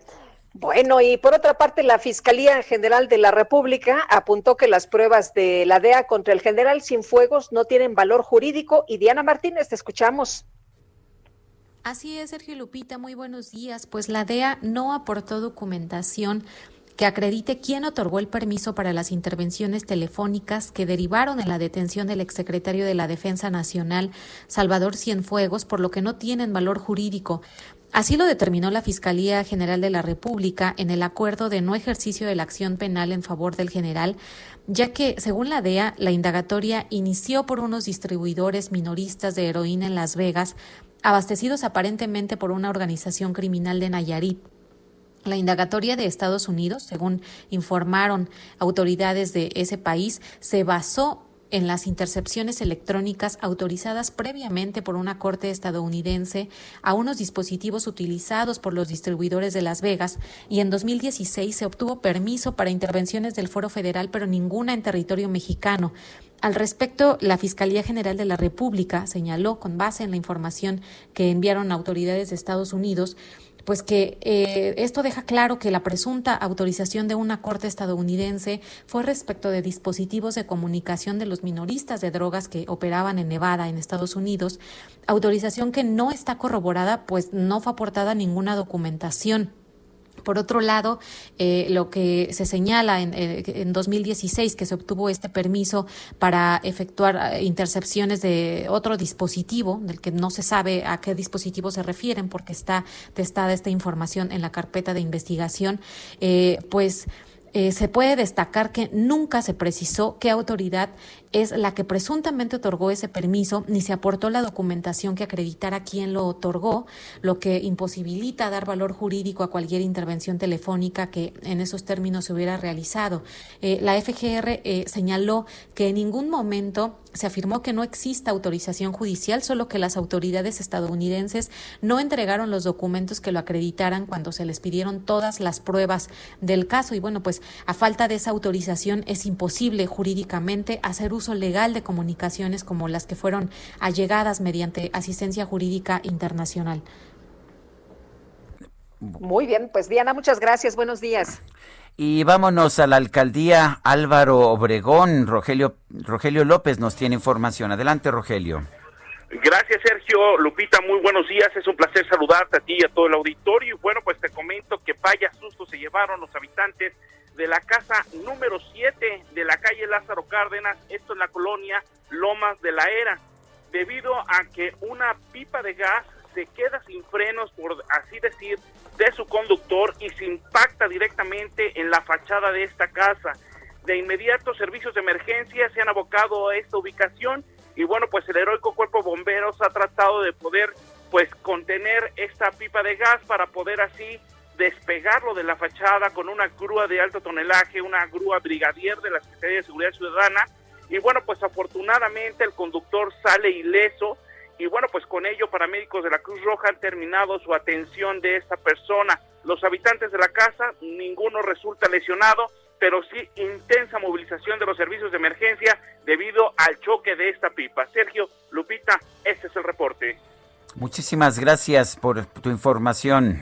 Bueno, y por otra parte, la Fiscalía General de la República apuntó que las pruebas de la DEA contra el general Cienfuegos no tienen valor jurídico. Y Diana Martínez, te escuchamos. Así es, Sergio Lupita, muy buenos días. Pues la DEA no aportó documentación que acredite quién otorgó el permiso para las intervenciones telefónicas que derivaron en la detención del exsecretario de la Defensa Nacional, Salvador Cienfuegos, por lo que no tienen valor jurídico. Así lo determinó la Fiscalía General de la República en el acuerdo de no ejercicio de la acción penal en favor del general, ya que, según la DEA, la indagatoria inició por unos distribuidores minoristas de heroína en Las Vegas, abastecidos aparentemente por una organización criminal de Nayarit. La indagatoria de Estados Unidos, según informaron autoridades de ese país, se basó en las intercepciones electrónicas autorizadas previamente por una corte estadounidense a unos dispositivos utilizados por los distribuidores de Las Vegas y en 2016 se obtuvo permiso para intervenciones del Foro Federal, pero ninguna en territorio mexicano. Al respecto, la Fiscalía General de la República señaló, con base en la información que enviaron autoridades de Estados Unidos, pues que eh, esto deja claro que la presunta autorización de una corte estadounidense fue respecto de dispositivos de comunicación de los minoristas de drogas que operaban en Nevada, en Estados Unidos, autorización que no está corroborada, pues no fue aportada ninguna documentación. Por otro lado, eh, lo que se señala en, eh, en, 2016 que se obtuvo este permiso para efectuar eh, intercepciones de otro dispositivo, del que no se sabe a qué dispositivo se refieren porque está testada esta información en la carpeta de investigación, pues eh, se puede destacar que nunca se precisó qué autoridad es la que presuntamente otorgó ese permiso, ni se aportó la documentación que acreditara quién lo otorgó, lo que imposibilita dar valor jurídico a cualquier intervención telefónica que en esos términos se hubiera realizado. Eh, la FGR eh, señaló que en ningún momento se afirmó que no exista autorización judicial, solo que las autoridades estadounidenses no entregaron los documentos que lo acreditaran cuando se les pidieron todas las pruebas del caso. Y bueno, pues a falta de esa autorización es imposible jurídicamente hacer uso legal de comunicaciones como las que fueron allegadas mediante asistencia jurídica internacional. Muy bien, pues Diana, muchas gracias. Buenos días. Y vámonos a la alcaldía Álvaro Obregón. Rogelio, Rogelio López nos tiene información. Adelante, Rogelio. Gracias, Sergio. Lupita, muy buenos días. Es un placer saludarte a ti y a todo el auditorio. Y bueno, pues te comento que vaya susto se llevaron los habitantes de la casa número 7 de la calle Lázaro Cárdenas, esto en la colonia Lomas de la Era, debido a que una pipa de gas se queda sin frenos, por así decir, de su conductor y se impacta directamente en la fachada de esta casa. De inmediato, servicios de emergencia se han abocado a esta ubicación y bueno, pues el heroico cuerpo bomberos ha tratado de poder pues contener esta pipa de gas para poder así despegarlo de la fachada con una grúa de alto tonelaje, una grúa brigadier de la Secretaría de Seguridad Ciudadana. Y bueno, pues afortunadamente el conductor sale ileso y bueno, pues con ello paramédicos de la Cruz Roja han terminado su atención de esta persona. Los habitantes de la casa, ninguno resulta lesionado, pero sí intensa movilización de los servicios de emergencia debido al choque de esta pipa. Sergio, Lupita, este es el reporte. Muchísimas gracias por tu información.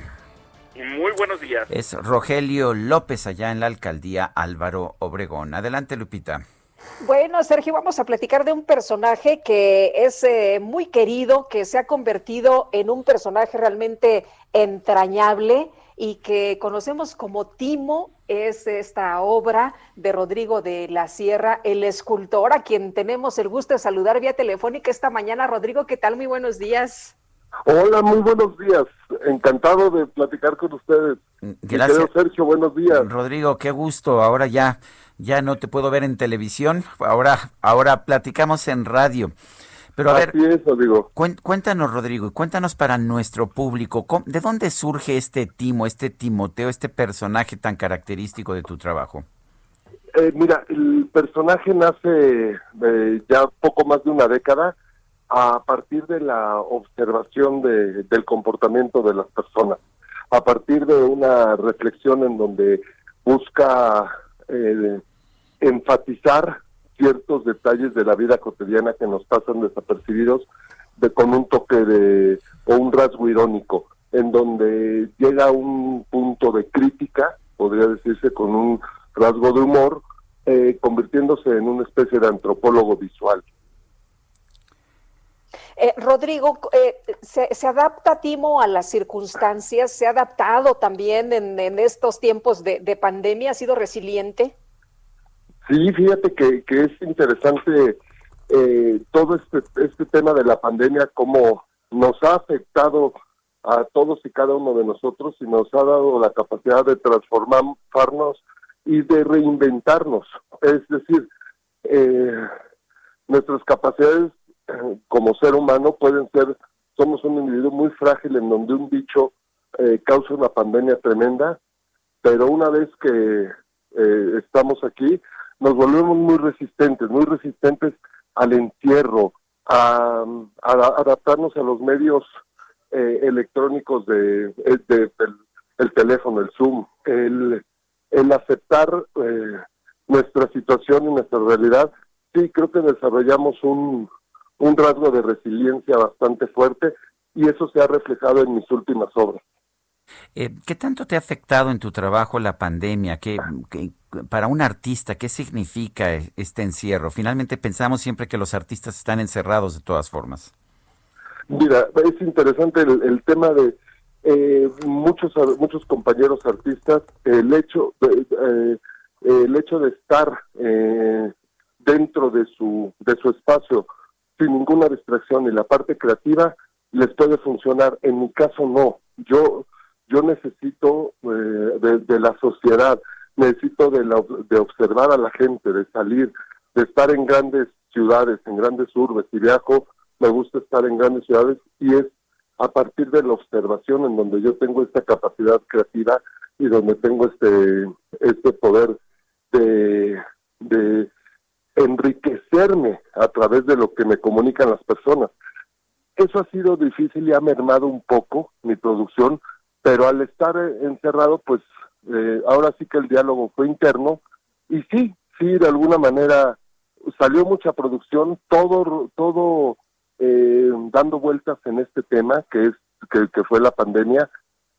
Muy buenos días. Es Rogelio López allá en la alcaldía Álvaro Obregón. Adelante, Lupita. Bueno, Sergio, vamos a platicar de un personaje que es eh, muy querido, que se ha convertido en un personaje realmente entrañable y que conocemos como Timo, es esta obra de Rodrigo de la Sierra, el escultor, a quien tenemos el gusto de saludar vía telefónica esta mañana. Rodrigo, ¿qué tal? Muy buenos días. Hola, muy buenos días. Encantado de platicar con ustedes. Gracias. Sergio, buenos días. Rodrigo, qué gusto. Ahora ya ya no te puedo ver en televisión, ahora, ahora platicamos en radio. Pero a ver, cuéntanos, Rodrigo, y cuéntanos para nuestro público, ¿de dónde surge este Timo, este Timoteo, este personaje tan característico de tu trabajo? Eh, mira, el personaje nace eh, ya poco más de una década a partir de la observación de, del comportamiento de las personas, a partir de una reflexión en donde busca eh, enfatizar ciertos detalles de la vida cotidiana que nos pasan desapercibidos de, con un toque de o un rasgo irónico en donde llega a un punto de crítica podría decirse con un rasgo de humor eh, convirtiéndose en una especie de antropólogo visual eh, Rodrigo, eh, ¿se, adapta Timo a las circunstancias? ¿Se ha adaptado también en, estos tiempos de, de, pandemia? ¿Ha sido resiliente? Sí, fíjate que, es interesante eh, todo este, este tema de la pandemia, cómo nos ha afectado a todos y cada uno de nosotros y nos ha dado la capacidad de transformarnos y de reinventarnos. Es decir, eh, nuestras capacidades como ser humano pueden ser, somos un individuo muy frágil en donde un bicho eh, causa una pandemia tremenda, pero una vez que eh, estamos aquí, nos volvemos muy resistentes, muy resistentes al encierro, a, adaptarnos a los medios eh, electrónicos de, eh, del el teléfono, el Zoom, el, el aceptar eh, nuestra situación y nuestra realidad, sí creo que desarrollamos un, un rasgo de resiliencia bastante fuerte y eso se ha reflejado en mis últimas obras. Eh, ¿Qué tanto te ha afectado en tu trabajo la pandemia? ¿Qué, qué- para un artista, ¿qué significa e- este encierro? Finalmente pensamos siempre que los artistas están encerrados de todas formas. Mira, es interesante el, el tema de eh, muchos muchos compañeros artistas, el hecho de, eh, el hecho de estar eh, dentro de su de su espacio sin ninguna distracción y la parte creativa les puede funcionar. En mi caso no. Yo yo necesito eh, de, de la sociedad, necesito de, la, de observar a la gente, de salir, de estar en grandes ciudades, en grandes urbes. Y viajo, me gusta estar en grandes ciudades y es a partir de la observación en donde yo tengo esta capacidad creativa y donde tengo este este poder de, de enriquecerme a través de lo que me comunican las personas. Eso ha sido difícil y ha mermado un poco mi producción, pero al estar eh, encerrado, pues eh, ahora sí que el diálogo fue interno y sí, sí, de alguna manera salió mucha producción, todo, todo eh, dando vueltas en este tema que es que, fue la pandemia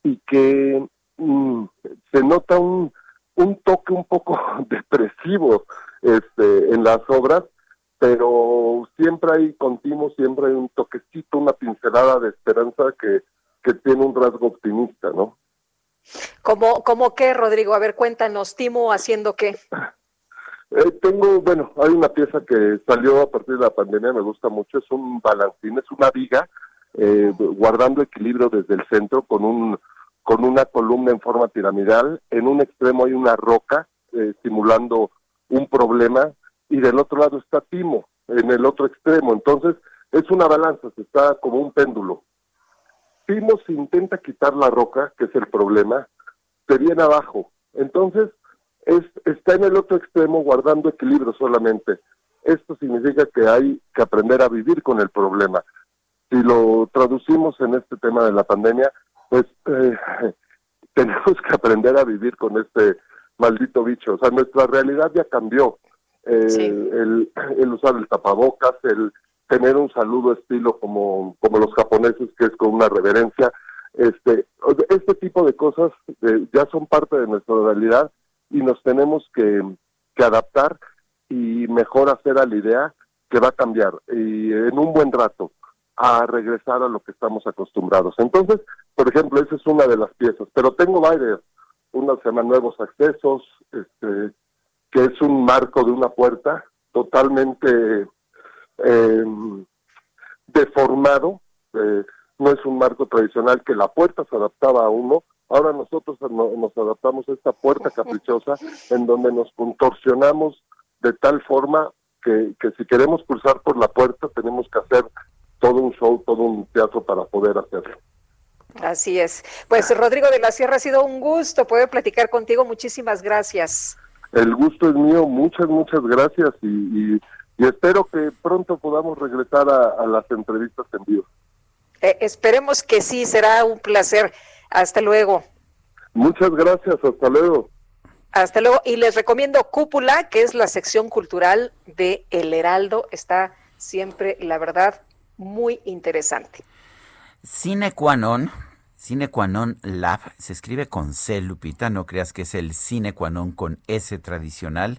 y que mm, se nota un, un toque un poco depresivo este, en las obras, pero siempre hay continuo, siempre hay un toquecito, una pincelada de esperanza que, que tiene un rasgo optimista, ¿no? ¿Cómo, cómo qué, Rodrigo? A ver, cuéntanos, Timo haciendo qué. Eh, tengo, bueno, hay una pieza que salió a partir de la pandemia, me gusta mucho, es un balancín, es una viga, eh, guardando equilibrio desde el centro con un con una columna en forma piramidal, en un extremo hay una roca eh, simulando un problema y del otro lado está Timo, en el otro extremo, entonces es una balanza, está como un péndulo. Timo se intenta quitar la roca, que es el problema, se viene abajo, entonces es, está en el otro extremo guardando equilibrio solamente. Esto significa que hay que aprender a vivir con el problema. Si lo traducimos en este tema de la pandemia, pues eh, tenemos que aprender a vivir con este maldito bicho. O sea, nuestra realidad ya cambió. Eh, el, el usar el tapabocas, el tener un saludo estilo como, como los japoneses, que es con una reverencia. Este, este tipo de cosas eh, ya son parte de nuestra realidad y nos tenemos que, que adaptar y mejor hacer a la idea que va a cambiar y en un buen rato a regresar a lo que estamos acostumbrados. Entonces, por ejemplo, esa es una de las piezas, pero tengo varias. Una se llama Nuevos Accesos, este, que es un marco de una puerta totalmente eh, deformado, eh, no es un marco tradicional que la puerta se adaptaba a uno, ahora nosotros no- nos adaptamos a esta puerta caprichosa en donde nos contorsionamos de tal forma que, que si queremos cruzar por la puerta tenemos que hacer todo un show, todo un teatro para poder hacerlo. Así es. Pues Rodrigo de la Sierra, ha sido un gusto poder platicar contigo. Muchísimas gracias. El gusto es mío, muchas, muchas gracias y, y- y espero que pronto podamos regresar a, a las entrevistas en vivo. Eh, esperemos que sí, será un placer. Hasta luego. Muchas gracias, hasta luego. Hasta luego. Y les recomiendo Cúpula, que es la sección cultural de El Heraldo. Está siempre, la verdad, muy interesante. Cine qua non, qua non lab, se escribe con C, Lupita, no creas que es el Cine qua non con S tradicional.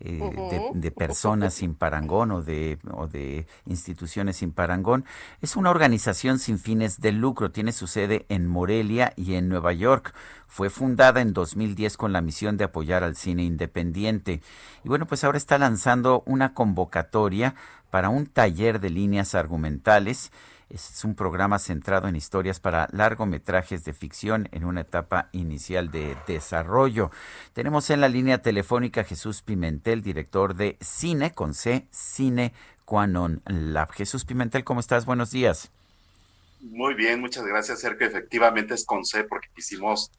eh, de personas sin parangón o de, o de instituciones sin parangón. Es una organización sin fines de lucro, tiene su sede en Morelia y en Nueva York. Fue fundada en 2010 con la misión de apoyar al cine independiente. Y bueno, pues ahora está lanzando una convocatoria para un taller de líneas argumentales. Es un programa centrado en historias para largometrajes de ficción en una etapa inicial de desarrollo. Tenemos en la línea telefónica a Jesús Pimentel, director de Cine con C, Cine Quanon Lab. Jesús Pimentel, ¿cómo estás? Buenos días. Muy bien, muchas gracias, Sergio. Efectivamente es con C porque quisimos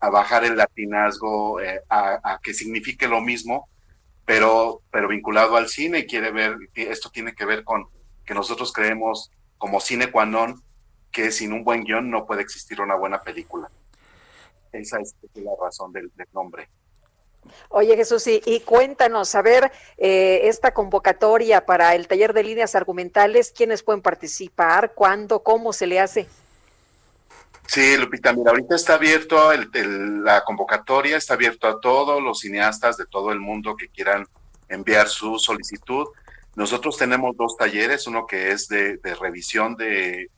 a bajar el latinazgo eh, a, a que signifique lo mismo, pero, pero vinculado al cine quiere ver, esto tiene que ver con que nosotros creemos como cine qua non que sin un buen guion no puede existir una buena película. Esa es la razón del, del nombre. Oye Jesús, y, y cuéntanos, a ver, eh, esta convocatoria para el taller de líneas argumentales, ¿quiénes pueden participar? ¿Cuándo? ¿Cómo se le hace? Sí, Lupita, mira, ahorita está abierto el- el- la convocatoria, está abierto a todos los cineastas de todo el mundo que quieran enviar su solicitud. Nosotros tenemos dos talleres, uno que es de, revisión de,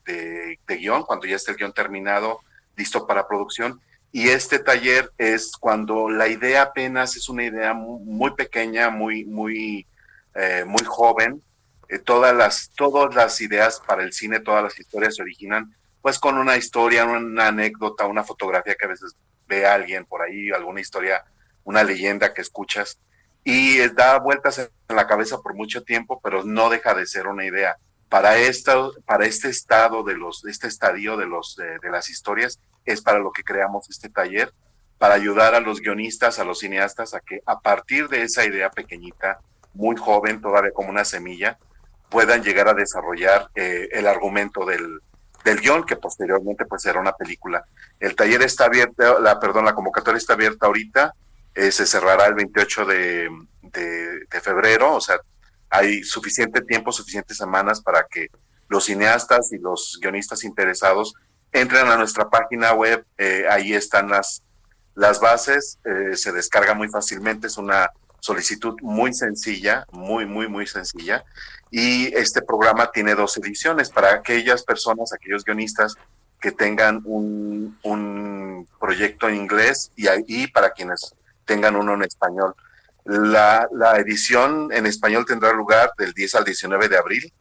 guion, cuando ya esté el guion terminado, listo para producción. Y este taller es cuando la idea apenas es una idea mu- muy, pequeña, muy, muy, eh, muy joven. Eh, todas las, todas las ideas para el cine, todas las historias se originan pues con una historia, una anécdota, una fotografía que a veces ve alguien por ahí, alguna historia, una leyenda que escuchas y da vueltas en la cabeza por mucho tiempo, pero no deja de ser una idea. Para esto, para este estado de los, este estadio de los de las historias es para lo que creamos este taller, para ayudar a los guionistas, a los cineastas a que a partir de esa idea pequeñita, muy joven, todavía como una semilla, puedan llegar a desarrollar eh, el argumento del, del guion, que posteriormente pues será una película. El taller está abierto, la, perdón, la convocatoria está abierta ahorita, eh, se cerrará el 28 de, febrero, o sea, hay suficiente tiempo, suficientes semanas para que los cineastas y los guionistas interesados entren a nuestra página web, eh, ahí están las, las bases, eh, se descarga muy fácilmente, es una solicitud muy sencilla, muy, muy, muy sencilla. Y este programa tiene dos ediciones para aquellas personas, aquellos guionistas que tengan un, un proyecto en inglés y, y para quienes tengan uno en español. La, la edición en español tendrá lugar del 10 al 19 de abril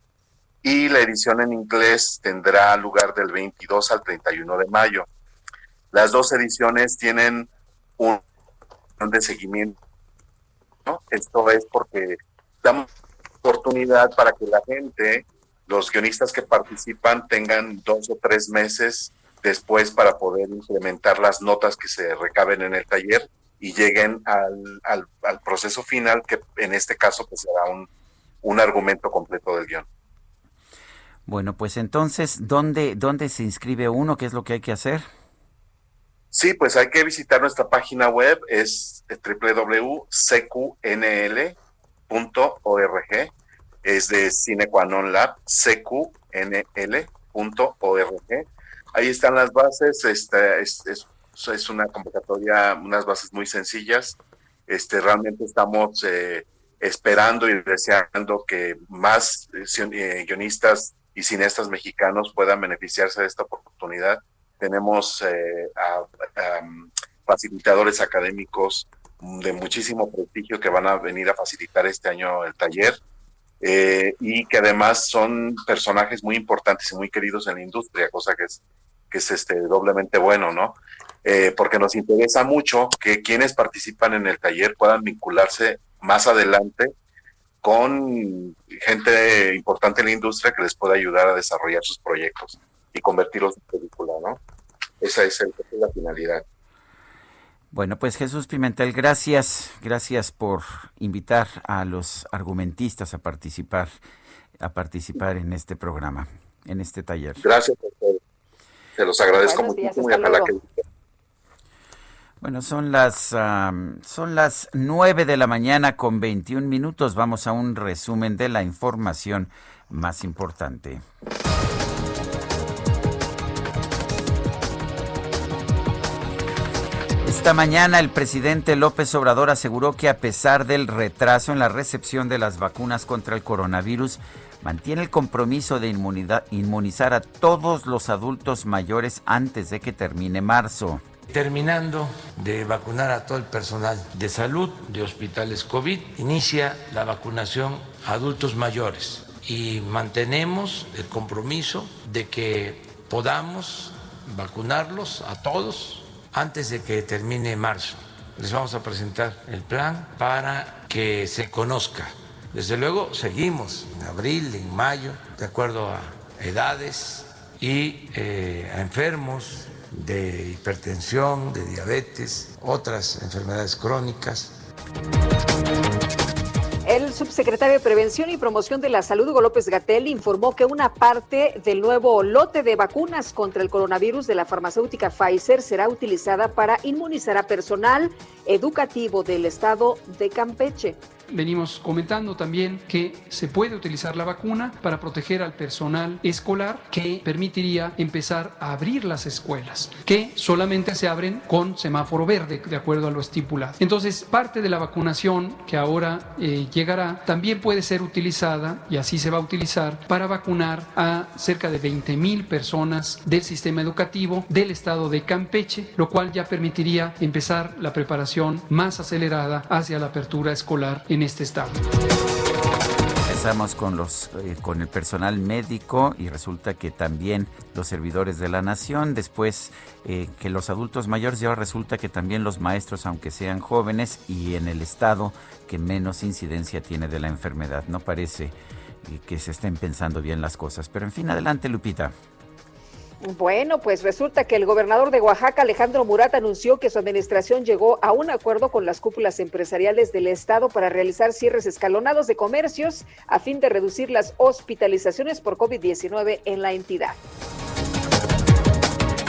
y la edición en inglés tendrá lugar del 22 al 31 de mayo. Las dos ediciones tienen un de seguimiento. ¿no? Esto es porque damos oportunidad para que la gente, los guionistas que participan, tengan dos o tres meses después para poder implementar las notas que se recaben en el taller y lleguen al, al- al proceso final, que en este caso pues será un, un argumento completo del guion. Bueno, pues entonces, ¿dónde, ¿dónde se inscribe uno? ¿Qué es lo que hay que hacer? Sí, pues hay que visitar nuestra página web, es www.cqnl.org, es de Cine Qua Non Lab, cqnl.org. Ahí están las bases, esta es, es, es una convocatoria, unas bases muy sencillas. Este, realmente estamos eh, esperando y deseando que más eh, eh, guionistas y cineastas mexicanos puedan beneficiarse de esta oportunidad. Tenemos eh, a- am, facilitadores académicos de muchísimo prestigio que van a venir a facilitar este año el taller eh, y que además son personajes muy importantes y muy queridos en la industria, cosa que es, que es este, doblemente bueno, ¿no? Eh, porque nos interesa mucho que quienes participan en el taller puedan vincularse más adelante con gente importante en la industria que les pueda ayudar a desarrollar sus proyectos y convertirlos en película, ¿no? Esa es, el- esa es la finalidad. Bueno, pues Jesús Pimentel, gracias, gracias por invitar a los argumentistas a participar, a participar en este programa, en este taller. Gracias a ustedes. Se los agradezco Buenos días, muchísimo y hasta ojalá luego. que Bueno, son las am, son las 9 de la mañana con 21 minutos. Vamos a un resumen de la información más importante. Esta mañana el presidente López Obrador aseguró que a pesar del retraso en la recepción de las vacunas contra el coronavirus, mantiene el compromiso de inmunidad- inmunizar a todos los adultos mayores antes de que termine marzo. Terminando de vacunar a todo el personal de salud de hospitales COVID, inicia la vacunación a adultos mayores y mantenemos el compromiso de que podamos vacunarlos a todos antes de que termine marzo. Les vamos a presentar el plan para que se conozca. Desde luego seguimos en abril, en mayo, de acuerdo a edades y eh, a enfermos de hipertensión, de diabetes, otras enfermedades crónicas. El subsecretario de Prevención y Promoción de la Salud, Hugo López Gatel, informó que una parte del nuevo lote de vacunas contra el coronavirus de la farmacéutica Pfizer será utilizada para inmunizar a personal educativo del estado de Campeche. Venimos comentando también que se puede utilizar la vacuna para proteger al personal escolar que permitiría empezar a abrir las escuelas, que solamente se abren con semáforo verde, de acuerdo a lo estipulado. Entonces, parte de la vacunación que ahora eh, llegará también puede ser utilizada, y así se va a utilizar, para vacunar a cerca de 20 mil personas del sistema educativo del estado de Campeche, lo cual ya permitiría empezar la preparación más acelerada hacia la apertura escolar en este estado. Empezamos con los eh, con el personal médico y resulta que también los servidores de la nación, después eh, que los adultos mayores y ahora resulta que también los maestros, aunque sean jóvenes y en el estado que menos incidencia tiene de la enfermedad. No parece eh, que se estén pensando bien las cosas, pero en fin, adelante Lupita. Bueno, pues resulta que el gobernador de Oaxaca, Alejandro Murat, anunció que su administración llegó a un acuerdo con las cúpulas empresariales del Estado para realizar cierres escalonados de comercios a fin de reducir las hospitalizaciones por COVID-19 en la entidad.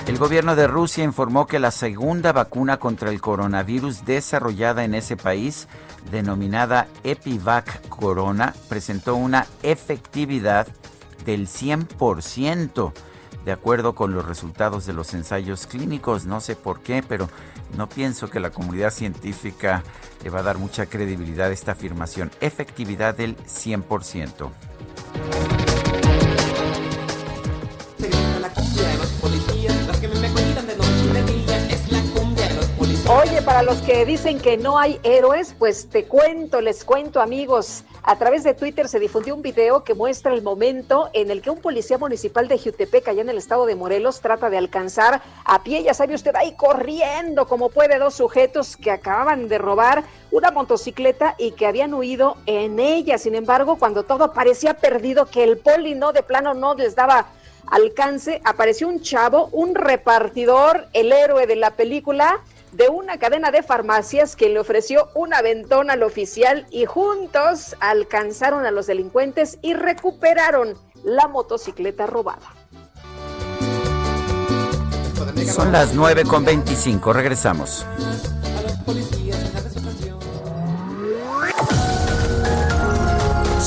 El gobierno de Rusia informó que la segunda vacuna contra el coronavirus desarrollada en ese país, denominada Epivac Corona, presentó una efectividad del 100% de acuerdo con los resultados de los ensayos clínicos. No sé por qué, pero no pienso que la comunidad científica le va a dar mucha credibilidad a esta afirmación. Efectividad del 100%. Para los que dicen que no hay héroes, pues te cuento, les cuento amigos. A través de Twitter se difundió un video que muestra el momento en el que un policía municipal de Jutepec, allá en el estado de Morelos, trata de alcanzar a pie, ya sabe usted, ahí corriendo como puede, dos sujetos que acababan de robar una motocicleta y que habían huido en ella. Sin embargo, cuando todo parecía perdido, que el poli no, de plano no les daba alcance, apareció un chavo, un repartidor, el héroe de la película, de una cadena de farmacias que le ofreció un aventón al oficial y juntos alcanzaron a los delincuentes y recuperaron la motocicleta robada. Son las 9 con 25, regresamos.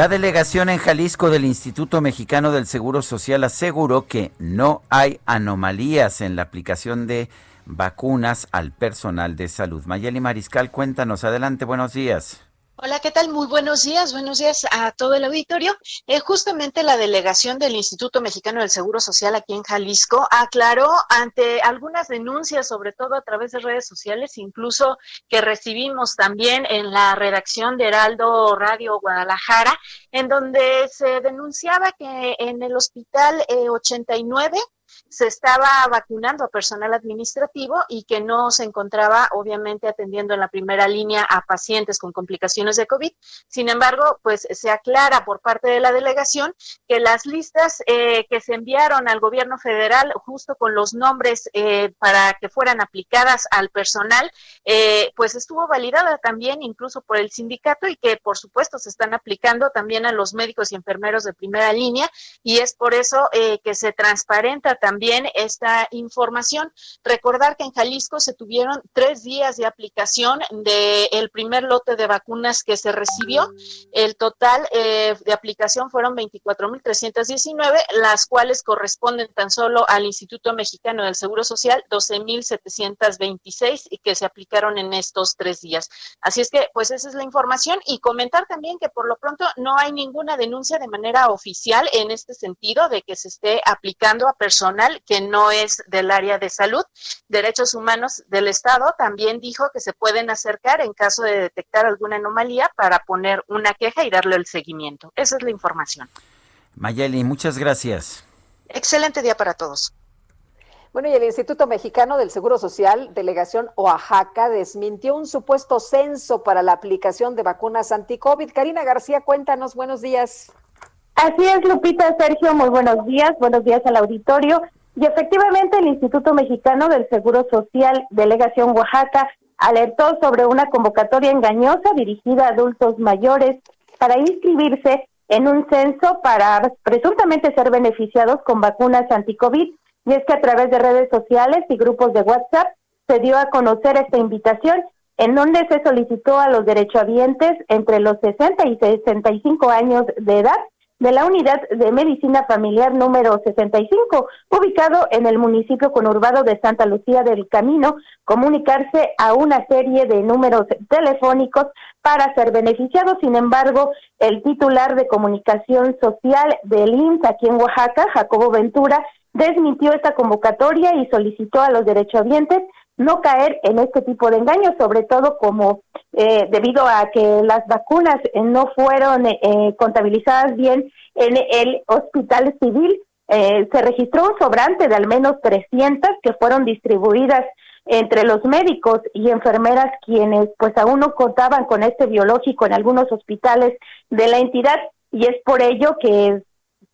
La delegación en Jalisco del Instituto Mexicano del Seguro Social aseguró que no hay anomalías en la aplicación de vacunas al personal de salud. Mayeli Mariscal, cuéntanos. Adelante, buenos días. Hola, ¿qué tal? Muy buenos días. Buenos días a todo el auditorio. Eh, justamente la delegación del Instituto Mexicano del Seguro Social aquí en Jalisco aclaró ante algunas denuncias, sobre todo a través de redes sociales, incluso que recibimos también en la redacción de Heraldo Radio Guadalajara, en donde se denunciaba que en el hospital eh, 89 se estaba vacunando a personal administrativo y que no se encontraba obviamente atendiendo en la primera línea a pacientes con complicaciones de COVID. Sin embargo, pues se aclara por parte de la delegación que las listas eh, que se enviaron al gobierno federal justo con los nombres eh, para que fueran aplicadas al personal, eh, pues estuvo validada también incluso por el sindicato y que por supuesto se están aplicando también a los médicos y enfermeros de primera línea y es por eso que se transparenta también esta información. Recordar que en Jalisco se tuvieron tres días de aplicación del primer lote de vacunas que se recibió. El total eh, de aplicación fueron 24.319, las cuales corresponden tan solo al Instituto Mexicano del Seguro Social, 12.726 y que se aplicaron en estos tres días. Así es que, pues esa es la información y comentar también que por lo pronto no hay ninguna denuncia de manera oficial en este sentido de que se esté aplicando a personal que no es del área de salud. Derechos Humanos del Estado también dijo que se pueden acercar en caso de detectar alguna anomalía para poner una queja y darle el seguimiento. Esa es la información. Mayeli, muchas gracias. Excelente día para todos. Bueno, y el Instituto Mexicano del Seguro Social, delegación Oaxaca, desmintió un supuesto censo para la aplicación de vacunas anti-COVID. Karina García, cuéntanos, buenos días. Así es, Lupita, Sergio, muy buenos días, buenos días al auditorio. Y efectivamente, el Instituto Mexicano del Seguro Social, delegación Oaxaca, alertó sobre una convocatoria engañosa dirigida a adultos mayores para inscribirse en un censo para presuntamente ser beneficiados con vacunas anti-COVID. Y es que a través de redes sociales y grupos de WhatsApp se dio a conocer esta invitación en donde se solicitó a los derechohabientes entre los 60 y 65 años de edad de la Unidad de Medicina Familiar número 65, ubicado en el municipio conurbado de Santa Lucía del Camino, comunicarse a una serie de números telefónicos para ser beneficiados. Sin embargo, el titular de comunicación social del IMSS aquí en Oaxaca, Jacobo Ventura, desmintió esta convocatoria y solicitó a los derechohabientes no caer en este tipo de engaños, sobre todo como eh, debido a que las vacunas eh, no fueron eh, contabilizadas bien en el hospital civil. se registró un sobrante de al menos 300 que fueron distribuidas entre los médicos y enfermeras quienes pues aún no contaban con este biológico en algunos hospitales de la entidad y es por ello que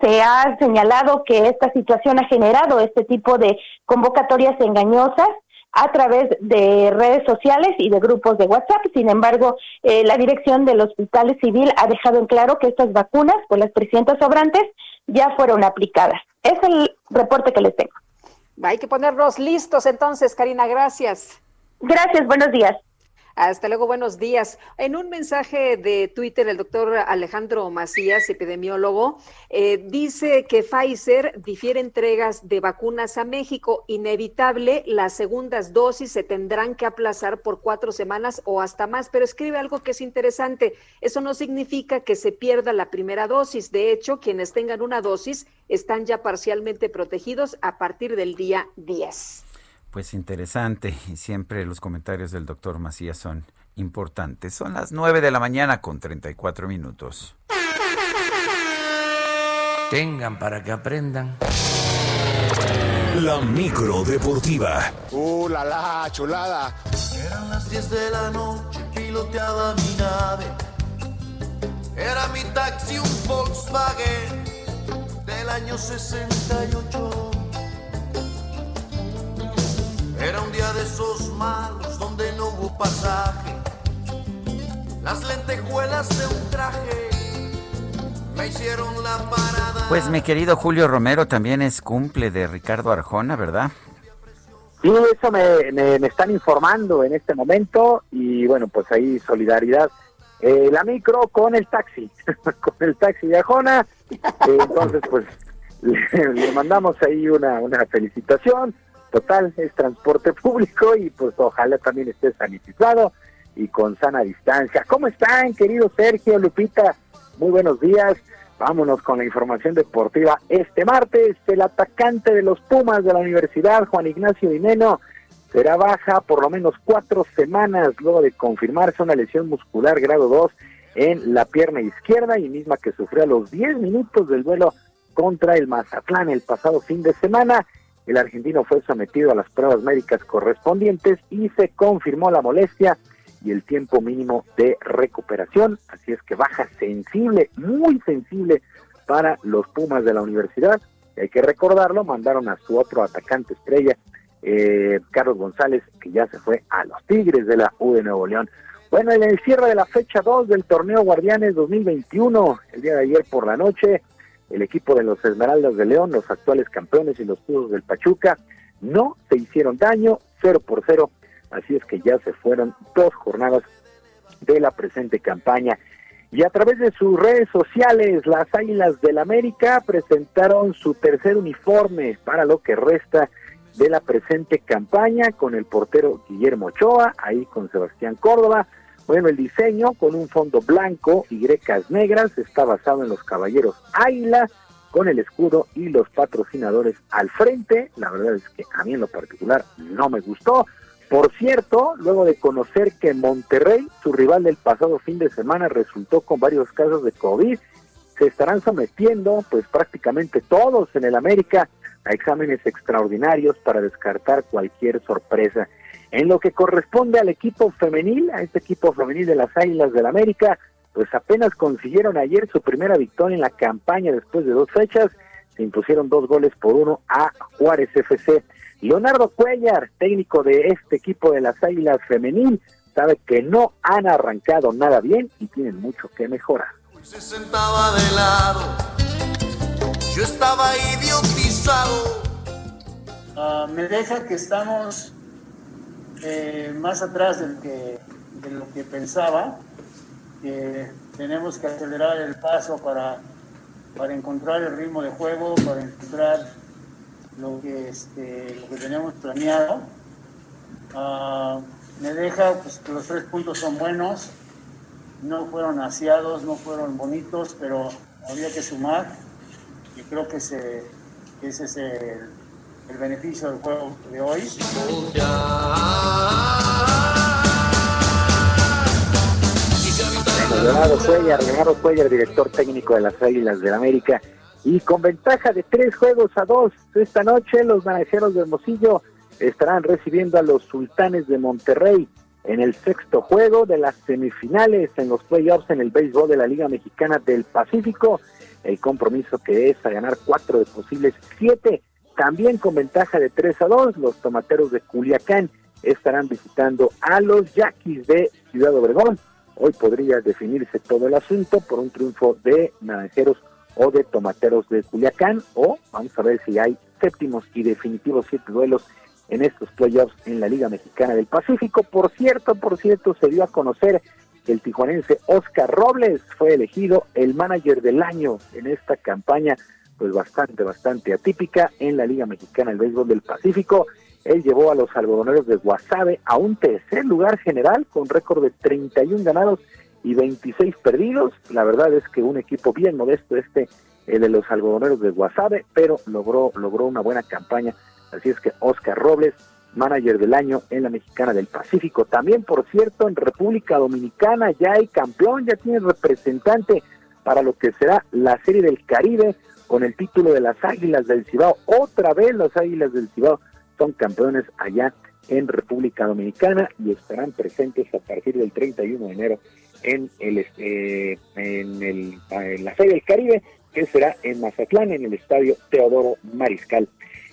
se ha señalado que esta situación ha generado este tipo de convocatorias engañosas a través de redes sociales y de grupos de WhatsApp. Sin embargo, eh, la dirección del Hospital Civil ha dejado en claro que estas vacunas, por las 300 sobrantes, ya fueron aplicadas. Es el reporte que les tengo. Hay que ponernos listos entonces, Karina. Gracias. Gracias, buenos días. Hasta luego, buenos días. En un mensaje de Twitter, el doctor Alejandro Macías, epidemiólogo, eh, dice que Pfizer difiere entregas de vacunas a México. Inevitable, las segundas dosis se tendrán que aplazar por cuatro semanas o hasta más, pero escribe algo que es interesante. Eso no significa que se pierda la primera dosis. De hecho, quienes tengan una dosis están ya parcialmente protegidos a partir del día 10 pues interesante y siempre los comentarios del doctor Macías son importantes. Son las 9 de la mañana con 34 minutos. Tengan para que aprendan. La micro deportiva. Uh, la la, chulada. Eran las 10 de la noche, piloteaba mi nave. Era mi taxi un Volkswagen del año 68. Era un día de esos malos donde no hubo pasaje. Las lentejuelas de un traje me hicieron la parada. Pues mi querido Julio Romero también es cumple de Ricardo Arjona, ¿verdad? Sí, eso me, me, están informando en este momento y bueno, pues ahí solidaridad. Eh, la micro con el taxi, con el taxi de Arjona. Eh, entonces, pues le, le, mandamos ahí una, una felicitación total, es transporte público y pues ojalá también esté sanitizado y con sana distancia. ¿Cómo están, querido Sergio, Lupita? Muy buenos días. Vámonos con la información deportiva. Este martes, el atacante de los Pumas de la Universidad, Juan Ignacio Dineno, será baja por lo menos cuatro semanas luego de confirmarse una lesión muscular grado 2 en la pierna izquierda y misma que sufrió a los 10 minutos del duelo contra el Mazatlán el pasado fin de semana. El argentino fue sometido a las pruebas médicas correspondientes y se confirmó la molestia y el tiempo mínimo de recuperación. Así es que baja sensible, muy sensible para los Pumas de la universidad. hay que recordarlo, mandaron a su otro atacante estrella, eh, Carlos González, que ya se fue a los Tigres de la U de Nuevo León. Bueno, en el cierre de la fecha 2 del torneo Guardianes 2021, el día de ayer por la noche, el equipo de los Esmeraldas de León, los actuales campeones y los Pudos del Pachuca, no se hicieron daño, cero por cero, así es que ya se fueron dos jornadas de la presente campaña. Y a través de sus redes sociales, las Águilas del América presentaron su tercer uniforme para lo que resta de la presente campaña con el portero Guillermo Ochoa, ahí con Sebastián Córdoba, bueno, el diseño con un fondo blanco y grecas negras está basado en los caballeros Águila con el escudo y los patrocinadores al frente. La verdad es que a mí en lo particular no me gustó. Por cierto, luego de conocer que Monterrey, su rival del pasado fin de semana, resultó con varios casos de COVID, se estarán sometiendo pues prácticamente todos en el América a exámenes extraordinarios para descartar cualquier sorpresa. En lo que corresponde al equipo femenil, a este equipo femenil de las Águilas del América, pues apenas consiguieron ayer su primera victoria en la campaña después de dos fechas, se impusieron dos goles por uno a Juárez FC. Leonardo Cuellar, técnico de este equipo de las Águilas femenil, sabe que no han arrancado nada bien y tienen mucho que mejorar. Se sentaba de lado, yo estaba idiotizado. Ah, me deja que estamos eh, más atrás de lo, que, pensaba, que tenemos que acelerar el paso para, para encontrar el ritmo de juego, para encontrar lo que, este, lo que teníamos planeado. Ah, me deja pues, que los tres puntos son buenos, no fueron aseados, no fueron bonitos, pero había que sumar y creo que, se, ese es el, el beneficio del juego de hoy. Leonardo Cuellar, Leonardo Cuellar, director técnico de las Águilas del América, y con ventaja de tres juegos a dos esta noche, los manajeros de Hermosillo estarán recibiendo a los sultanes de Monterrey en el sexto juego de las semifinales en los playoffs en el béisbol de la Liga Mexicana del Pacífico. El compromiso que es a ganar cuatro de posibles siete, también con ventaja de tres a dos, los tomateros de Culiacán estarán visitando a los yaquis de Ciudad Obregón. Hoy podría definirse todo el asunto por un triunfo de naranjeros o de tomateros de Culiacán, o vamos a ver si hay séptimos y definitivos siete duelos en estos playoffs en la Liga Mexicana del Pacífico. Por cierto, por cierto, se dio a conocer que el tijuanense Oscar Robles fue elegido el manager del año en esta campaña, pues bastante, bastante atípica en la Liga Mexicana del Béisbol del Pacífico. Él llevó a los algodoneros de Guasave a un tercer lugar general con récord de 31 ganados y 26 perdidos. La verdad es que un equipo bien modesto este, el de los algodoneros de Guasave, pero logró, logró una buena campaña Así es que Oscar Robles, manager del año en la Mexicana del Pacífico. También, por cierto, en República Dominicana ya hay campeón, ya tiene representante para lo que será la Serie del Caribe con el título de las Águilas del Cibao. Otra vez las Águilas del Cibao son campeones allá en República Dominicana y estarán presentes a partir del 31 de enero en el eh, en, el, en la Serie del Caribe que será en Mazatlán en el estadio Teodoro Mariscal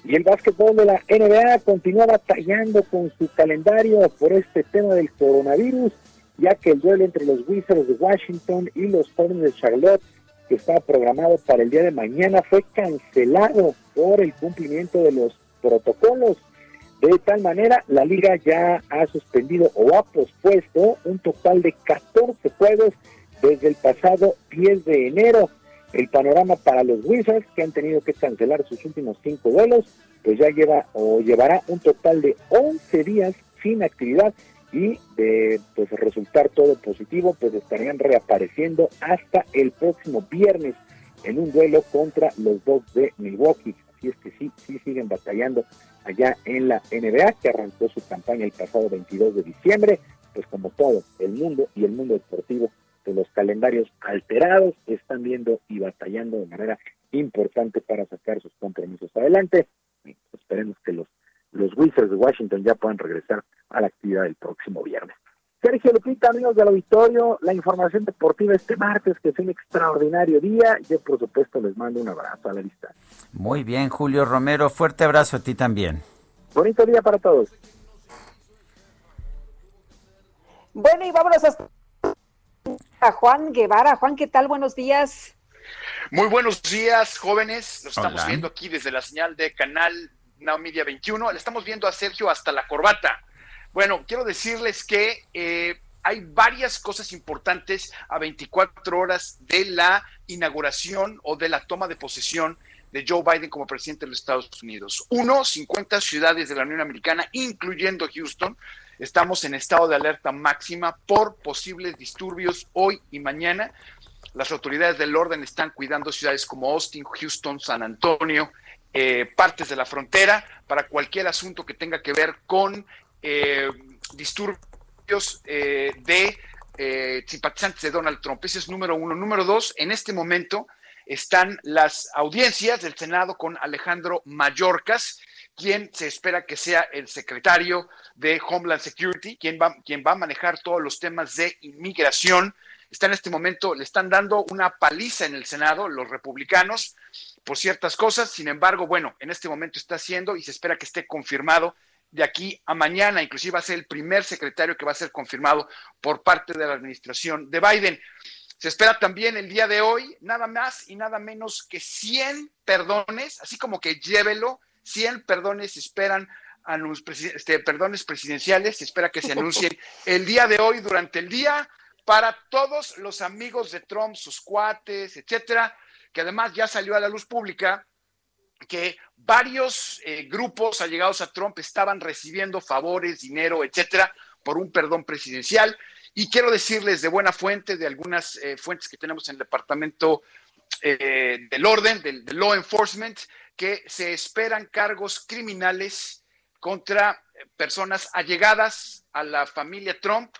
y el básquetbol de la NBA continúa batallando con su calendario por este tema del coronavirus, ya que el duelo entre los Wizards de Washington y los Hornets de Charlotte, que estaba programado para el día de mañana, fue cancelado por el cumplimiento de los protocolos. De tal manera, la liga ya ha suspendido o ha pospuesto un total de 14 juegos desde el pasado 10 de enero. El panorama para los Wizards, que han tenido que cancelar sus últimos cinco vuelos, pues ya lleva o llevará un total de 11 días sin actividad y de pues resultar todo positivo, pues estarían reapareciendo hasta el próximo viernes en un duelo contra los dos de Milwaukee. Así es que sí, sí siguen batallando allá en la NBA, que arrancó su campaña el pasado 22 de diciembre, pues como todo el mundo y el mundo deportivo de los calendarios alterados, están viendo y batallando de manera importante para sacar sus compromisos adelante. esperemos que los, los Wizards de Washington ya puedan regresar a la actividad el próximo viernes. Sergio Lupita, amigos del auditorio, la información deportiva este martes, que es un extraordinario día. Yo, por supuesto, les mando un abrazo a la lista. Muy bien, Julio Romero, fuerte abrazo a ti también. Bonito día para todos. Bueno, y vámonos hasta a Juan Guevara. Juan, ¿qué tal? Buenos días. Muy buenos días, jóvenes. Nos estamos viendo aquí desde la señal de Canal Media 21. Le estamos viendo a Sergio hasta la corbata. Bueno, quiero decirles que eh, hay varias cosas importantes a 24 horas de la inauguración o de la toma de posesión de Joe Biden como presidente de los Estados Unidos. Uno, 50 ciudades de la Unión Americana, incluyendo Houston, Estamos en estado de alerta máxima por posibles disturbios hoy y mañana. Las autoridades del orden están cuidando ciudades como Austin, Houston, San Antonio, eh, partes de la frontera, para cualquier asunto que tenga que ver con eh, disturbios eh, de simpatizantes de Donald Trump. Ese es número uno. Número dos, en este momento están las audiencias del Senado con Alejandro Mayorkas, quien se espera que sea el secretario de Homeland Security, quien va, quien va a manejar todos los temas de inmigración. Está en este momento, le están dando una paliza en el Senado, los republicanos, por ciertas cosas. Sin embargo, bueno, en este momento está haciendo y se espera que esté confirmado de aquí a mañana. Inclusive va a ser el primer secretario que va a ser confirmado por parte de la administración de Biden. Se espera también el día de hoy nada más y nada menos que 100 perdones, así como que llévelo, 100 perdones esperan este, perdones presidenciales, se espera que se anuncien el día de hoy durante el día para todos los amigos de Trump, sus cuates, etcétera, que además ya salió a la luz pública que varios eh, grupos allegados a Trump estaban recibiendo favores, dinero, etcétera, por un perdón presidencial. Y quiero decirles de buena fuente, de algunas eh, fuentes que tenemos en el Departamento eh, del Orden, del, Law Enforcement, que se esperan cargos criminales contra personas allegadas a la familia Trump.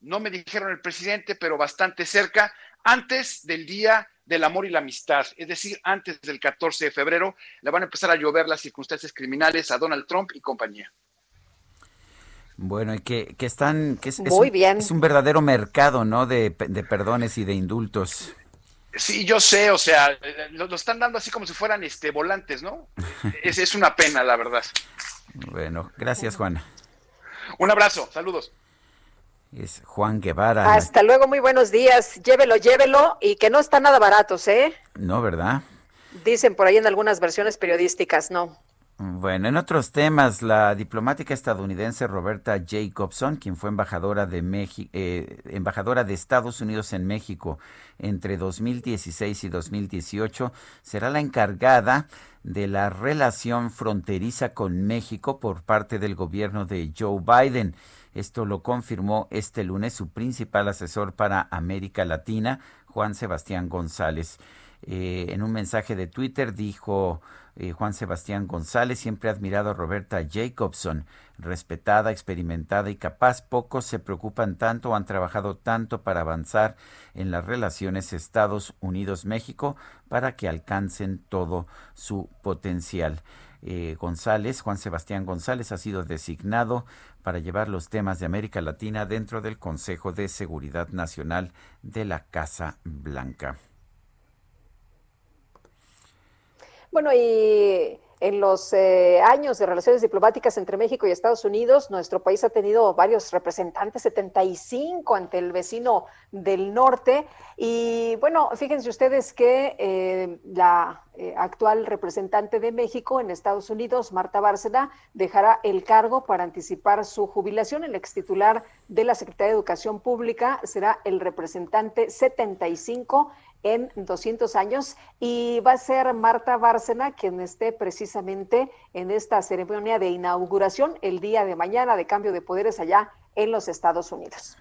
No me dijeron el presidente, pero bastante cerca, antes del día del amor y la amistad, es decir, antes del 14 de febrero, le van a empezar a llover las circunstancias criminales a Donald Trump y compañía. Bueno, y que, que están, que es, Muy un, bien. es un verdadero mercado, ¿no? De, de perdones y de indultos. Sí, yo sé, o sea, lo, lo, están dando así como si fueran este volantes, ¿no? es, es una pena, la verdad. Bueno, gracias, Juana. Un abrazo, saludos. Es Juan Guevara. Hasta luego, muy buenos días. Llévelo, llévelo y que no están nada baratos, ¿eh? No, ¿verdad? Dicen por ahí en algunas versiones periodísticas, no. Bueno, en otros temas, la diplomática estadounidense Roberta Jacobson, quien fue embajadora de México, eh, embajadora de Estados Unidos en México entre 2016 y 2018, será la encargada de la relación fronteriza con México por parte del gobierno de Joe Biden. Esto lo confirmó este lunes su principal asesor para América Latina, Juan Sebastián González. Eh, en un mensaje de Twitter dijo eh, Juan Sebastián González, siempre ha admirado a Roberta Jacobson, respetada, experimentada y capaz. Pocos se preocupan tanto o han trabajado tanto para avanzar en las relaciones Estados Unidos-México para que alcancen todo su potencial. Eh, González, Juan Sebastián González, ha sido designado para llevar los temas de América Latina dentro del Consejo de Seguridad Nacional de la Casa Blanca. Bueno, y en los eh, años de relaciones diplomáticas entre México y Estados Unidos, nuestro país ha tenido varios representantes, 75 ante el vecino del norte. Y bueno, fíjense ustedes que eh, la eh, actual representante de México en Estados Unidos, Marta Bárcena, dejará el cargo para anticipar su jubilación. El ex titular de la Secretaría de Educación Pública será el representante 75 en 200 años y va a ser Marta Bárcena quien esté precisamente en esta ceremonia de inauguración el día de mañana de cambio de poderes allá en los Estados Unidos.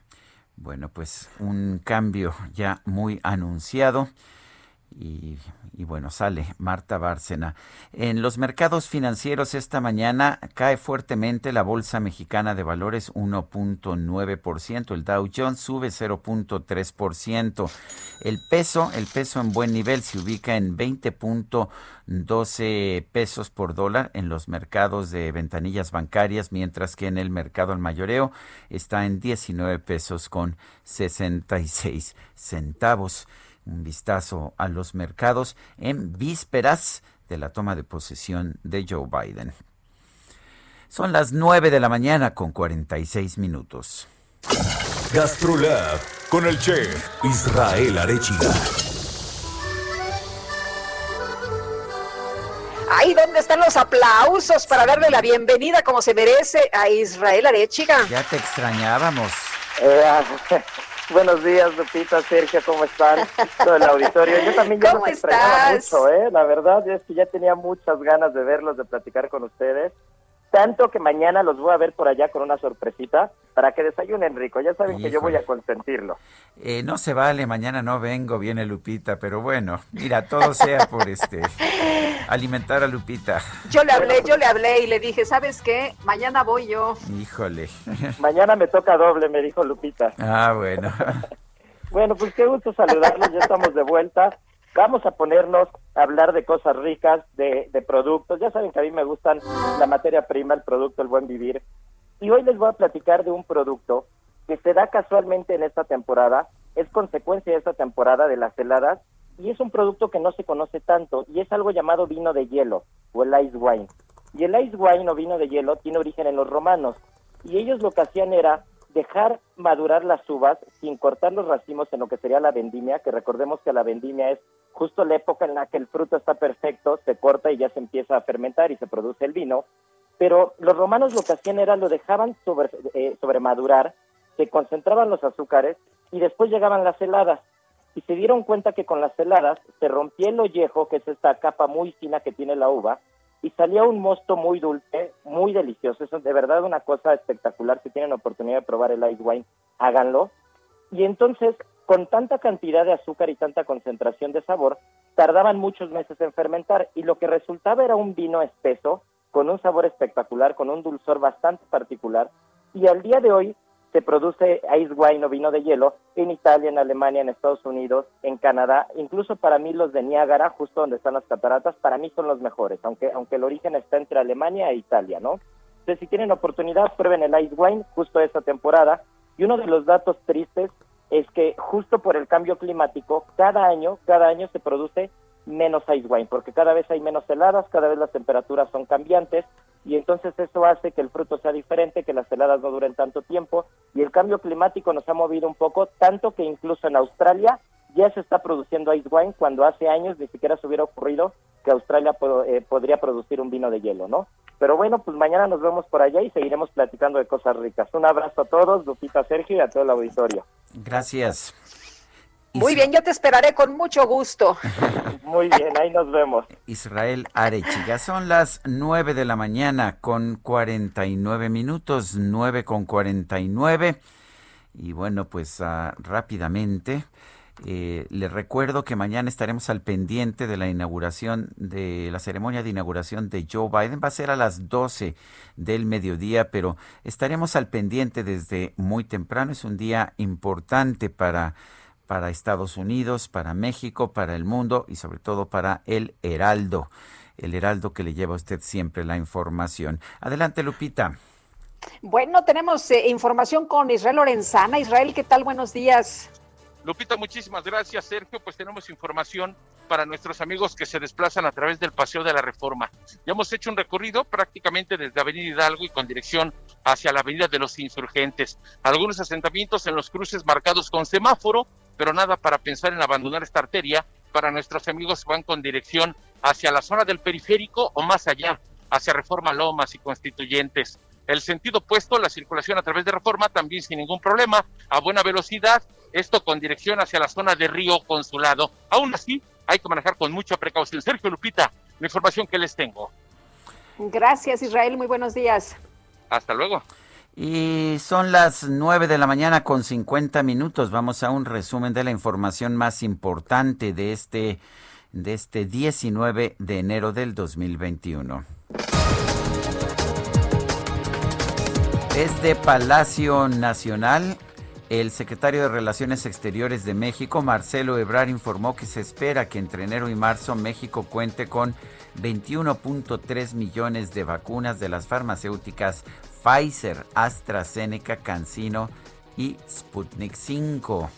Bueno, pues un cambio ya muy anunciado y, bueno, sale Marta Bárcena. En los mercados financieros esta mañana cae fuertemente la Bolsa Mexicana de Valores 1.9%, el Dow Jones sube 0.3%. El peso, el peso en buen nivel se ubica en 20.12 pesos por dólar en los mercados de ventanillas bancarias, mientras que en el mercado al mayoreo está en 19 pesos con 66 centavos un vistazo a los mercados en vísperas de la toma de posesión de Joe Biden. Son las 9 de la mañana con 46 minutos. Gastrolab con el chef Israel Arechiga. Ay, ¿dónde están los aplausos para darle la bienvenida como se merece a Israel Arechiga? Ya te extrañábamos. Buenos días, Lupita, Sergio, ¿cómo están? Todo el auditorio. Yo también ya los extrañaba mucho, ¿eh? La verdad es que ya tenía muchas ganas de verlos, de platicar con ustedes. Tanto que mañana los voy a ver por allá con una sorpresita para que desayunen rico. Ya saben Híjole. que yo voy a consentirlo. Eh, no se vale, mañana no vengo, viene Lupita, pero bueno, mira, todo sea por este alimentar a Lupita. Yo le hablé, yo le hablé y le dije, ¿sabes qué? Mañana voy yo. Híjole. Mañana me toca doble, me dijo Lupita. Ah, bueno. bueno, pues qué gusto saludarlos, ya estamos de vuelta. Vamos a ponernos a hablar de cosas ricas, de, productos. Ya saben que a mí me gustan la materia prima, el producto, el buen vivir. Y hoy les voy a platicar de un producto que se da casualmente en esta temporada, es consecuencia de esta temporada de las heladas y es un producto que no se conoce tanto y es algo llamado vino de hielo o el ice wine. Y el ice wine o vino de hielo tiene origen en los romanos y ellos lo que hacían era dejar madurar las uvas sin cortar los racimos en lo que sería la vendimia, que recordemos que la vendimia es justo la época en la que el fruto está perfecto, se corta y ya se empieza a fermentar y se produce el vino. Pero los romanos lo que hacían era lo dejaban sobre, eh, sobre madurar, se concentraban los azúcares y después llegaban las heladas y se dieron cuenta que con las heladas se rompía el ollejo, que es esta capa muy fina que tiene la uva, y salía un mosto muy dulce, muy delicioso. Eso es de verdad una cosa espectacular. Si tienen oportunidad de probar el ice wine, háganlo. Y entonces, con tanta cantidad de azúcar y tanta concentración de sabor, tardaban muchos meses en fermentar y lo que resultaba era un vino espeso, con un sabor espectacular, con un dulzor bastante particular. Y al día de hoy se produce ice wine o vino de hielo en Italia, en Alemania, en Estados Unidos, en Canadá, incluso para mí los de Niágara, justo donde están las cataratas, para mí son los mejores, aunque, aunque el origen está entre Alemania e Italia, ¿no? Entonces, si tienen oportunidad, prueben el ice wine justo esta temporada. Y uno de los datos tristes es que justo por el cambio climático, cada año, cada año se produce menos ice wine, porque cada vez hay menos heladas, cada vez las temperaturas son cambiantes, y entonces eso hace que el fruto sea diferente, que las heladas no duren tanto tiempo y el cambio climático nos ha movido un poco, tanto que incluso en Australia ya se está produciendo ice wine cuando hace años ni siquiera se hubiera ocurrido que Australia eh, podría producir un vino de hielo, ¿no? Pero bueno, pues mañana nos vemos por allá y seguiremos platicando de cosas ricas. Un abrazo a todos, Lupita Sergio y a todo el auditorio. Gracias. Muy bien, yo te esperaré con mucho gusto. Muy bien, ahí nos vemos. Israel Arechiga, son las 9 de la mañana con 49 minutos, 9 con 49. Y bueno, pues uh, rápidamente eh, les recuerdo que mañana estaremos al pendiente de la inauguración de la ceremonia de inauguración de Joe Biden. Va a ser a las 12 del mediodía, pero estaremos al pendiente desde muy temprano. Es un día importante para para Estados Unidos, para México, para el mundo y sobre todo para el Heraldo, el Heraldo que le lleva a usted siempre la información. Adelante, Lupita. Bueno, tenemos eh, información con Israel Lorenzana. Israel, ¿qué tal? Buenos días. Lupita, muchísimas gracias, Sergio. Pues tenemos información para nuestros amigos que se desplazan a través del Paseo de la Reforma. Ya hemos hecho un recorrido prácticamente desde Avenida Hidalgo y con dirección hacia la Avenida de los Insurgentes. Algunos asentamientos en los cruces marcados con semáforo, pero nada para pensar en abandonar esta arteria para nuestros amigos van con dirección hacia la zona del periférico o más allá, hacia Reforma Lomas y Constituyentes. El sentido opuesto, la circulación a través de Reforma también sin ningún problema, a buena velocidad, esto con dirección hacia la zona de Río Consulado. Aún así, hay que manejar con mucha precaución. Sergio Lupita, la información que les tengo. Gracias, Israel. Muy buenos días. Hasta luego. Y son las 9 de la mañana con 50 minutos. Vamos a un resumen de la información más importante de este, de este 19 de enero del 2021. Desde Palacio Nacional, el secretario de Relaciones Exteriores de México, Marcelo Ebrard, informó que se espera que entre enero y marzo México cuente con 21.3 millones de vacunas de las farmacéuticas Pfizer, AstraZeneca, CanSino y Sputnik 5.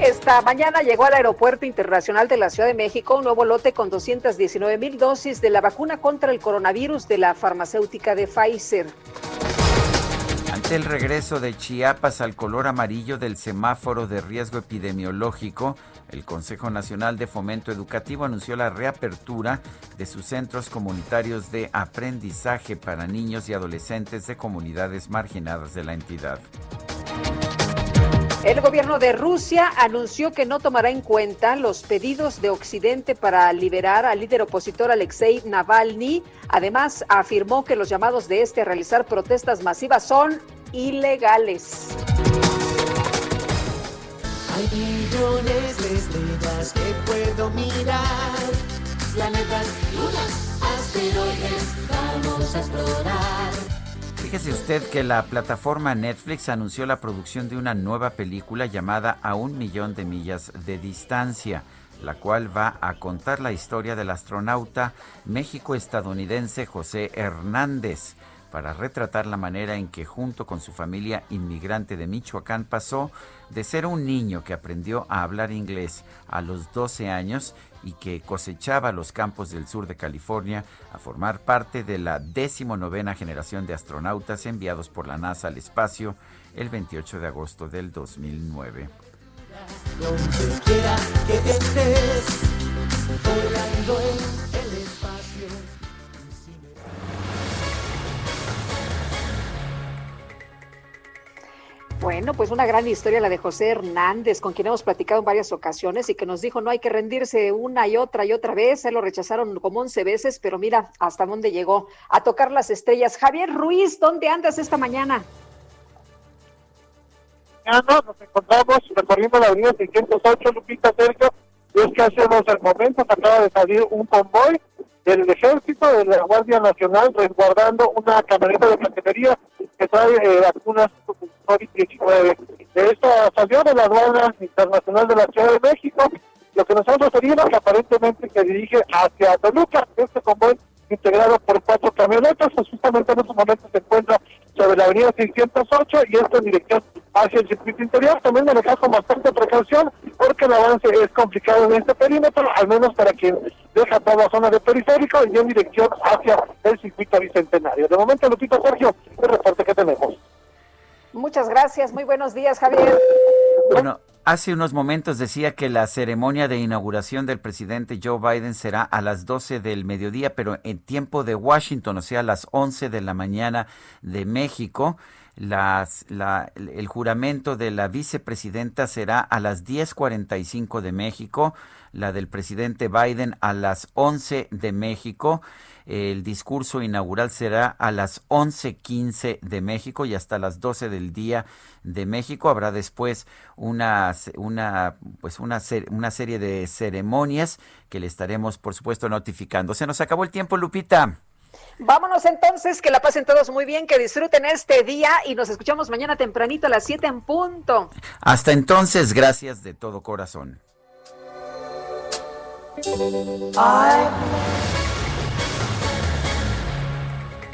Esta mañana llegó al Aeropuerto Internacional de la Ciudad de México un nuevo lote con 219 mil dosis de la vacuna contra el coronavirus de la farmacéutica de Pfizer. El regreso de Chiapas al color amarillo del semáforo de riesgo epidemiológico, el Consejo Nacional de Fomento Educativo anunció la reapertura de sus centros comunitarios de aprendizaje para niños y adolescentes de comunidades marginadas de la entidad. El gobierno de Rusia anunció que no tomará en cuenta los pedidos de Occidente para liberar al líder opositor Alexei Navalny. Además, afirmó que los llamados de este a realizar protestas masivas son ilegales. Hay millones de estrellas que puedo mirar. Planetas, lunas, asteroides, vamos a explorar. Fíjese usted que la plataforma Netflix anunció la producción de una nueva película llamada A un millón de millas de distancia, la cual va a contar la historia del astronauta méxico-estadounidense José Hernández para retratar la manera en que junto con su familia inmigrante de Michoacán pasó de ser un niño que aprendió a hablar inglés a los 12 años y que cosechaba los campos del sur de California a formar parte de la decimonovena generación de astronautas enviados por la NASA al espacio el 28 de agosto del 2009. Bueno, pues una gran historia la de José Hernández, con quien hemos platicado en varias ocasiones y que nos dijo no hay que rendirse una y otra y otra vez. Se lo rechazaron como 11 veces, pero mira hasta dónde llegó a tocar las estrellas. Javier Ruiz, ¿dónde andas esta mañana? Nos encontramos recorriendo la avenida 608, Lupita Sergio, es que hace dos momentos acaba de salir un convoy del ejército, de la Guardia Nacional, resguardando una camioneta de paquetería que trae eh, vacunas COVID-19. De esta salió de la aduana internacional de la Ciudad de México, lo que nos han referido que aparentemente se dirige hacia Toluca, este convoy integrado por cuatro camionetas, pues justamente en estos momentos se encuentra sobre la avenida 608 y esto en dirección hacia el circuito interior, también manejar con bastante precaución porque el avance es complicado en este perímetro, al menos para quien deja toda la zona de periférico y en dirección hacia el circuito bicentenario. De momento, Lupita Sergio, el reporte que tenemos. Muchas gracias, muy buenos días, Javier. Bueno, hace unos momentos decía que la ceremonia de inauguración del presidente Joe Biden será a las 12 del mediodía, pero en tiempo de Washington, o sea, a las 11 de la mañana de México. Las, la, el juramento de la vicepresidenta será a las 10.45 de México, la del presidente Biden a las 11 de México. El discurso inaugural será a las 11:15 de México y hasta las 12 del día de México. Habrá después una, una, pues una, una serie de ceremonias que le estaremos, por supuesto, notificando. Se nos acabó el tiempo, Lupita. Vámonos entonces, que la pasen todos muy bien, que disfruten este día y nos escuchamos mañana tempranito a las 7 en punto. Hasta entonces, gracias de todo corazón.